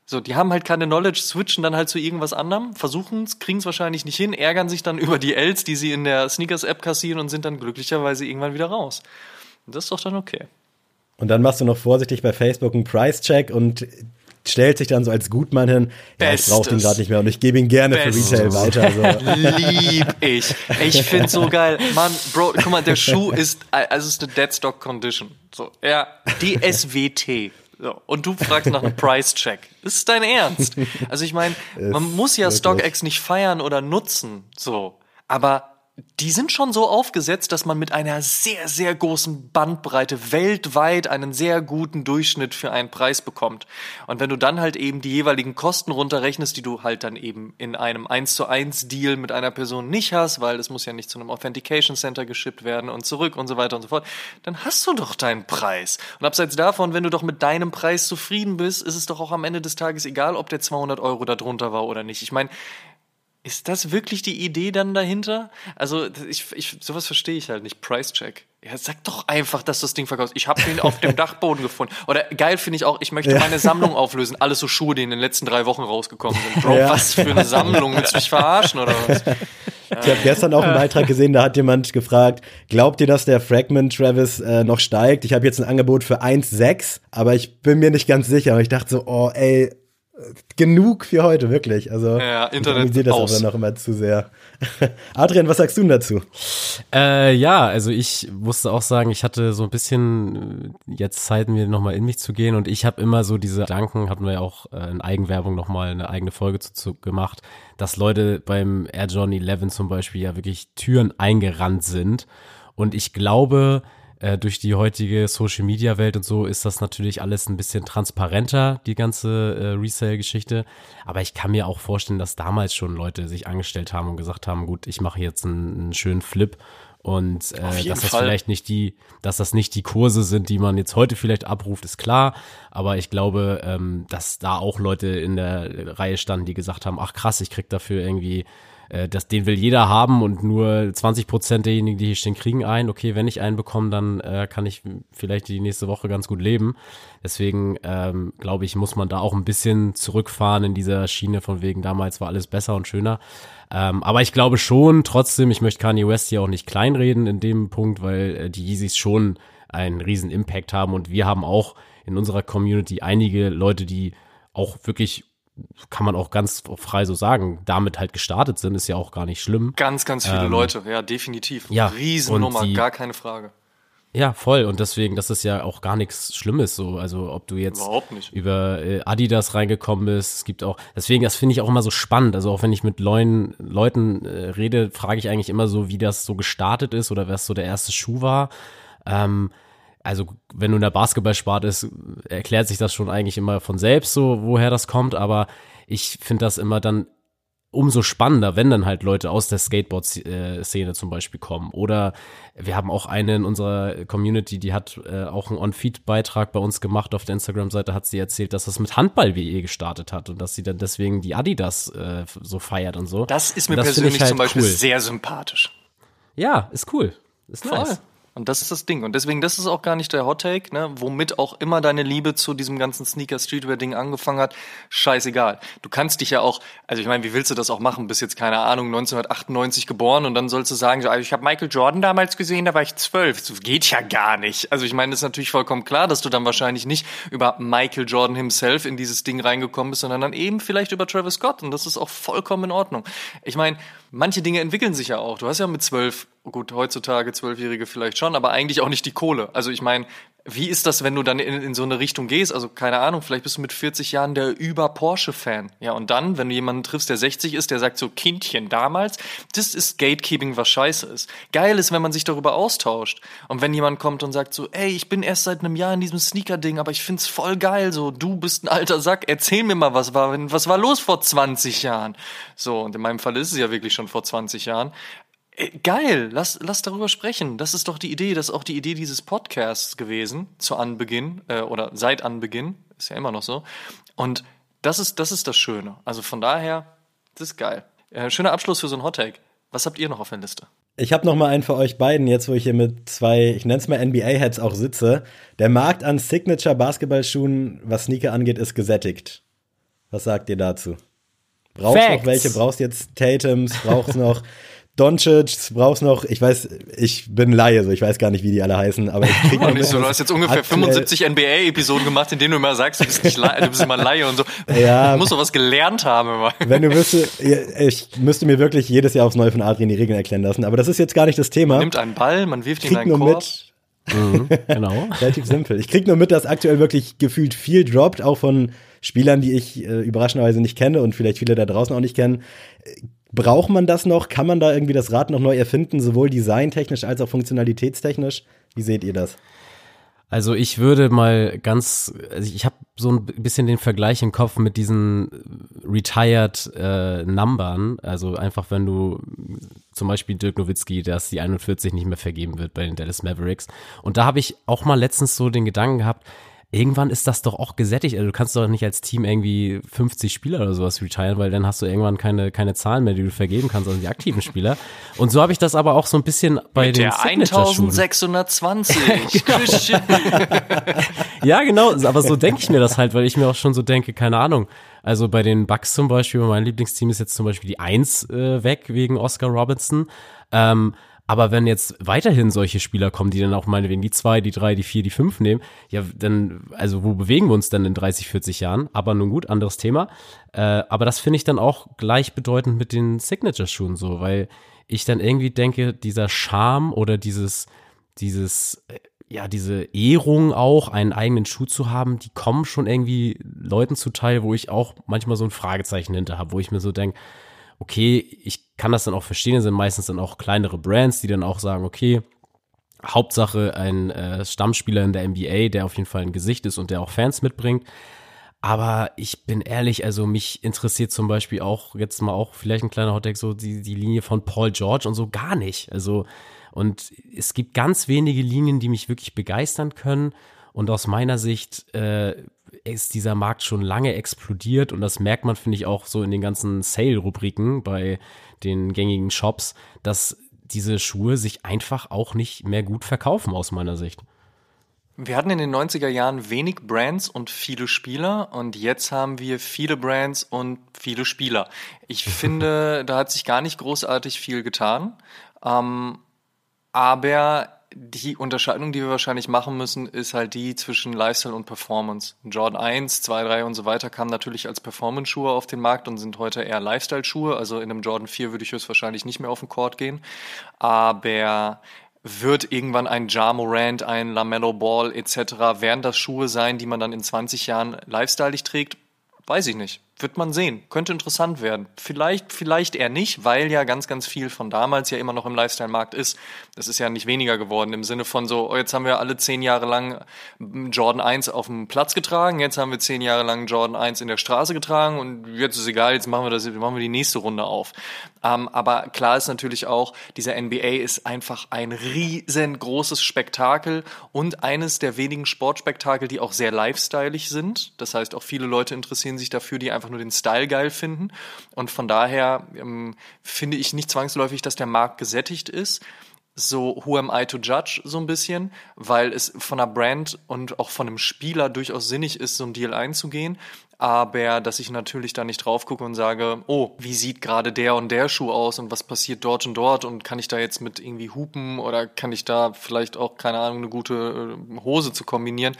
so, die haben halt keine Knowledge, switchen dann halt zu irgendwas anderem, versuchen es, kriegen es wahrscheinlich nicht hin, ärgern sich dann über die Ls, die sie in der Sneakers-App kassieren und sind dann glücklicherweise irgendwann wieder raus. Und das ist doch dann okay. Und dann machst du noch vorsichtig bei Facebook einen Price-Check und stellt sich dann so als Gutmann hin, ja, ich brauche den gerade nicht mehr und ich gebe ihn gerne Bestes. für Retail weiter. So. Lieb ich. Ich finde so geil. Mann, Bro, guck mal, der Schuh ist, also ist eine Deadstock Condition. So, ja, die SWT. So, und du fragst nach einem Price-Check. Ist dein Ernst? Also ich meine, man muss ja StockX nicht feiern oder nutzen, so. Aber die sind schon so aufgesetzt, dass man mit einer sehr, sehr großen Bandbreite weltweit einen sehr guten Durchschnitt für einen Preis bekommt. Und wenn du dann halt eben die jeweiligen Kosten runterrechnest, die du halt dann eben in einem 1 zu 1 Deal mit einer Person nicht hast, weil es muss ja nicht zu einem Authentication Center geschippt werden und zurück und so weiter und so fort, dann hast du doch deinen Preis. Und abseits davon, wenn du doch mit deinem Preis zufrieden bist, ist es doch auch am Ende des Tages egal, ob der 200 Euro da drunter war oder nicht. Ich meine, ist das wirklich die Idee dann dahinter? Also, ich, ich, sowas verstehe ich halt nicht. Price Check. Ja, sag doch einfach, dass du das Ding verkaufst. Ich habe den auf dem Dachboden gefunden. Oder geil finde ich auch, ich möchte ja. meine Sammlung auflösen. Alles so Schuhe, die in den letzten drei Wochen rausgekommen sind. Bro, ja. was für eine Sammlung. Willst du mich verarschen oder was? Ich habe gestern auch einen Beitrag gesehen, da hat jemand gefragt, glaubt ihr, dass der Fragment Travis äh, noch steigt? Ich habe jetzt ein Angebot für 1,6, aber ich bin mir nicht ganz sicher. Und ich dachte so, oh ey, genug für heute, wirklich. Also ja, Internet ich das aus. aber noch immer zu sehr. Adrian, was sagst du dazu? Äh, ja, also ich musste auch sagen, ich hatte so ein bisschen äh, jetzt Zeit, mir nochmal in mich zu gehen und ich habe immer so diese Gedanken, hatten wir ja auch äh, in Eigenwerbung nochmal eine eigene Folge zu, zu gemacht, dass Leute beim Air John 11 zum Beispiel ja wirklich Türen eingerannt sind und ich glaube, äh, durch die heutige Social Media Welt und so ist das natürlich alles ein bisschen transparenter, die ganze äh, Resale-Geschichte. Aber ich kann mir auch vorstellen, dass damals schon Leute sich angestellt haben und gesagt haben, gut, ich mache jetzt einen, einen schönen Flip und äh, dass das Fall. vielleicht nicht die, dass das nicht die Kurse sind, die man jetzt heute vielleicht abruft, ist klar. Aber ich glaube, ähm, dass da auch Leute in der Reihe standen, die gesagt haben, ach krass, ich krieg dafür irgendwie äh, das, den will jeder haben und nur 20 Prozent derjenigen, die hier stehen, kriegen einen. Okay, wenn ich einen bekomme, dann äh, kann ich vielleicht die nächste Woche ganz gut leben. Deswegen ähm, glaube ich, muss man da auch ein bisschen zurückfahren in dieser Schiene von wegen, damals war alles besser und schöner. Ähm, aber ich glaube schon, trotzdem, ich möchte Kanye West hier auch nicht kleinreden in dem Punkt, weil äh, die Yeezys schon einen riesen Impact haben und wir haben auch in unserer Community einige Leute, die auch wirklich kann man auch ganz frei so sagen, damit halt gestartet sind, ist ja auch gar nicht schlimm. Ganz, ganz viele ähm, Leute, ja, definitiv. Ja, Riesennummer, die, gar keine Frage. Ja, voll. Und deswegen, das ist ja auch gar nichts Schlimmes so. Also ob du jetzt über äh, Adidas reingekommen bist, es gibt auch, deswegen, das finde ich auch immer so spannend. Also auch wenn ich mit neuen Leuten äh, rede, frage ich eigentlich immer so, wie das so gestartet ist oder was so der erste Schuh war. Ähm, also wenn du in der Basketballsparte ist, erklärt sich das schon eigentlich immer von selbst so, woher das kommt, aber ich finde das immer dann umso spannender, wenn dann halt Leute aus der Skateboard-Szene zum Beispiel kommen. Oder wir haben auch eine in unserer Community, die hat äh, auch einen On-Feed-Beitrag bei uns gemacht auf der Instagram-Seite, hat sie erzählt, dass das mit Handball-WE gestartet hat und dass sie dann deswegen die Adidas äh, so feiert und so. Das ist mir das persönlich halt zum Beispiel cool. sehr sympathisch. Ja, ist cool. Ist Voll. Und das ist das Ding. Und deswegen, das ist auch gar nicht der Hot Take, ne? womit auch immer deine Liebe zu diesem ganzen Sneaker Streetwear Ding angefangen hat. Scheißegal. Du kannst dich ja auch, also ich meine, wie willst du das auch machen? Bist jetzt keine Ahnung 1998 geboren und dann sollst du sagen, also ich habe Michael Jordan damals gesehen, da war ich zwölf. Das geht ja gar nicht. Also ich meine, es ist natürlich vollkommen klar, dass du dann wahrscheinlich nicht über Michael Jordan himself in dieses Ding reingekommen bist, sondern dann eben vielleicht über Travis Scott. Und das ist auch vollkommen in Ordnung. Ich meine, manche Dinge entwickeln sich ja auch. Du hast ja mit zwölf gut, heutzutage Zwölfjährige vielleicht schon, aber eigentlich auch nicht die Kohle. Also ich meine, wie ist das, wenn du dann in, in so eine Richtung gehst? Also keine Ahnung, vielleicht bist du mit 40 Jahren der über Porsche-Fan. Ja, und dann, wenn du jemanden triffst, der 60 ist, der sagt so, Kindchen, damals, das ist Gatekeeping, was scheiße ist. Geil ist, wenn man sich darüber austauscht. Und wenn jemand kommt und sagt so, ey, ich bin erst seit einem Jahr in diesem Sneaker-Ding, aber ich find's voll geil, so, du bist ein alter Sack, erzähl mir mal, was war, was war los vor 20 Jahren? So, und in meinem Fall ist es ja wirklich schon vor 20 Jahren. Äh, geil, lass, lass darüber sprechen. Das ist doch die Idee, das ist auch die Idee dieses Podcasts gewesen, zu Anbeginn, äh, oder seit Anbeginn, ist ja immer noch so. Und das ist, das ist das Schöne. Also von daher, das ist geil. Äh, schöner Abschluss für so ein Hottake. Was habt ihr noch auf der Liste? Ich habe noch mal einen für euch beiden, jetzt wo ich hier mit zwei, ich nenne es mal NBA-Heads auch sitze. Der Markt an Signature-Basketballschuhen, was Sneaker angeht, ist gesättigt. Was sagt ihr dazu? Brauchst du noch welche? Brauchst jetzt Tatums? Brauchst noch Doncic, brauchst noch, ich weiß, ich bin Laie, so ich weiß gar nicht, wie die alle heißen, aber ich krieg nicht so, Du hast jetzt ungefähr 75 NBA-Episoden gemacht, in denen du immer sagst, du bist nicht Laie, du bist immer Laie und so. Ja. Du musst doch was gelernt haben immer. Wenn du wüsstest, ich müsste mir wirklich jedes Jahr aufs Neue von Adrian die Regeln erklären lassen, aber das ist jetzt gar nicht das Thema. Man nimmt einen Ball, man wirft ihn in einen Korb. Mit, mhm, genau. Relativ simpel. Ich krieg nur mit, dass aktuell wirklich gefühlt viel droppt, auch von Spielern, die ich äh, überraschenderweise nicht kenne und vielleicht viele da draußen auch nicht kennen Braucht man das noch? Kann man da irgendwie das Rad noch neu erfinden, sowohl designtechnisch als auch funktionalitätstechnisch? Wie seht ihr das? Also ich würde mal ganz, also ich habe so ein bisschen den Vergleich im Kopf mit diesen retired äh, Numbern. Also einfach, wenn du zum Beispiel Dirk Nowitzki, dass die 41 nicht mehr vergeben wird bei den Dallas Mavericks. Und da habe ich auch mal letztens so den Gedanken gehabt, irgendwann ist das doch auch gesättigt. Also du kannst doch nicht als Team irgendwie 50 Spieler oder sowas retiren, weil dann hast du irgendwann keine, keine Zahlen mehr, die du vergeben kannst, also die aktiven Spieler. Und so habe ich das aber auch so ein bisschen bei Mit den der 1620. genau. ja, genau. Aber so denke ich mir das halt, weil ich mir auch schon so denke, keine Ahnung. Also bei den Bucks zum Beispiel, mein Lieblingsteam ist jetzt zum Beispiel die Eins äh, weg wegen Oscar Robinson. Ähm, Aber wenn jetzt weiterhin solche Spieler kommen, die dann auch meinetwegen die zwei, die drei, die vier, die fünf nehmen, ja, dann, also wo bewegen wir uns denn in 30, 40 Jahren? Aber nun gut, anderes Thema. Äh, aber das finde ich dann auch gleichbedeutend mit den Signature-Schuhen so, weil ich dann irgendwie denke, dieser Charme oder dieses, dieses, äh, ja, diese Ehrung auch, einen eigenen Schuh zu haben, die kommen schon irgendwie Leuten zuteil, wo ich auch manchmal so ein Fragezeichen hinter habe, wo ich mir so denke, okay, ich kann das dann auch verstehen, das sind meistens dann auch kleinere Brands, die dann auch sagen, okay, Hauptsache ein äh, Stammspieler in der NBA, der auf jeden Fall ein Gesicht ist und der auch Fans mitbringt. Aber ich bin ehrlich, also mich interessiert zum Beispiel auch, jetzt mal auch vielleicht ein kleiner Hotdeck, so die, die Linie von Paul George und so gar nicht. Also, und es gibt ganz wenige Linien, die mich wirklich begeistern können. Und aus meiner Sicht äh, ist dieser Markt schon lange explodiert und das merkt man, finde ich, auch so in den ganzen Sale-Rubriken bei den gängigen Shops, dass diese Schuhe sich einfach auch nicht mehr gut verkaufen aus meiner Sicht. Wir hatten in den 90er Jahren wenig Brands und viele Spieler und jetzt haben wir viele Brands und viele Spieler. Ich finde, da hat sich gar nicht großartig viel getan. Ähm, aber die Unterscheidung, die wir wahrscheinlich machen müssen, ist halt die zwischen Lifestyle und Performance. Jordan 1, 2, 3 und so weiter kamen natürlich als Performance-Schuhe auf den Markt und sind heute eher Lifestyle-Schuhe. Also in einem Jordan 4 würde ich höchstwahrscheinlich nicht mehr auf den Court gehen. Aber wird irgendwann ein Ja Morant, ein LaMelo Ball etc. werden das Schuhe sein, die man dann in 20 Jahren lifestyleig trägt? Weiß ich nicht. Wird man sehen. Könnte interessant werden. Vielleicht, vielleicht eher nicht, weil ja ganz, ganz viel von damals ja immer noch im Lifestyle-Markt ist. Das ist ja nicht weniger geworden im Sinne von so, oh, jetzt haben wir alle zehn Jahre lang Jordan 1 auf dem Platz getragen, jetzt haben wir zehn Jahre lang Jordan 1 in der Straße getragen und jetzt ist egal, jetzt machen wir das, machen wir die nächste Runde auf. Ähm, aber klar ist natürlich auch, dieser NBA ist einfach ein riesengroßes Spektakel und eines der wenigen Sportspektakel, die auch sehr lifestyleig sind. Das heißt, auch viele Leute interessieren sich dafür, die einfach einfach nur den Style geil finden. Und von daher ähm, finde ich nicht zwangsläufig, dass der Markt gesättigt ist so Who am I to judge so ein bisschen, weil es von einer Brand und auch von einem Spieler durchaus sinnig ist, so ein Deal einzugehen aber dass ich natürlich da nicht drauf gucke und sage, oh, wie sieht gerade der und der Schuh aus und was passiert dort und dort und kann ich da jetzt mit irgendwie hupen oder kann ich da vielleicht auch, keine Ahnung, eine gute äh, Hose zu kombinieren.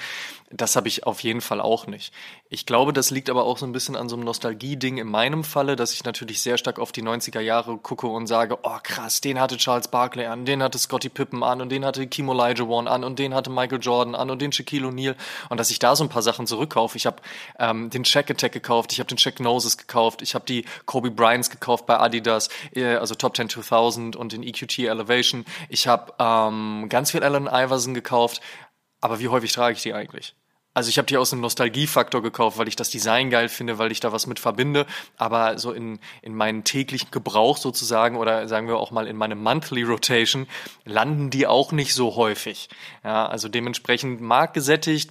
Das habe ich auf jeden Fall auch nicht. Ich glaube, das liegt aber auch so ein bisschen an so einem Nostalgie-Ding in meinem Falle, dass ich natürlich sehr stark auf die 90er Jahre gucke und sage, oh krass, den hatte Charles Barkley an, den hatte Scottie Pippen an und den hatte Kim Olajuwon an und den hatte Michael Jordan an und den Shaquille O'Neal und dass ich da so ein paar Sachen zurückkaufe. Ich habe ähm, den Check Attack gekauft, ich habe den Check Noses gekauft, ich habe die Kobe Bryants gekauft bei Adidas, äh, also Top 10 2000 und den EQT Elevation. Ich habe ähm, ganz viel Allen Iverson gekauft, aber wie häufig trage ich die eigentlich? Also ich habe die aus einem Nostalgiefaktor gekauft, weil ich das Design geil finde, weil ich da was mit verbinde. Aber so in, in meinen täglichen Gebrauch sozusagen oder sagen wir auch mal in meine Monthly Rotation landen die auch nicht so häufig. Ja, also dementsprechend marktgesättigt,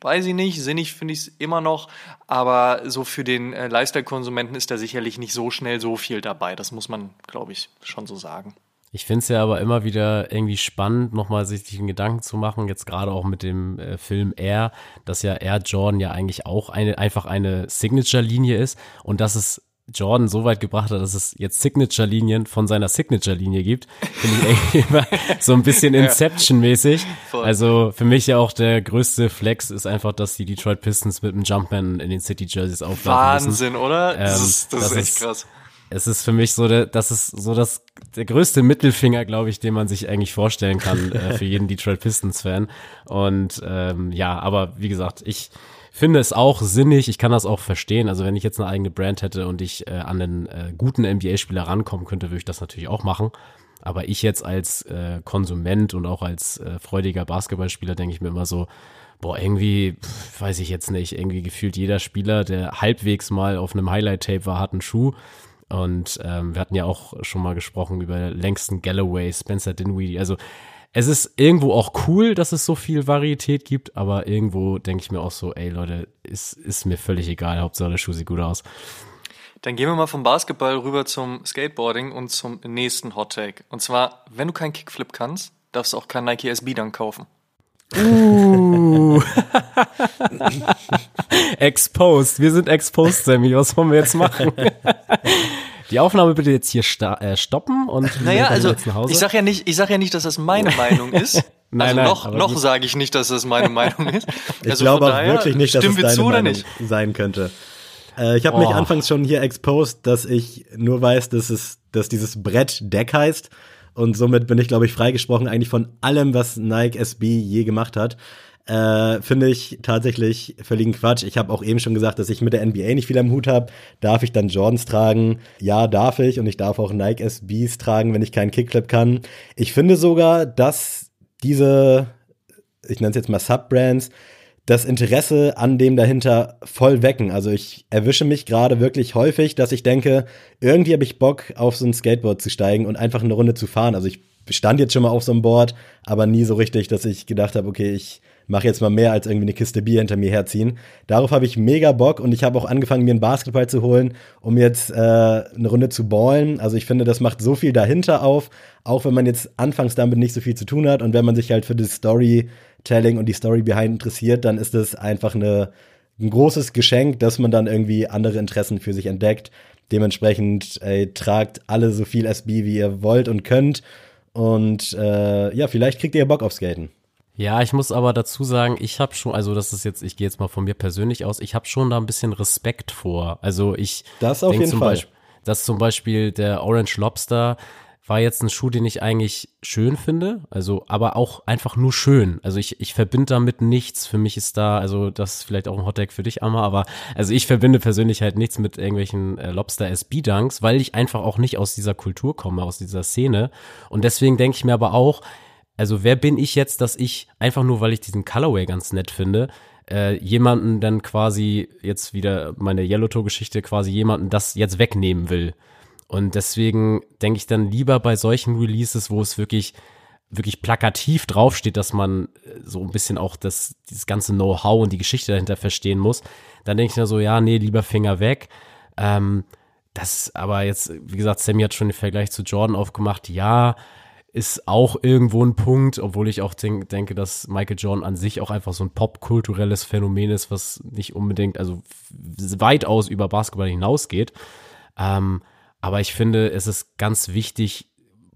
weiß ich nicht, sinnig finde ich es immer noch. Aber so für den äh, Lifestyle-Konsumenten ist da sicherlich nicht so schnell so viel dabei. Das muss man, glaube ich, schon so sagen. Ich finde es ja aber immer wieder irgendwie spannend, nochmal sich den Gedanken zu machen, jetzt gerade auch mit dem äh, Film Air, dass ja Air Jordan ja eigentlich auch eine, einfach eine Signature-Linie ist und dass es Jordan so weit gebracht hat, dass es jetzt Signature-Linien von seiner Signature-Linie gibt, finde ich irgendwie immer so ein bisschen Inception-mäßig. Also für mich ja auch der größte Flex ist einfach, dass die Detroit Pistons mit einem Jumpman in den City-Jerseys auflaufen Wahnsinn, müssen. oder? Das, ähm, ist, das, das, ist echt krass es ist für mich so, der, das ist so das der größte Mittelfinger, glaube ich, den man sich eigentlich vorstellen kann äh, für jeden Detroit Pistons Fan. Und ähm, ja, aber wie gesagt, ich finde es auch sinnig. Ich kann das auch verstehen. Also wenn ich jetzt eine eigene Brand hätte und ich äh, an einen äh, guten NBA-Spieler rankommen könnte, würde ich das natürlich auch machen. Aber ich jetzt als äh, Konsument und auch als äh, freudiger Basketballspieler denke ich mir immer so, boah, irgendwie, pf, weiß ich jetzt nicht, irgendwie gefühlt jeder Spieler, der halbwegs mal auf einem Highlight-Tape war, hat einen Schuh. Und ähm, wir hatten ja auch schon mal gesprochen über Langston Galloway, Spencer Dinwiddie. Also es ist irgendwo auch cool, dass es so viel Varietät gibt, aber irgendwo denke ich mir auch so, ey Leute, ist, ist mir völlig egal, Hauptsache der Schuh sieht gut aus. Dann gehen wir mal vom Basketball rüber zum Skateboarding und zum nächsten Hot Take. Und zwar, wenn du keinen Kickflip kannst, darfst du auch kein Nike SB dann kaufen. Uh. exposed. Wir sind exposed, Sammy. Was wollen wir jetzt machen? Die Aufnahme bitte jetzt hier äh, stoppen und naja, also ich sag ja nicht, ich sag ja nicht, dass das meine Meinung ist. nein, also nein, noch, noch sage ich nicht, dass das meine Meinung ist. Ich also glaube auch wirklich nicht, dass es deine zu, Meinung sein könnte. Äh, ich habe oh. mich anfangs schon hier exposed, dass ich nur weiß, dass es, dass dieses Brett Deck heißt. Und somit bin ich, glaube ich, freigesprochen eigentlich von allem, was Nike SB je gemacht hat. Äh, Finde ich tatsächlich völligen Quatsch. Ich habe auch eben schon gesagt, dass ich mit der NBA nicht viel am Hut habe. Darf ich dann Jordans tragen? Ja, darf ich. Und ich darf auch Nike SBs tragen, wenn ich keinen Kickclip kann. Ich finde sogar, dass diese, ich nenne es jetzt mal Subbrands, das Interesse an dem dahinter voll wecken. Also ich erwische mich gerade wirklich häufig, dass ich denke, irgendwie habe ich Bock, auf so ein Skateboard zu steigen und einfach eine Runde zu fahren. Also ich stand jetzt schon mal auf so einem Board, aber nie so richtig, dass ich gedacht habe, okay, ich mache jetzt mal mehr als irgendwie eine Kiste Bier hinter mir herziehen. Darauf habe ich mega Bock und ich habe auch angefangen, mir einen Basketball zu holen, um jetzt äh, eine Runde zu ballen. Also ich finde, das macht so viel dahinter auf, auch wenn man jetzt anfangs damit nicht so viel zu tun hat und wenn man sich halt für das Storytelling und die Story behind interessiert, dann ist das einfach eine, ein großes Geschenk, dass man dann irgendwie andere Interessen für sich entdeckt. Dementsprechend ey, tragt alle so viel SB, wie ihr wollt und könnt. Und äh, ja, vielleicht kriegt ihr Bock auf Skaten. Ja, ich muss aber dazu sagen, ich habe schon, also das ist jetzt, ich gehe jetzt mal von mir persönlich aus, ich habe schon da ein bisschen Respekt vor. Also ich das auf jeden Fall. Beispiel, dass zum Beispiel der Orange Lobster war jetzt ein Schuh, den ich eigentlich schön finde, also aber auch einfach nur schön. Also ich, ich verbinde damit nichts. Für mich ist da, also das ist vielleicht auch ein Hottag für dich, Amma, aber also ich verbinde persönlich halt nichts mit irgendwelchen äh, Lobster SB Dunks, weil ich einfach auch nicht aus dieser Kultur komme, aus dieser Szene. Und deswegen denke ich mir aber auch, also wer bin ich jetzt, dass ich einfach nur, weil ich diesen Colorway ganz nett finde, äh, jemanden dann quasi jetzt wieder meine Yellow Tour Geschichte quasi jemanden das jetzt wegnehmen will. Und deswegen denke ich dann lieber bei solchen Releases, wo es wirklich wirklich plakativ draufsteht, dass man äh, so ein bisschen auch das, dieses ganze Know-how und die Geschichte dahinter verstehen muss, dann denke ich mir so, ja, nee, lieber Finger weg. Ähm, das aber jetzt, wie gesagt, Sammy hat schon den Vergleich zu Jordan aufgemacht, ja, ist auch irgendwo ein Punkt, obwohl ich auch denk, denke, dass Michael Jordan an sich auch einfach so ein popkulturelles Phänomen ist, was nicht unbedingt, also weitaus über Basketball hinausgeht. Ähm, aber ich finde, es ist ganz wichtig,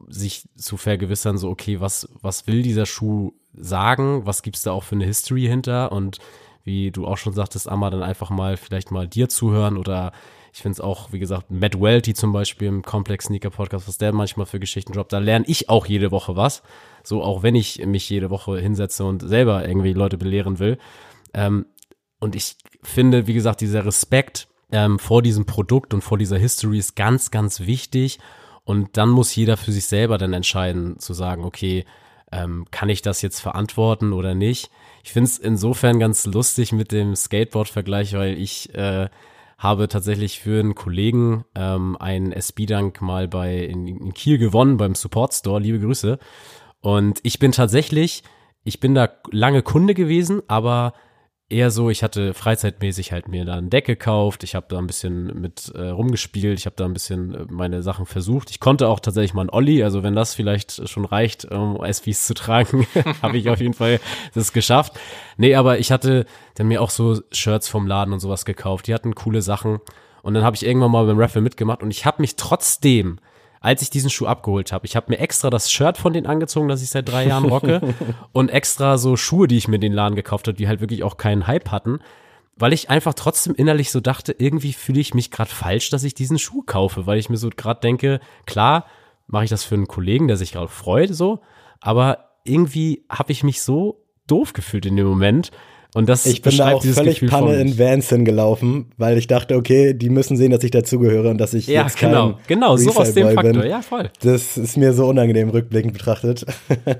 sich zu vergewissern, so, okay, was, was will dieser Schuh sagen? Was gibt's da auch für eine History hinter? Und wie du auch schon sagtest, Amma, dann einfach mal vielleicht mal dir zuhören oder ich finde es auch, wie gesagt, Matt Welty zum Beispiel im Complex Sneaker Podcast, was der manchmal für Geschichten droppt, da lerne ich auch jede Woche was. So auch wenn ich mich jede Woche hinsetze und selber irgendwie Leute belehren will. Ähm, und ich finde, wie gesagt, dieser Respekt ähm, vor diesem Produkt und vor dieser History ist ganz, ganz wichtig. Und dann muss jeder für sich selber dann entscheiden, zu sagen, okay, ähm, kann ich das jetzt verantworten oder nicht? Ich finde es insofern ganz lustig mit dem Skateboard-Vergleich, weil ich äh, habe tatsächlich für einen Kollegen ähm, einen SB-Dank mal bei in, in, Kiel gewonnen beim Support Store. Liebe Grüße. Und ich bin tatsächlich, ich bin da lange Kunde gewesen, aber eher so, ich hatte freizeitmäßig halt mir da ein Deck gekauft, ich habe da ein bisschen mit äh, rumgespielt, ich habe da ein bisschen äh, meine Sachen versucht. Ich konnte auch tatsächlich mal ein Olli, also wenn das vielleicht schon reicht, um SVs zu tragen, habe ich auf jeden Fall das geschafft. Nee, aber ich hatte dann mir auch so Shirts vom Laden und sowas gekauft, die hatten coole Sachen. Und dann habe ich irgendwann mal beim Raffle mitgemacht und ich habe mich trotzdem als ich diesen Schuh abgeholt habe. Ich habe mir extra das Shirt von denen angezogen, das ich seit drei Jahren rocke und extra so Schuhe, die ich mir in den Laden gekauft habe, die halt wirklich auch keinen Hype hatten, weil ich einfach trotzdem innerlich so dachte, irgendwie fühle ich mich gerade falsch, dass ich diesen Schuh kaufe, weil ich mir so gerade denke, klar, mache ich das für einen Kollegen, der sich gerade freut, so, aber irgendwie habe ich mich so doof gefühlt in dem Moment, und das ich bin da auch völlig Gefühl Panne in Vans hingelaufen, weil ich dachte, okay, die müssen sehen, dass ich dazugehöre und dass ich ja, jetzt genau, genau, so aus dem Faktor, bin. ja voll. Das ist mir so unangenehm rückblickend betrachtet.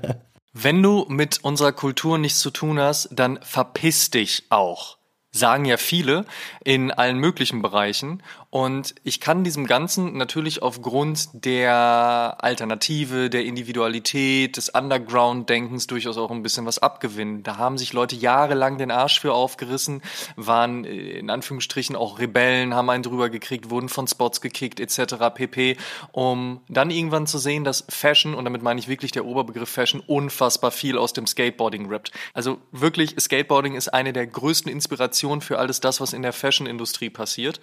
Wenn du mit unserer Kultur nichts zu tun hast, dann verpiss dich auch sagen ja viele in allen möglichen Bereichen. Und ich kann diesem Ganzen natürlich aufgrund der Alternative, der Individualität, des Underground-Denkens durchaus auch ein bisschen was abgewinnen. Da haben sich Leute jahrelang den Arsch für aufgerissen, waren äh, in Anführungsstrichen auch Rebellen, haben einen drüber gekriegt, wurden von Spots gekickt etc. pp. Um dann irgendwann zu sehen, dass Fashion, und damit meine ich wirklich der Oberbegriff Fashion, unfassbar viel aus dem Skateboarding rippt. Also wirklich, Skateboarding ist eine der größten Inspirationen Faszination für alles das, was in der Fashion-Industrie passiert.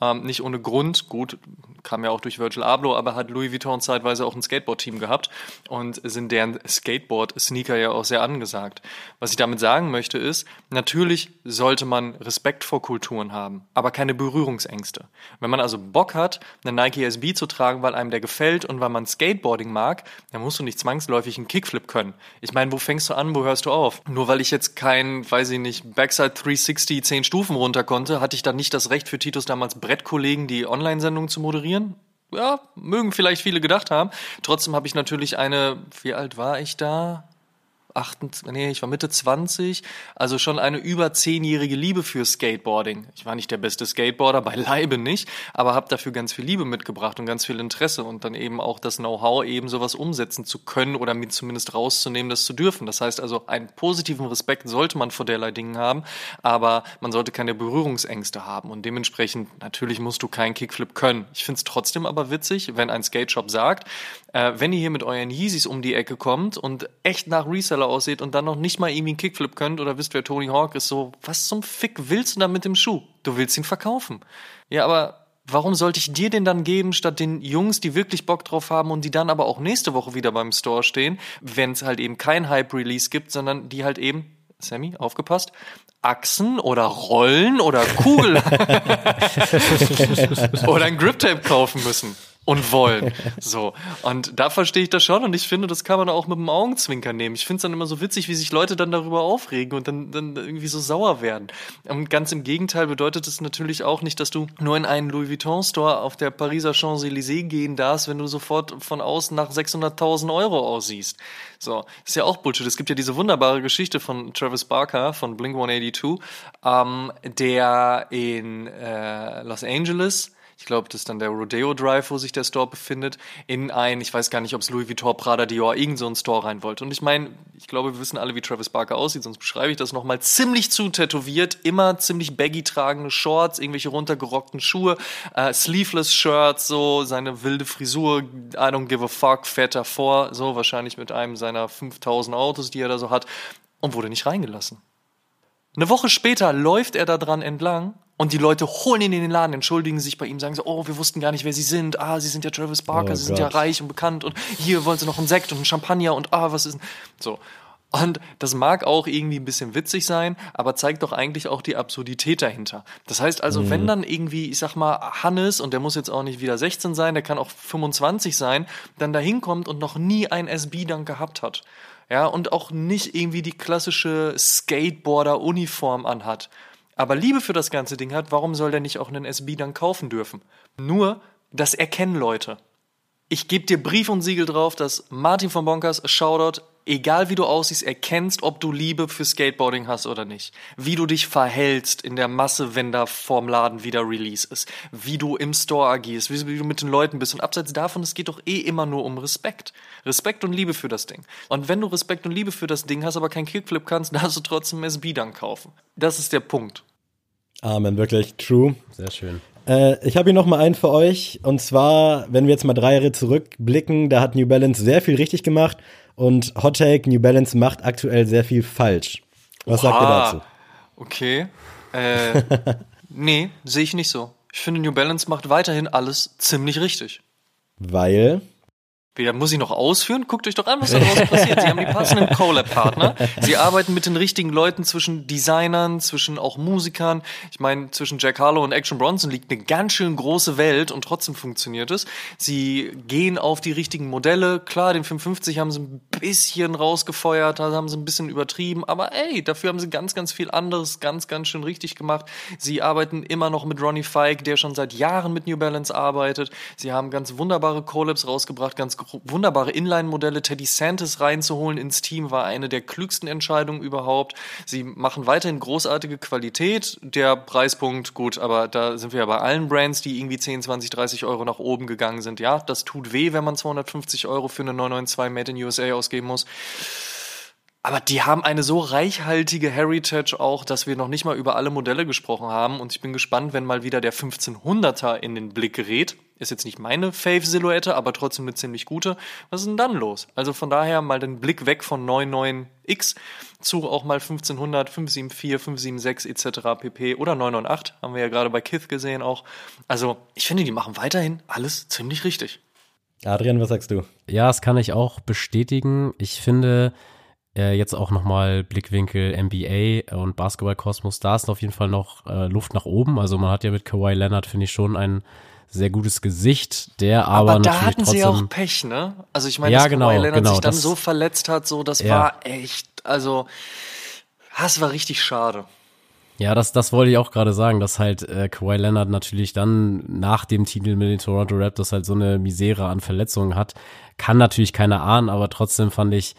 Ähm, nicht ohne Grund, gut, kam ja auch durch Virgil Abloh, aber hat Louis Vuitton zeitweise auch ein Skateboard-Team gehabt und sind deren Skateboard-Sneaker ja auch sehr angesagt. Was ich damit sagen möchte ist, natürlich sollte man Respekt vor Kulturen haben, aber keine Berührungsängste. Wenn man also Bock hat, eine Nike SB zu tragen, weil einem der gefällt und weil man Skateboarding mag, dann musst du nicht zwangsläufig einen Kickflip können. Ich meine, wo fängst du an, wo hörst du auf? Nur weil ich jetzt kein, weiß ich nicht, Backside 360 10 Stufen runter konnte, hatte ich dann nicht das Recht für Titus damals Brettkollegen die Online-Sendung zu moderieren? Ja, mögen vielleicht viele gedacht haben. Trotzdem habe ich natürlich eine, wie alt war ich da? 28, nee, ich war Mitte 20, also schon eine über zehnjährige Liebe für Skateboarding. Ich war nicht der beste Skateboarder, beileibe nicht, aber habe dafür ganz viel Liebe mitgebracht und ganz viel Interesse und dann eben auch das Know-how, eben sowas umsetzen zu können oder mir zumindest rauszunehmen, das zu dürfen. Das heißt also, einen positiven Respekt sollte man vor derlei Dingen haben, aber man sollte keine Berührungsängste haben und dementsprechend, natürlich musst du keinen Kickflip können. Ich finde es trotzdem aber witzig, wenn ein Skate Shop sagt, äh, wenn ihr hier mit euren Yeezys um die Ecke kommt und echt nach Reseller Fußballer aussieht und dann noch nicht mal irgendwie einen Kickflip könnt oder wisst, wer Tony Hawk ist, so, was zum Fick willst du da mit dem Schuh? Du willst ihn verkaufen. Ja, aber warum sollte ich dir den dann geben, statt den Jungs, die wirklich Bock drauf haben und die dann aber auch nächste Woche wieder beim Store stehen, wenn es halt eben kein Hype-Release gibt, sondern die halt eben, Sammy, aufgepasst, Achsen oder Rollen oder Kugeln oder ein Grip-Tape kaufen müssen und wollen. So. Und da verstehe ich das schon und ich finde, das kann man auch mit dem Augenzwinkern nehmen. Ich finde es dann immer so witzig, wie sich Leute dann darüber aufregen und dann, dann irgendwie so sauer werden. Und ganz im Gegenteil bedeutet es natürlich auch nicht, dass du nur in einen Louis Vuitton Store auf der Pariser Champs-Élysées gehen darfst, wenn du sofort von außen nach 600.000 Euro aussiehst. So. Ist ja auch Bullshit. Es gibt ja diese wunderbare Geschichte von Travis Barker von Blink 182, ähm, der in äh, Los Angeles ich glaube, das ist dann der Rodeo Drive, wo sich der Store befindet, in ein, ich weiß gar nicht, ob es Louis Vuitton, Prada, Dior, irgend so ein Store rein wollte. Und ich meine, ich glaube, wir wissen alle, wie Travis Barker aussieht, sonst beschreibe ich das nochmal. Ziemlich zu tätowiert, immer ziemlich baggy tragende Shorts, irgendwelche runtergerockten Schuhe, äh, sleeveless Shirts, so, seine wilde Frisur, I don't give a fuck, fährt davor, so, wahrscheinlich mit einem seiner 5000 Autos, die er da so hat, und wurde nicht reingelassen. Eine Woche später läuft er da dran entlang und die Leute holen ihn in den Laden, entschuldigen sich bei ihm, sagen so, oh, wir wussten gar nicht, wer sie sind. Ah, sie sind ja Travis Barker, oh sie sind ja reich und bekannt und hier wollen sie noch einen Sekt und einen Champagner und ah, was ist denn? So. Und das mag auch irgendwie ein bisschen witzig sein, aber zeigt doch eigentlich auch die Absurdität dahinter. Das heißt also, mhm. wenn dann irgendwie, ich sag mal, Hannes, und der muss jetzt auch nicht wieder 16 sein, der kann auch 25 sein, dann da hinkommt und noch nie ein SB dann gehabt hat. Ja, und auch nicht irgendwie die klassische Skateboarder-Uniform anhat aber Liebe für das ganze Ding hat, warum soll der nicht auch einen SB dann kaufen dürfen? Nur, das erkennen Leute. Ich gebe dir Brief und Siegel drauf, dass Martin von Bonkers, Shoutout, egal wie du aussiehst, erkennst, ob du Liebe für Skateboarding hast oder nicht. Wie du dich verhältst in der Masse, wenn da vorm Laden wieder Release ist. Wie du im Store agierst, wie du mit den Leuten bist. Und abseits davon, es geht doch eh immer nur um Respekt. Respekt und Liebe für das Ding. Und wenn du Respekt und Liebe für das Ding hast, aber kein Kickflip kannst, darfst du trotzdem SB dann kaufen. Das ist der Punkt. Amen, wirklich true. Sehr schön. Äh, ich habe hier noch mal einen für euch. Und zwar, wenn wir jetzt mal drei Jahre zurückblicken, da hat New Balance sehr viel richtig gemacht. Und Hot Take, New Balance macht aktuell sehr viel falsch. Was Oha. sagt ihr dazu? Okay. Äh, nee, sehe ich nicht so. Ich finde, New Balance macht weiterhin alles ziemlich richtig. Weil? Wer muss ich noch ausführen? Guckt euch doch an, was da draußen passiert. Sie haben die passenden Collab-Partner. Sie arbeiten mit den richtigen Leuten zwischen Designern, zwischen auch Musikern. Ich meine, zwischen Jack Harlow und Action Bronson liegt eine ganz schön große Welt und trotzdem funktioniert es. Sie gehen auf die richtigen Modelle. Klar, den 550 haben sie ein bisschen rausgefeuert, da haben sie ein bisschen übertrieben. Aber ey, dafür haben sie ganz, ganz viel anderes ganz, ganz schön richtig gemacht. Sie arbeiten immer noch mit Ronnie Fike, der schon seit Jahren mit New Balance arbeitet. Sie haben ganz wunderbare Collabs rausgebracht, ganz wunderbare Inline-Modelle. Teddy Santis reinzuholen ins Team war eine der klügsten Entscheidungen überhaupt. Sie machen weiterhin großartige Qualität. Der Preispunkt, gut, aber da sind wir ja bei allen Brands, die irgendwie 10, 20, 30 Euro nach oben gegangen sind. Ja, das tut weh, wenn man 250 Euro für eine 992 Made in USA ausgeben muss. Aber die haben eine so reichhaltige Heritage auch, dass wir noch nicht mal über alle Modelle gesprochen haben. Und ich bin gespannt, wenn mal wieder der 1500er in den Blick gerät Ist jetzt nicht meine Fave-Silhouette, aber trotzdem eine ziemlich gute. Was ist denn dann los? Also von daher mal den Blick weg von 99X zu auch mal 1500, 574, 576 etc. pp. oder 998, haben wir ja gerade bei Kith gesehen auch. Also ich finde, die machen weiterhin alles ziemlich richtig. Adrian, was sagst du? Ja, das kann ich auch bestätigen. Ich finde, äh, jetzt auch nochmal Blickwinkel NBA und Basketball-Kosmos, da ist auf jeden Fall noch äh, Luft nach oben. Also man hat ja mit Kawhi Leonard, finde ich, schon ein sehr gutes Gesicht, der aber, aber da hatten sie auch Pech, ne? Also ich meine, ja, dass genau, Kawhi Leonard genau, sich dann das, so verletzt hat, so das ja. war echt, also das war richtig schade. Ja, das, das wollte ich auch gerade sagen, dass halt äh, Kawhi Leonard natürlich dann nach dem Titel mit den Toronto Raptors halt so eine Misere an Verletzungen hat. Kann natürlich keiner ahnen, aber trotzdem fand ich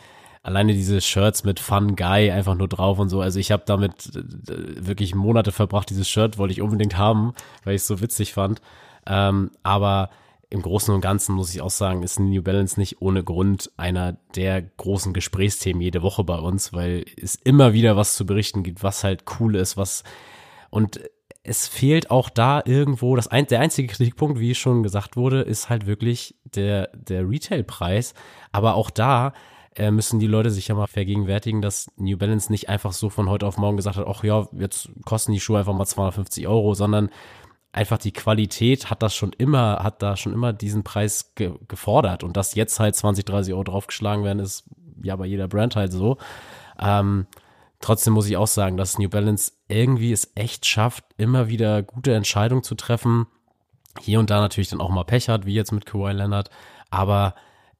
alleine diese Shirts mit Fun Guy einfach nur drauf und so. Also ich habe damit äh, wirklich Monate verbracht. Dieses Shirt wollte ich unbedingt haben, weil ich es so witzig fand. Ähm, aber im Großen und Ganzen muss ich auch sagen, ist New Balance nicht ohne Grund einer der großen Gesprächsthemen jede Woche bei uns, weil es immer wieder was zu berichten gibt, was halt cool ist, was und es fehlt auch da irgendwo, das ein, der einzige Kritikpunkt, wie schon gesagt wurde, ist halt wirklich der, der Retailpreis. Aber auch da äh, müssen die Leute sich ja mal vergegenwärtigen, dass New Balance nicht einfach so von heute auf morgen gesagt hat, ach ja, jetzt kosten die Schuhe einfach mal 250 Euro, sondern einfach die Qualität hat das schon immer, hat da schon immer diesen Preis ge gefordert. Und dass jetzt halt 20, 30 Euro draufgeschlagen werden, ist ja bei jeder Brand halt so. Ähm, trotzdem muss ich auch sagen, dass New Balance irgendwie es echt schafft, immer wieder gute Entscheidungen zu treffen. Hier und da natürlich dann auch mal Pech hat, wie jetzt mit Kawhi Leonard. Aber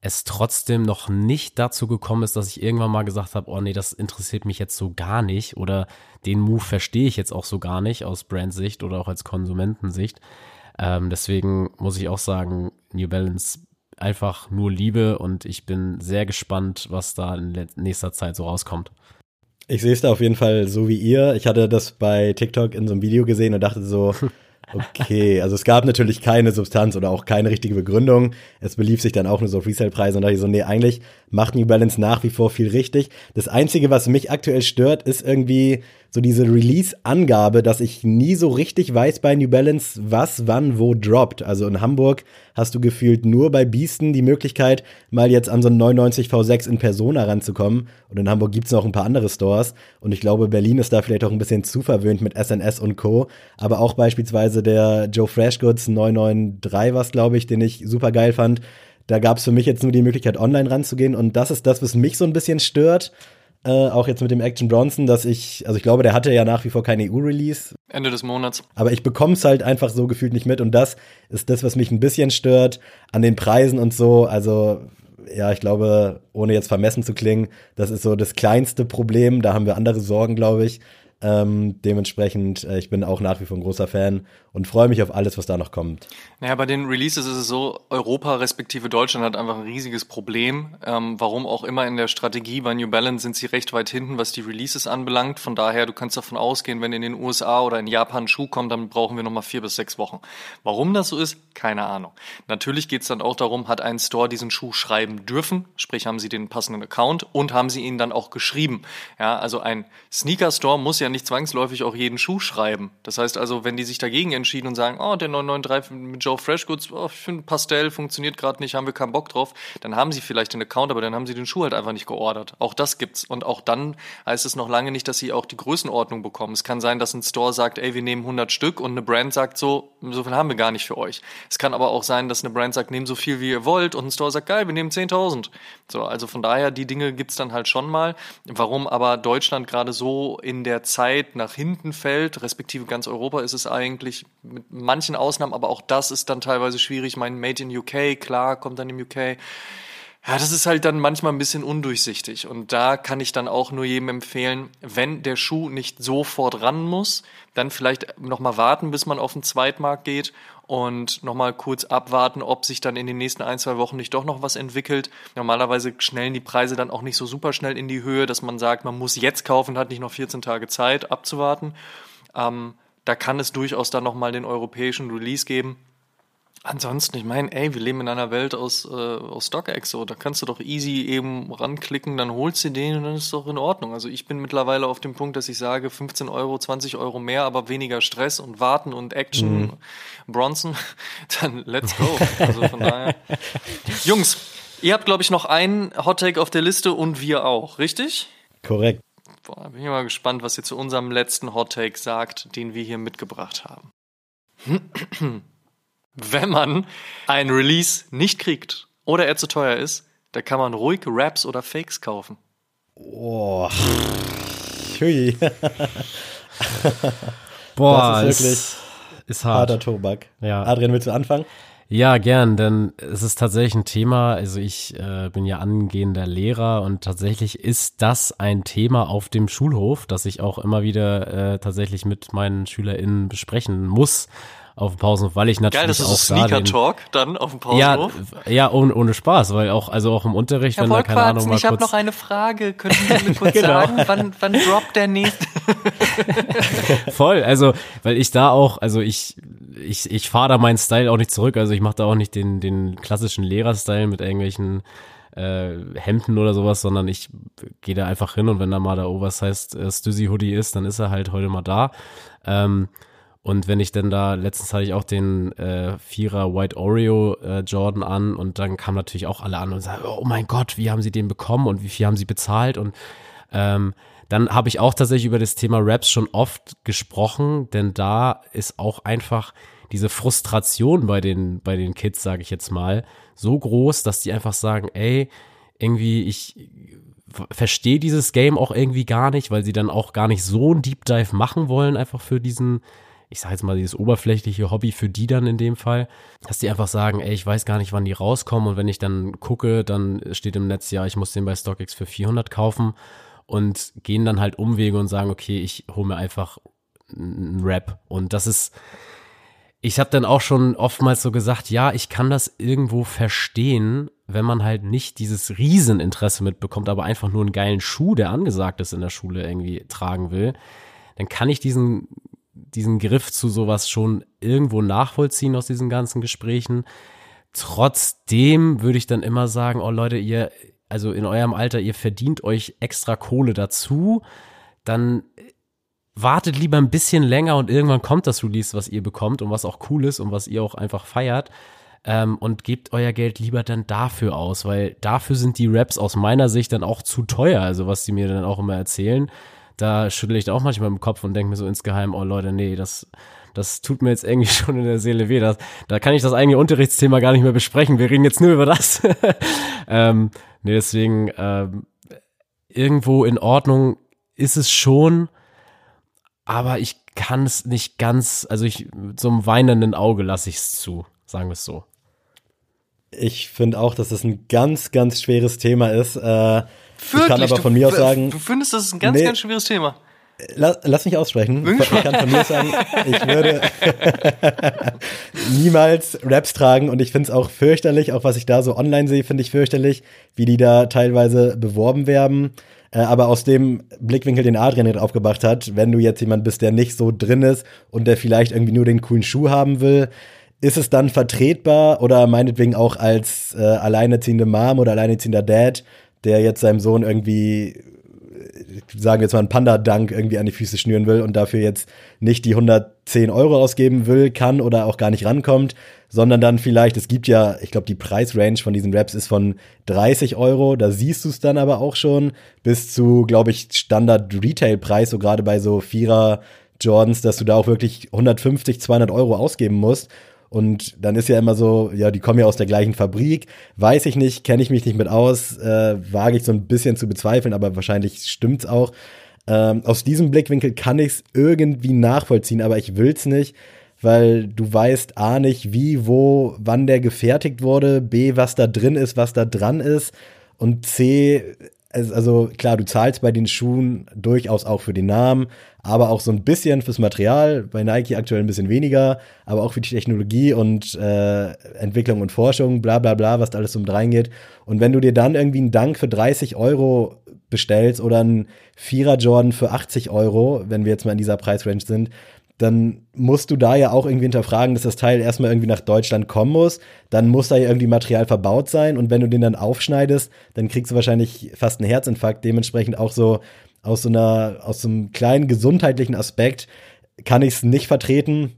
es trotzdem noch nicht dazu gekommen ist, dass ich irgendwann mal gesagt habe, oh nee, das interessiert mich jetzt so gar nicht oder den Move verstehe ich jetzt auch so gar nicht aus Brandsicht oder auch als Konsumentensicht. Ähm, deswegen muss ich auch sagen, New Balance einfach nur Liebe und ich bin sehr gespannt, was da in nächster Zeit so rauskommt. Ich sehe es da auf jeden Fall so wie ihr. Ich hatte das bei TikTok in so einem Video gesehen und dachte so, Okay, also es gab natürlich keine Substanz oder auch keine richtige Begründung. Es belief sich dann auch nur so auf Resale-Preise und da dachte ich so, nee, eigentlich macht New Balance nach wie vor viel richtig. Das Einzige, was mich aktuell stört, ist irgendwie so diese Release-Angabe, dass ich nie so richtig weiß bei New Balance, was wann wo droppt. Also in Hamburg hast du gefühlt nur bei Biesten die Möglichkeit, mal jetzt an so einen 99 V6 in Persona ranzukommen. Und in Hamburg gibt's noch ein paar andere Stores. Und ich glaube, Berlin ist da vielleicht auch ein bisschen zu verwöhnt mit SNS und Co. Aber auch beispielsweise der Joe Freshgoods 993 was, glaube ich, den ich super geil fand. Da gab's für mich jetzt nur die Möglichkeit, online ranzugehen. Und das ist das, was mich so ein bisschen stört. Äh, auch jetzt mit dem Action Bronson, dass ich, also ich glaube, der hatte ja nach wie vor kein EU-Release. Ende des Monats. Aber ich bekomme es halt einfach so gefühlt nicht mit und das ist das, was mich ein bisschen stört an den Preisen und so. Also ja, ich glaube, ohne jetzt vermessen zu klingen, das ist so das kleinste Problem. Da haben wir andere Sorgen, glaube ich. Ähm, dementsprechend, äh, ich bin auch nach wie vor ein großer Fan und freue mich auf alles, was da noch kommt. Naja, bei den Releases ist es so, Europa respektive Deutschland hat einfach ein riesiges Problem. Ähm, warum auch immer in der Strategie bei New Balance sind sie recht weit hinten, was die Releases anbelangt. Von daher, du kannst davon ausgehen, wenn in den USA oder in Japan ein Schuh kommt, dann brauchen wir nochmal vier bis sechs Wochen. Warum das so ist, keine Ahnung. Natürlich geht es dann auch darum, hat ein Store diesen Schuh schreiben dürfen, sprich haben sie den passenden Account und haben sie ihn dann auch geschrieben. Ja, also ein Sneaker Store muss ja nicht zwangsläufig auch jeden Schuh schreiben. Das heißt also, wenn die sich dagegen entschieden und sagen, oh, der 993 mit Joe Freshgoods, oh, ich finde Pastell funktioniert gerade nicht, haben wir keinen Bock drauf, dann haben sie vielleicht den Account, aber dann haben sie den Schuh halt einfach nicht geordert. Auch das gibt's. Und auch dann heißt es noch lange nicht, dass sie auch die Größenordnung bekommen. Es kann sein, dass ein Store sagt, ey, wir nehmen 100 Stück und eine Brand sagt so, so viel haben wir gar nicht für euch. Es kann aber auch sein, dass eine Brand sagt, nehmt so viel wie ihr wollt und ein Store sagt, geil, wir nehmen 10.000. So, also von daher, die Dinge gibt's dann halt schon mal. Warum aber Deutschland gerade so in der Zeit Zeit nach hinten fällt, respektive ganz Europa ist es eigentlich mit manchen Ausnahmen, aber auch das ist dann teilweise schwierig. Mein Made in UK, klar, kommt dann im UK. Ja, das ist halt dann manchmal ein bisschen undurchsichtig. Und da kann ich dann auch nur jedem empfehlen, wenn der Schuh nicht sofort ran muss, dann vielleicht nochmal warten, bis man auf den Zweitmarkt geht und nochmal kurz abwarten, ob sich dann in den nächsten ein, zwei Wochen nicht doch noch was entwickelt. Normalerweise schnellen die Preise dann auch nicht so super schnell in die Höhe, dass man sagt, man muss jetzt kaufen hat nicht noch 14 Tage Zeit abzuwarten. Ähm, da kann es durchaus dann nochmal den europäischen Release geben. Ansonsten, ich meine, ey, wir leben in einer Welt aus, äh, aus StockX, so, da kannst du doch easy eben ranklicken, dann holst du den und dann ist doch in Ordnung. Also ich bin mittlerweile auf dem Punkt, dass ich sage, 15 Euro, 20 Euro mehr, aber weniger Stress und Warten und Action, mhm. Bronson, dann let's go. Also von daher. Jungs, ihr habt, glaube ich, noch einen Hottake auf der Liste und wir auch, richtig? Korrekt. Boah, bin ich mal gespannt, was ihr zu unserem letzten Hottake sagt, den wir hier mitgebracht haben. Wenn man ein Release nicht kriegt oder er zu teuer ist, da kann man ruhig Raps oder Fakes kaufen. Boah. Hui. Boah, das ist wirklich ist, ist hart. harter Tobak. Ja. Adrian, willst du anfangen? Ja, gern, denn es ist tatsächlich ein Thema. Also ich äh, bin ja angehender Lehrer und tatsächlich ist das ein Thema auf dem Schulhof, das ich auch immer wieder äh, tatsächlich mit meinen SchülerInnen besprechen muss auf dem Pausenhof, weil ich natürlich Geil, das ist auch Sneaker da den, Talk dann auf dem Pausenhof. ja, ja ohne, ohne Spaß, weil auch also auch im Unterricht, wenn da keine Ahnung mal ich habe noch eine Frage. Könnten Sie mir kurz Genau. sagen, wann, wann droppt der nächste? Voll, also weil ich da auch, also ich ich ich fahre da meinen Style auch nicht zurück, also ich mache da auch nicht den den klassischen Lehrerstyle mit irgendwelchen äh, Hemden oder sowas, sondern ich gehe da einfach hin und wenn da mal der Oversized äh, Stussy Hoodie ist, dann ist er halt heute mal da. Ähm, und wenn ich denn da, letztens hatte ich auch den äh, Vierer White Oreo äh, Jordan an und dann kamen natürlich auch alle an und sagen, oh mein Gott, wie haben sie den bekommen und wie viel haben sie bezahlt? Und ähm, dann habe ich auch tatsächlich über das Thema Raps schon oft gesprochen, denn da ist auch einfach diese Frustration bei den, bei den Kids, sage ich jetzt mal, so groß, dass die einfach sagen, ey, irgendwie, ich verstehe dieses Game auch irgendwie gar nicht, weil sie dann auch gar nicht so einen Deep Dive machen wollen, einfach für diesen, ich sage jetzt mal, dieses oberflächliche Hobby für die dann in dem Fall, dass die einfach sagen, ey, ich weiß gar nicht, wann die rauskommen. Und wenn ich dann gucke, dann steht im Netz, ja, ich muss den bei StockX für 400 kaufen. Und gehen dann halt Umwege und sagen, okay, ich hole mir einfach einen Rap. Und das ist, ich habe dann auch schon oftmals so gesagt, ja, ich kann das irgendwo verstehen, wenn man halt nicht dieses Rieseninteresse mitbekommt, aber einfach nur einen geilen Schuh, der angesagt ist in der Schule irgendwie tragen will, dann kann ich diesen diesen Griff zu sowas schon irgendwo nachvollziehen aus diesen ganzen Gesprächen. Trotzdem würde ich dann immer sagen, oh Leute, ihr, also in eurem Alter, ihr verdient euch extra Kohle dazu, dann wartet lieber ein bisschen länger und irgendwann kommt das Release, was ihr bekommt und was auch cool ist und was ihr auch einfach feiert. Ähm, und gebt euer Geld lieber dann dafür aus, weil dafür sind die Raps aus meiner Sicht dann auch zu teuer, also was die mir dann auch immer erzählen da schüttle ich auch manchmal im Kopf und denke mir so insgeheim, oh Leute, nee, das, das tut mir jetzt irgendwie schon in der Seele weh. Das, da kann ich das eigentliche Unterrichtsthema gar nicht mehr besprechen. Wir reden jetzt nur über das. ähm, nee, deswegen ähm, irgendwo in Ordnung ist es schon, aber ich kann es nicht ganz, also ich mit so einem weinenden Auge lasse ich es zu, sagen wir es so. Ich finde auch, dass es ein ganz, ganz schweres Thema ist. Äh, Wirklich? Ich kann aber von mir aus sagen. Du findest, das ist ein ganz, nee, ganz schweres Thema. Lass, lass mich aussprechen. Ich kann von mir sagen, ich würde niemals Raps tragen und ich finde es auch fürchterlich, auch was ich da so online sehe, finde ich fürchterlich, wie die da teilweise beworben werden. Äh, aber aus dem Blickwinkel, den Adrian hier drauf gebracht hat, wenn du jetzt jemand bist, der nicht so drin ist und der vielleicht irgendwie nur den coolen Schuh haben will, ist es dann vertretbar oder meinetwegen auch als äh, alleinerziehende Mom oder alleinerziehender Dad, der jetzt seinem Sohn irgendwie, sagen wir jetzt mal, einen Panda-Dank irgendwie an die Füße schnüren will und dafür jetzt nicht die 110 Euro ausgeben will, kann oder auch gar nicht rankommt, sondern dann vielleicht, es gibt ja, ich glaube, die Preisrange von diesen Raps ist von 30 Euro, da siehst du es dann aber auch schon, bis zu, glaube ich, Standard-Retail-Preis, so gerade bei so Vierer Jordans, dass du da auch wirklich 150, 200 Euro ausgeben musst. Und dann ist ja immer so, ja, die kommen ja aus der gleichen Fabrik. Weiß ich nicht, kenne ich mich nicht mit aus, äh, wage ich so ein bisschen zu bezweifeln, aber wahrscheinlich stimmt's auch. Ähm, aus diesem Blickwinkel kann ich es irgendwie nachvollziehen, aber ich will's nicht, weil du weißt A nicht, wie, wo, wann der gefertigt wurde, B, was da drin ist, was da dran ist und C, also klar, du zahlst bei den Schuhen durchaus auch für den Namen, aber auch so ein bisschen fürs Material, bei Nike aktuell ein bisschen weniger, aber auch für die Technologie und äh, Entwicklung und Forschung, bla bla bla, was da alles um reingeht. Und wenn du dir dann irgendwie einen Dank für 30 Euro bestellst oder einen Vierer Jordan für 80 Euro, wenn wir jetzt mal in dieser Preisrange sind, dann musst du da ja auch irgendwie hinterfragen, dass das Teil erstmal irgendwie nach Deutschland kommen muss. Dann muss da ja irgendwie Material verbaut sein und wenn du den dann aufschneidest, dann kriegst du wahrscheinlich fast einen Herzinfarkt. Dementsprechend auch so aus so einer, aus so einem kleinen gesundheitlichen Aspekt kann ich es nicht vertreten.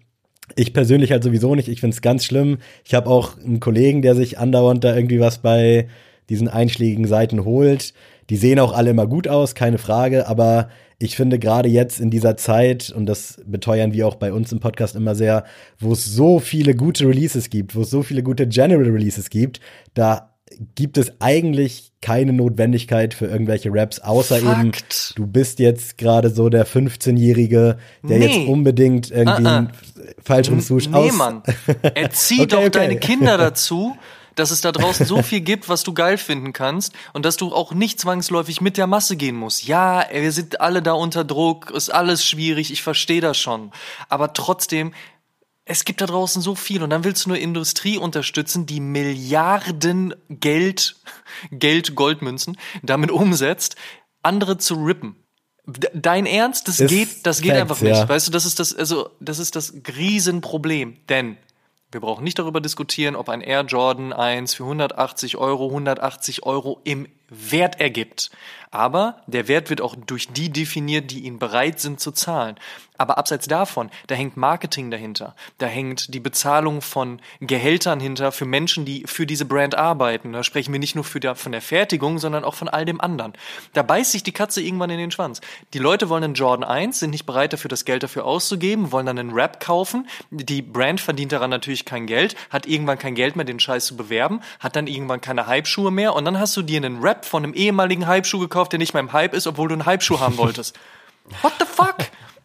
Ich persönlich halt sowieso nicht. Ich finde es ganz schlimm. Ich habe auch einen Kollegen, der sich andauernd da irgendwie was bei diesen einschlägigen Seiten holt. Die sehen auch alle immer gut aus, keine Frage, aber ich finde gerade jetzt in dieser Zeit, und das beteuern wir auch bei uns im Podcast immer sehr, wo es so viele gute Releases gibt, wo es so viele gute General Releases gibt, da gibt es eigentlich keine Notwendigkeit für irgendwelche Raps, außer Fakt. eben, du bist jetzt gerade so der 15-Jährige, der nee. jetzt unbedingt irgendwie uh -uh. einen falschen Swoosh nee, aus... Mann. Erzieh okay, doch okay. deine Kinder dazu, dass es da draußen so viel gibt, was du geil finden kannst und dass du auch nicht zwangsläufig mit der Masse gehen musst. Ja, wir sind alle da unter Druck, ist alles schwierig, ich verstehe das schon. Aber trotzdem, es gibt da draußen so viel und dann willst du nur Industrie unterstützen, die Milliarden Geld, Geld, Goldmünzen damit umsetzt, andere zu rippen. Dein Ernst, das ist geht, das geht Facts, einfach nicht. Ja. Weißt du, das ist das, also, das ist das Riesenproblem. Denn wir brauchen nicht darüber diskutieren, ob ein Air Jordan 1 für 180 Euro 180 Euro im Wert ergibt. Aber der Wert wird auch durch die definiert, die ihn bereit sind zu zahlen. Aber abseits davon, da hängt Marketing dahinter. Da hängt die Bezahlung von Gehältern hinter für Menschen, die für diese Brand arbeiten. Da sprechen wir nicht nur der, von der Fertigung, sondern auch von all dem anderen. Da beißt sich die Katze irgendwann in den Schwanz. Die Leute wollen einen Jordan 1, sind nicht bereit dafür, das Geld dafür auszugeben, wollen dann einen Rap kaufen. Die Brand verdient daran natürlich kein Geld, hat irgendwann kein Geld mehr, den Scheiß zu bewerben, hat dann irgendwann keine Hype-Schuhe mehr und dann hast du dir einen Rap von einem ehemaligen Hype-Schuh gekauft, der nicht mehr im Hype ist, obwohl du einen Hype-Schuh haben wolltest. What the fuck?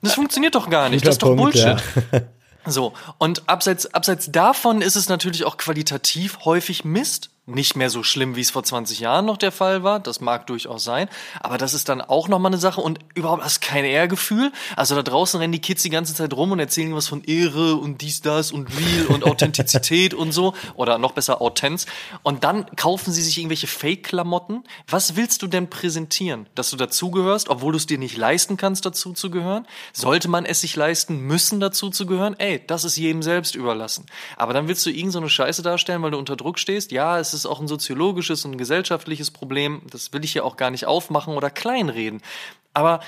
Das funktioniert doch gar nicht. Guter das ist doch Punkt, Bullshit. Ja. So, und abseits, abseits davon ist es natürlich auch qualitativ häufig Mist nicht mehr so schlimm, wie es vor 20 Jahren noch der Fall war. Das mag durchaus sein. Aber das ist dann auch nochmal eine Sache. Und überhaupt hast kein Ehrgefühl. Also da draußen rennen die Kids die ganze Zeit rum und erzählen was von Ehre und dies, das und Real und Authentizität und so. Oder noch besser Autenz. Und dann kaufen sie sich irgendwelche Fake-Klamotten. Was willst du denn präsentieren? Dass du dazugehörst, obwohl du es dir nicht leisten kannst, dazu zu gehören? Sollte man es sich leisten müssen, dazu zu gehören? Ey, das ist jedem selbst überlassen. Aber dann willst du irgend so eine Scheiße darstellen, weil du unter Druck stehst? Ja, es ist auch ein soziologisches und ein gesellschaftliches Problem. Das will ich hier auch gar nicht aufmachen oder kleinreden. Aber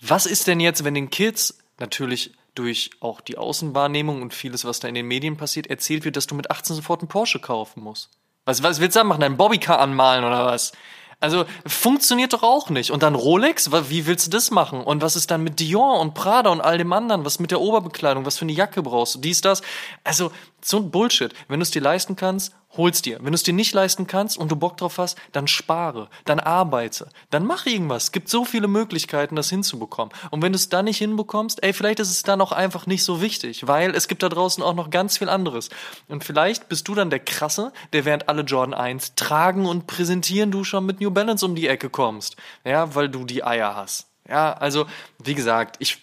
was ist denn jetzt, wenn den Kids natürlich durch auch die Außenwahrnehmung und vieles, was da in den Medien passiert, erzählt wird, dass du mit 18 sofort einen Porsche kaufen musst? Was, was willst du da machen? Einen Bobbycar anmalen oder was? Also funktioniert doch auch nicht. Und dann Rolex, wie willst du das machen? Und was ist dann mit Dior und Prada und all dem anderen? Was mit der Oberbekleidung? Was für eine Jacke brauchst du? Dies, das. Also so ein Bullshit. Wenn du es dir leisten kannst, hol's dir. Wenn du es dir nicht leisten kannst und du Bock drauf hast, dann spare, dann arbeite, dann mach irgendwas. Es gibt so viele Möglichkeiten, das hinzubekommen. Und wenn du es dann nicht hinbekommst, ey, vielleicht ist es dann auch einfach nicht so wichtig, weil es gibt da draußen auch noch ganz viel anderes. Und vielleicht bist du dann der Krasse, der während alle Jordan 1 tragen und präsentieren, du schon mit New Balance um die Ecke kommst. Ja, weil du die Eier hast. Ja, also, wie gesagt, ich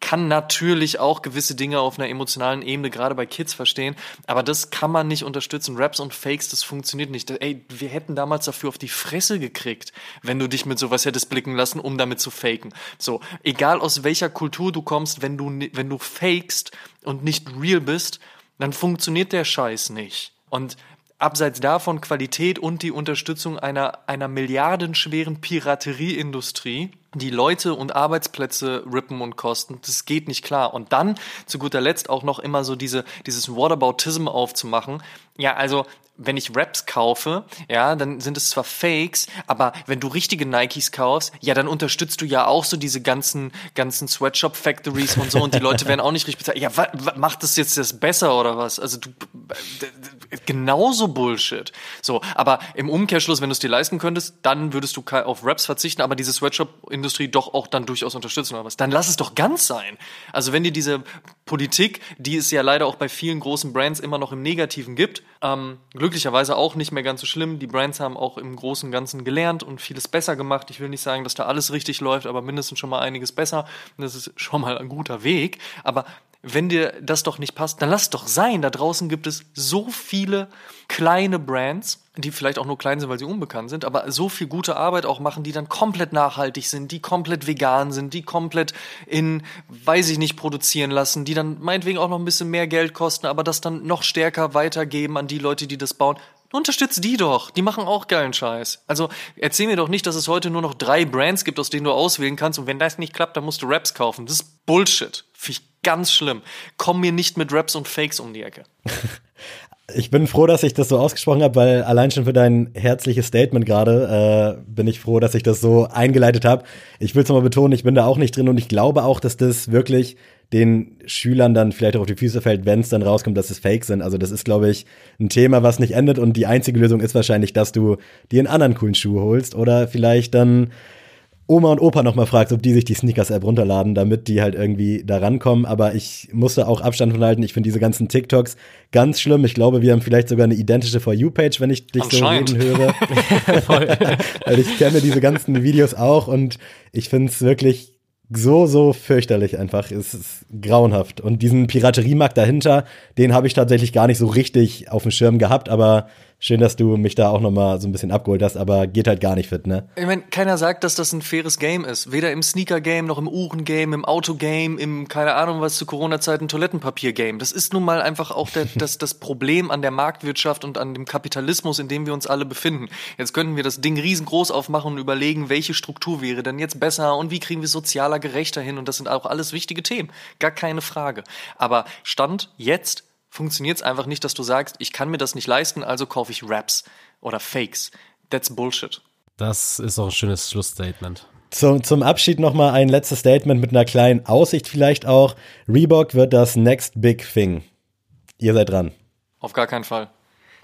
kann natürlich auch gewisse Dinge auf einer emotionalen Ebene gerade bei Kids verstehen, aber das kann man nicht unterstützen. Raps und Fakes, das funktioniert nicht. Ey, wir hätten damals dafür auf die Fresse gekriegt, wenn du dich mit sowas hättest blicken lassen, um damit zu faken. So, egal aus welcher Kultur du kommst, wenn du wenn du fakest und nicht real bist, dann funktioniert der Scheiß nicht. Und abseits davon Qualität und die Unterstützung einer, einer milliardenschweren Piraterieindustrie, die Leute und Arbeitsplätze rippen und kosten, das geht nicht klar. Und dann zu guter Letzt auch noch immer so diese, dieses Whataboutism aufzumachen. Ja, also wenn ich Raps kaufe, ja, dann sind es zwar Fakes, aber wenn du richtige Nikes kaufst, ja, dann unterstützt du ja auch so diese ganzen, ganzen Sweatshop Factories und so und die Leute werden auch nicht richtig bezahlt. Ja, macht das jetzt das besser oder was? Also du, genauso Bullshit. So, aber im Umkehrschluss, wenn du es dir leisten könntest, dann würdest du auf Raps verzichten, aber diese Sweatshop-Industrie doch auch dann durchaus unterstützen oder was. Dann lass es doch ganz sein. Also wenn dir diese Politik, die es ja leider auch bei vielen großen Brands immer noch im Negativen gibt, ähm, glücklicherweise auch nicht mehr ganz so schlimm. Die Brands haben auch im Großen und Ganzen gelernt und vieles besser gemacht. Ich will nicht sagen, dass da alles richtig läuft, aber mindestens schon mal einiges besser. Das ist schon mal ein guter Weg. Aber wenn dir das doch nicht passt, dann lass doch sein. Da draußen gibt es so viele kleine Brands, die vielleicht auch nur klein sind, weil sie unbekannt sind, aber so viel gute Arbeit auch machen, die dann komplett nachhaltig sind, die komplett vegan sind, die komplett in, weiß ich nicht, produzieren lassen, die dann meinetwegen auch noch ein bisschen mehr Geld kosten, aber das dann noch stärker weitergeben an die Leute, die das bauen. Unterstützt die doch. Die machen auch geilen Scheiß. Also erzähl mir doch nicht, dass es heute nur noch drei Brands gibt, aus denen du auswählen kannst und wenn das nicht klappt, dann musst du Raps kaufen. Das ist Bullshit. Finde ganz schlimm. Komm mir nicht mit Raps und Fakes um die Ecke. Ich bin froh, dass ich das so ausgesprochen habe, weil allein schon für dein herzliches Statement gerade äh, bin ich froh, dass ich das so eingeleitet habe. Ich will es nochmal betonen, ich bin da auch nicht drin und ich glaube auch, dass das wirklich den Schülern dann vielleicht auch auf die Füße fällt, wenn es dann rauskommt, dass es Fake sind. Also das ist, glaube ich, ein Thema, was nicht endet und die einzige Lösung ist wahrscheinlich, dass du dir einen anderen coolen Schuh holst oder vielleicht dann Oma und Opa nochmal fragst, ob die sich die Sneakers-App runterladen, damit die halt irgendwie da rankommen. Aber ich musste auch Abstand von halten. Ich finde diese ganzen TikToks ganz schlimm. Ich glaube, wir haben vielleicht sogar eine identische For You-Page, wenn ich dich so reden höre. Weil ich kenne diese ganzen Videos auch und ich finde es wirklich so, so fürchterlich einfach. Es ist grauenhaft. Und diesen Pirateriemarkt dahinter, den habe ich tatsächlich gar nicht so richtig auf dem Schirm gehabt, aber Schön, dass du mich da auch nochmal so ein bisschen abgeholt hast, aber geht halt gar nicht fit, ne? Ich meine, keiner sagt, dass das ein faires Game ist. Weder im Sneaker-Game, noch im Uhren-Game, im Auto-Game, im, keine Ahnung was, zu Corona-Zeiten Toilettenpapier-Game. Das ist nun mal einfach auch der, das, das Problem an der Marktwirtschaft und an dem Kapitalismus, in dem wir uns alle befinden. Jetzt könnten wir das Ding riesengroß aufmachen und überlegen, welche Struktur wäre denn jetzt besser und wie kriegen wir sozialer gerechter hin und das sind auch alles wichtige Themen. Gar keine Frage. Aber Stand jetzt funktioniert es einfach nicht, dass du sagst, ich kann mir das nicht leisten, also kaufe ich Raps oder Fakes. That's Bullshit. Das ist auch ein schönes Schlussstatement. Zum, zum Abschied nochmal ein letztes Statement mit einer kleinen Aussicht vielleicht auch. Reebok wird das Next Big Thing. Ihr seid dran. Auf gar keinen Fall.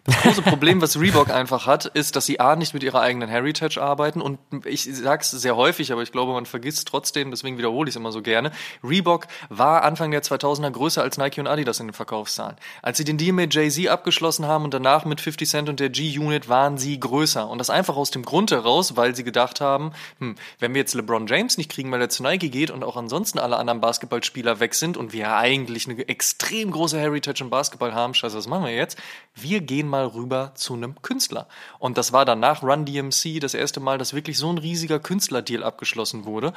Das große Problem, was Reebok einfach hat, ist, dass sie A nicht mit ihrer eigenen Heritage arbeiten und ich sag's sehr häufig, aber ich glaube, man vergisst trotzdem, deswegen wiederhole ich es immer so gerne. Reebok war Anfang der 2000er größer als Nike und Adidas in den Verkaufszahlen. Als sie den Deal mit Jay-Z abgeschlossen haben und danach mit 50 Cent und der G-Unit waren sie größer und das einfach aus dem Grund heraus, weil sie gedacht haben, hm, wenn wir jetzt LeBron James nicht kriegen, weil er zu Nike geht und auch ansonsten alle anderen Basketballspieler weg sind und wir eigentlich eine extrem große Heritage im Basketball haben, scheiße, was machen wir jetzt? Wir gehen mal mal rüber zu einem Künstler. Und das war dann nach Run DMC das erste Mal, dass wirklich so ein riesiger Künstlerdeal abgeschlossen wurde.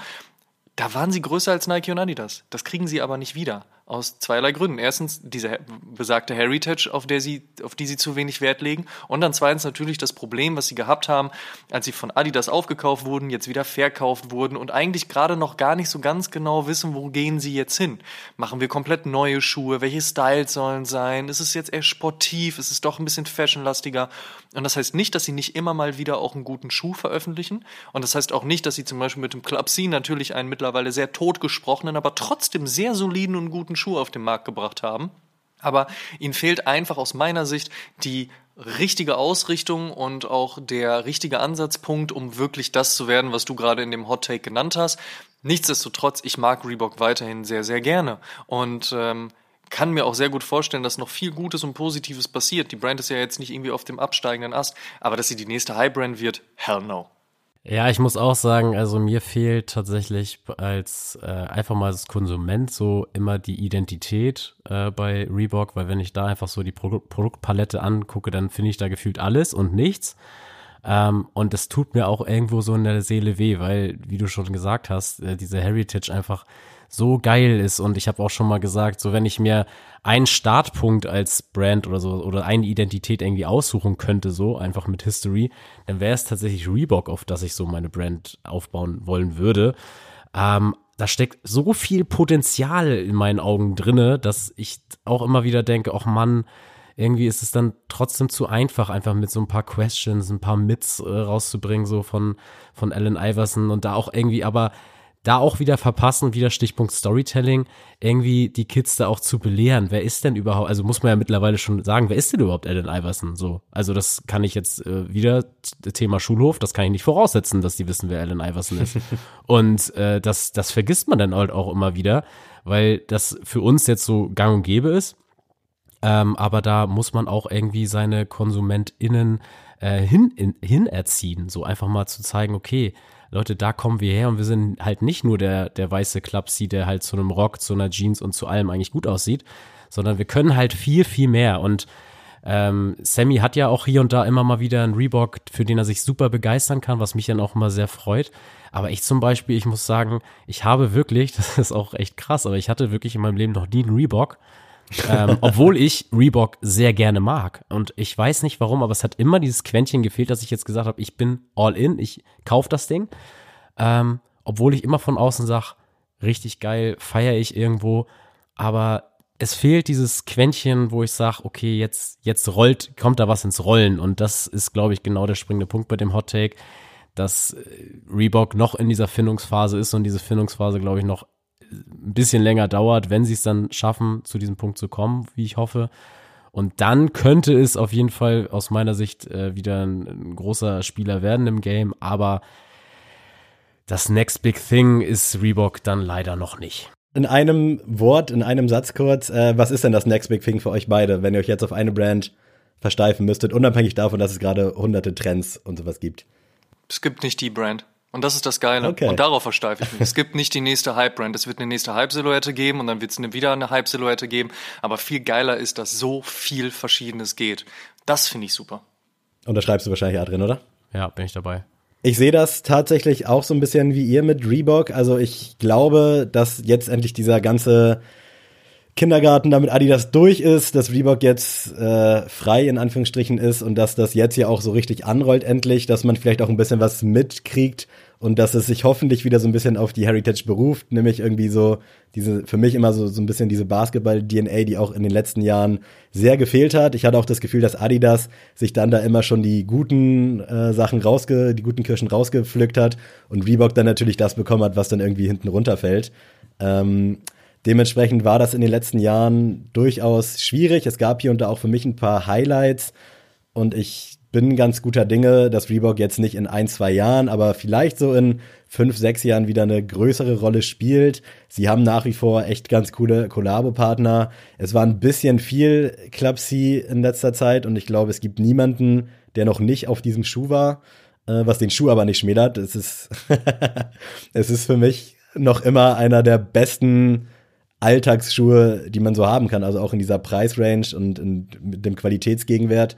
Da waren sie größer als Nike und Adidas. Das kriegen sie aber nicht wieder. Aus zweierlei Gründen. Erstens diese besagte Heritage, auf, der sie, auf die sie zu wenig Wert legen. Und dann zweitens natürlich das Problem, was sie gehabt haben, als sie von Adidas aufgekauft wurden, jetzt wieder verkauft wurden und eigentlich gerade noch gar nicht so ganz genau wissen, wo gehen sie jetzt hin. Machen wir komplett neue Schuhe? Welche Styles sollen sein? Ist es jetzt eher sportiv? Ist es doch ein bisschen fashionlastiger? Und das heißt nicht, dass sie nicht immer mal wieder auch einen guten Schuh veröffentlichen. Und das heißt auch nicht, dass sie zum Beispiel mit dem Club C natürlich einen mittlerweile sehr totgesprochenen, aber trotzdem sehr soliden und guten Schuh auf den Markt gebracht haben. Aber ihnen fehlt einfach aus meiner Sicht die richtige Ausrichtung und auch der richtige Ansatzpunkt, um wirklich das zu werden, was du gerade in dem Hot Take genannt hast. Nichtsdestotrotz, ich mag Reebok weiterhin sehr, sehr gerne. Und ähm, kann mir auch sehr gut vorstellen, dass noch viel Gutes und Positives passiert. Die Brand ist ja jetzt nicht irgendwie auf dem absteigenden Ast, aber dass sie die nächste High Brand wird, hell no. Ja, ich muss auch sagen, also mir fehlt tatsächlich als äh, einfach mal als Konsument so immer die Identität äh, bei Reebok, weil wenn ich da einfach so die Pro Produktpalette angucke, dann finde ich da gefühlt alles und nichts. Ähm, und das tut mir auch irgendwo so in der Seele weh, weil, wie du schon gesagt hast, äh, diese Heritage einfach so geil ist. Und ich habe auch schon mal gesagt, so wenn ich mir einen Startpunkt als Brand oder so oder eine Identität irgendwie aussuchen könnte, so einfach mit History, dann wäre es tatsächlich Reebok, auf das ich so meine Brand aufbauen wollen würde. Ähm, da steckt so viel Potenzial in meinen Augen drinne, dass ich auch immer wieder denke, ach Mann, irgendwie ist es dann trotzdem zu einfach, einfach mit so ein paar Questions, ein paar Myths äh, rauszubringen, so von, von Alan Iverson und da auch irgendwie aber da auch wieder verpassen, wieder Stichpunkt Storytelling, irgendwie die Kids da auch zu belehren. Wer ist denn überhaupt, also muss man ja mittlerweile schon sagen, wer ist denn überhaupt Alan Iverson? So, also das kann ich jetzt äh, wieder, Thema Schulhof, das kann ich nicht voraussetzen, dass die wissen, wer Alan Iverson ist. und äh, das, das vergisst man dann halt auch immer wieder, weil das für uns jetzt so gang und gäbe ist. Ähm, aber da muss man auch irgendwie seine KonsumentInnen äh, hin, in, hin erziehen, so einfach mal zu zeigen, okay, Leute, da kommen wir her und wir sind halt nicht nur der, der weiße Clubsy, der halt zu einem Rock, zu einer Jeans und zu allem eigentlich gut aussieht, sondern wir können halt viel, viel mehr und ähm, Sammy hat ja auch hier und da immer mal wieder einen Reebok, für den er sich super begeistern kann, was mich dann auch immer sehr freut. Aber ich zum Beispiel, ich muss sagen, ich habe wirklich, das ist auch echt krass, aber ich hatte wirklich in meinem Leben noch nie einen Reebok. Ähm, obwohl ich Reebok sehr gerne mag. Und ich weiß nicht warum, aber es hat immer dieses Quäntchen gefehlt, dass ich jetzt gesagt habe, ich bin all in, ich kaufe das Ding. Ähm, obwohl ich immer von außen sage, richtig geil, feiere ich irgendwo. Aber es fehlt dieses Quäntchen, wo ich sage, okay, jetzt, jetzt rollt, kommt da was ins Rollen. Und das ist, glaube ich, genau der springende Punkt bei dem Hot Take, dass äh, Reebok noch in dieser Findungsphase ist und diese Findungsphase, glaube ich, noch ein bisschen länger dauert, wenn sie es dann schaffen, zu diesem Punkt zu kommen, wie ich hoffe. Und dann könnte es auf jeden Fall aus meiner Sicht äh, wieder ein, ein großer Spieler werden im Game, aber das Next Big Thing ist Reebok dann leider noch nicht in einem Wort, in einem Satz kurz, äh, was ist denn das Next Big Thing für euch beide, wenn ihr euch jetzt auf eine Brand versteifen müsstet, unabhängig davon, dass es gerade hunderte Trends und sowas gibt? Es gibt nicht die Brand. Und das ist das Geile. Okay. Und darauf versteife ich mich. es gibt nicht die nächste Hype-Brand. Es wird eine nächste Hype-Silhouette geben und dann wird es eine, wieder eine Hype-Silhouette geben. Aber viel geiler ist, dass so viel Verschiedenes geht. Das finde ich super. Und da schreibst du wahrscheinlich Adrian, oder? Ja, bin ich dabei. Ich sehe das tatsächlich auch so ein bisschen wie ihr mit Reebok. Also ich glaube, dass jetzt endlich dieser ganze Kindergarten damit Adidas durch ist, dass Reebok jetzt äh, frei in Anführungsstrichen ist und dass das jetzt ja auch so richtig anrollt endlich, dass man vielleicht auch ein bisschen was mitkriegt und dass es sich hoffentlich wieder so ein bisschen auf die Heritage beruft, nämlich irgendwie so diese, für mich immer so, so ein bisschen diese Basketball-DNA, die auch in den letzten Jahren sehr gefehlt hat. Ich hatte auch das Gefühl, dass Adidas sich dann da immer schon die guten äh, Sachen rausge, die guten Kirschen rausgepflückt hat und Reebok dann natürlich das bekommen hat, was dann irgendwie hinten runterfällt. Ähm, dementsprechend war das in den letzten Jahren durchaus schwierig. Es gab hier und da auch für mich ein paar Highlights und ich bin ganz guter Dinge, dass Reebok jetzt nicht in ein, zwei Jahren, aber vielleicht so in fünf, sechs Jahren wieder eine größere Rolle spielt. Sie haben nach wie vor echt ganz coole Kollabo-Partner. Es war ein bisschen viel Club C in letzter Zeit und ich glaube, es gibt niemanden, der noch nicht auf diesem Schuh war, äh, was den Schuh aber nicht schmälert. Es ist, es ist für mich noch immer einer der besten Alltagsschuhe, die man so haben kann, also auch in dieser Preisrange und in, mit dem Qualitätsgegenwert.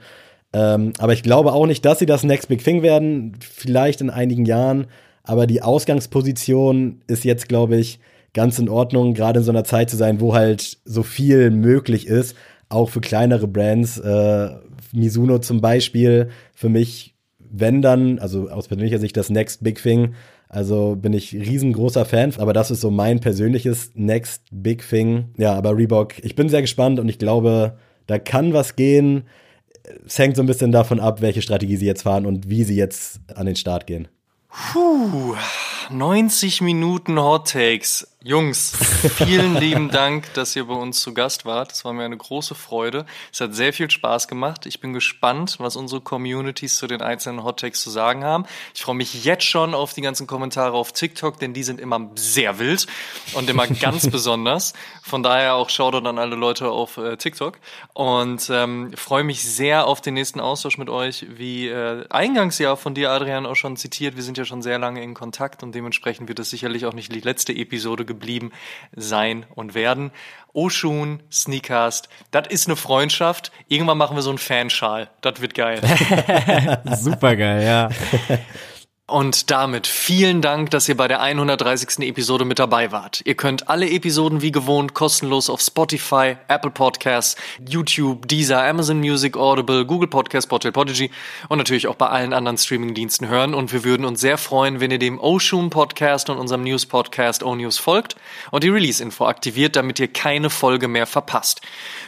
Ähm, aber ich glaube auch nicht, dass sie das Next Big Thing werden. Vielleicht in einigen Jahren. Aber die Ausgangsposition ist jetzt, glaube ich, ganz in Ordnung, gerade in so einer Zeit zu sein, wo halt so viel möglich ist. Auch für kleinere Brands. Äh, Mizuno zum Beispiel. Für mich, wenn dann, also aus persönlicher Sicht, das Next Big Thing. Also bin ich riesengroßer Fan, aber das ist so mein persönliches Next Big Thing. Ja, aber Reebok, ich bin sehr gespannt und ich glaube, da kann was gehen es hängt so ein bisschen davon ab, welche Strategie sie jetzt fahren und wie sie jetzt an den Start gehen. Puh, 90 Minuten Hot Takes. Jungs, vielen lieben Dank, dass ihr bei uns zu Gast wart. Das war mir eine große Freude. Es hat sehr viel Spaß gemacht. Ich bin gespannt, was unsere Communities zu den einzelnen Hot Takes zu sagen haben. Ich freue mich jetzt schon auf die ganzen Kommentare auf TikTok, denn die sind immer sehr wild und immer ganz besonders. Von daher auch Shoutout an alle Leute auf äh, TikTok und ähm, freue mich sehr auf den nächsten Austausch mit euch. Wie äh, eingangs ja von dir, Adrian, auch schon zitiert, wir sind ja schon sehr lange in Kontakt und dementsprechend wird es sicherlich auch nicht die letzte Episode geblieben sein und werden. Oshun, Sneakast, das ist eine Freundschaft. Irgendwann machen wir so einen Fanschal. Das wird geil. Super geil, ja. Und damit vielen Dank, dass ihr bei der 130. Episode mit dabei wart. Ihr könnt alle Episoden wie gewohnt kostenlos auf Spotify, Apple Podcasts, YouTube, Deezer, Amazon Music, Audible, Google Podcasts, Portal Podigy und natürlich auch bei allen anderen Streamingdiensten hören. Und wir würden uns sehr freuen, wenn ihr dem Oshun Podcast und unserem News Podcast O News folgt und die Release-Info aktiviert, damit ihr keine Folge mehr verpasst.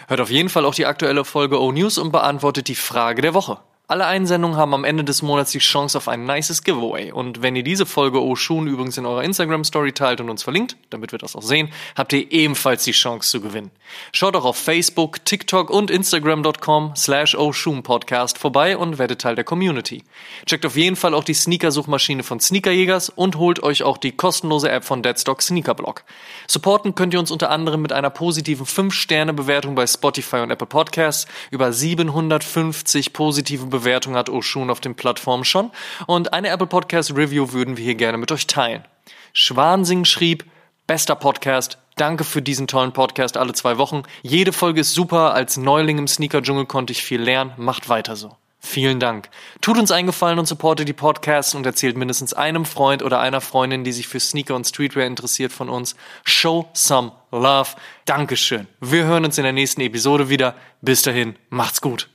Hört auf jeden Fall auch die aktuelle Folge O News und beantwortet die Frage der Woche. Alle Einsendungen haben am Ende des Monats die Chance auf ein nices Giveaway. Und wenn ihr diese Folge Oshun übrigens in eurer Instagram-Story teilt und uns verlinkt, damit wir das auch sehen, habt ihr ebenfalls die Chance zu gewinnen. Schaut auch auf Facebook, TikTok und Instagram.com slash Podcast vorbei und werdet Teil der Community. Checkt auf jeden Fall auch die Sneaker-Suchmaschine von Sneakerjägers und holt euch auch die kostenlose App von Deadstock Sneakerblock. Supporten könnt ihr uns unter anderem mit einer positiven 5-Sterne-Bewertung bei Spotify und Apple Podcasts, über 750 positive Bewertungen hat Oshun auf den Plattformen schon und eine Apple Podcast Review würden wir hier gerne mit euch teilen. Schwansing schrieb, bester Podcast, Danke für diesen tollen Podcast alle zwei Wochen. Jede Folge ist super. Als Neuling im Sneaker-Dschungel konnte ich viel lernen. Macht weiter so. Vielen Dank. Tut uns einen Gefallen und supportet die Podcasts und erzählt mindestens einem Freund oder einer Freundin, die sich für Sneaker und Streetwear interessiert von uns. Show some love. Dankeschön. Wir hören uns in der nächsten Episode wieder. Bis dahin, macht's gut.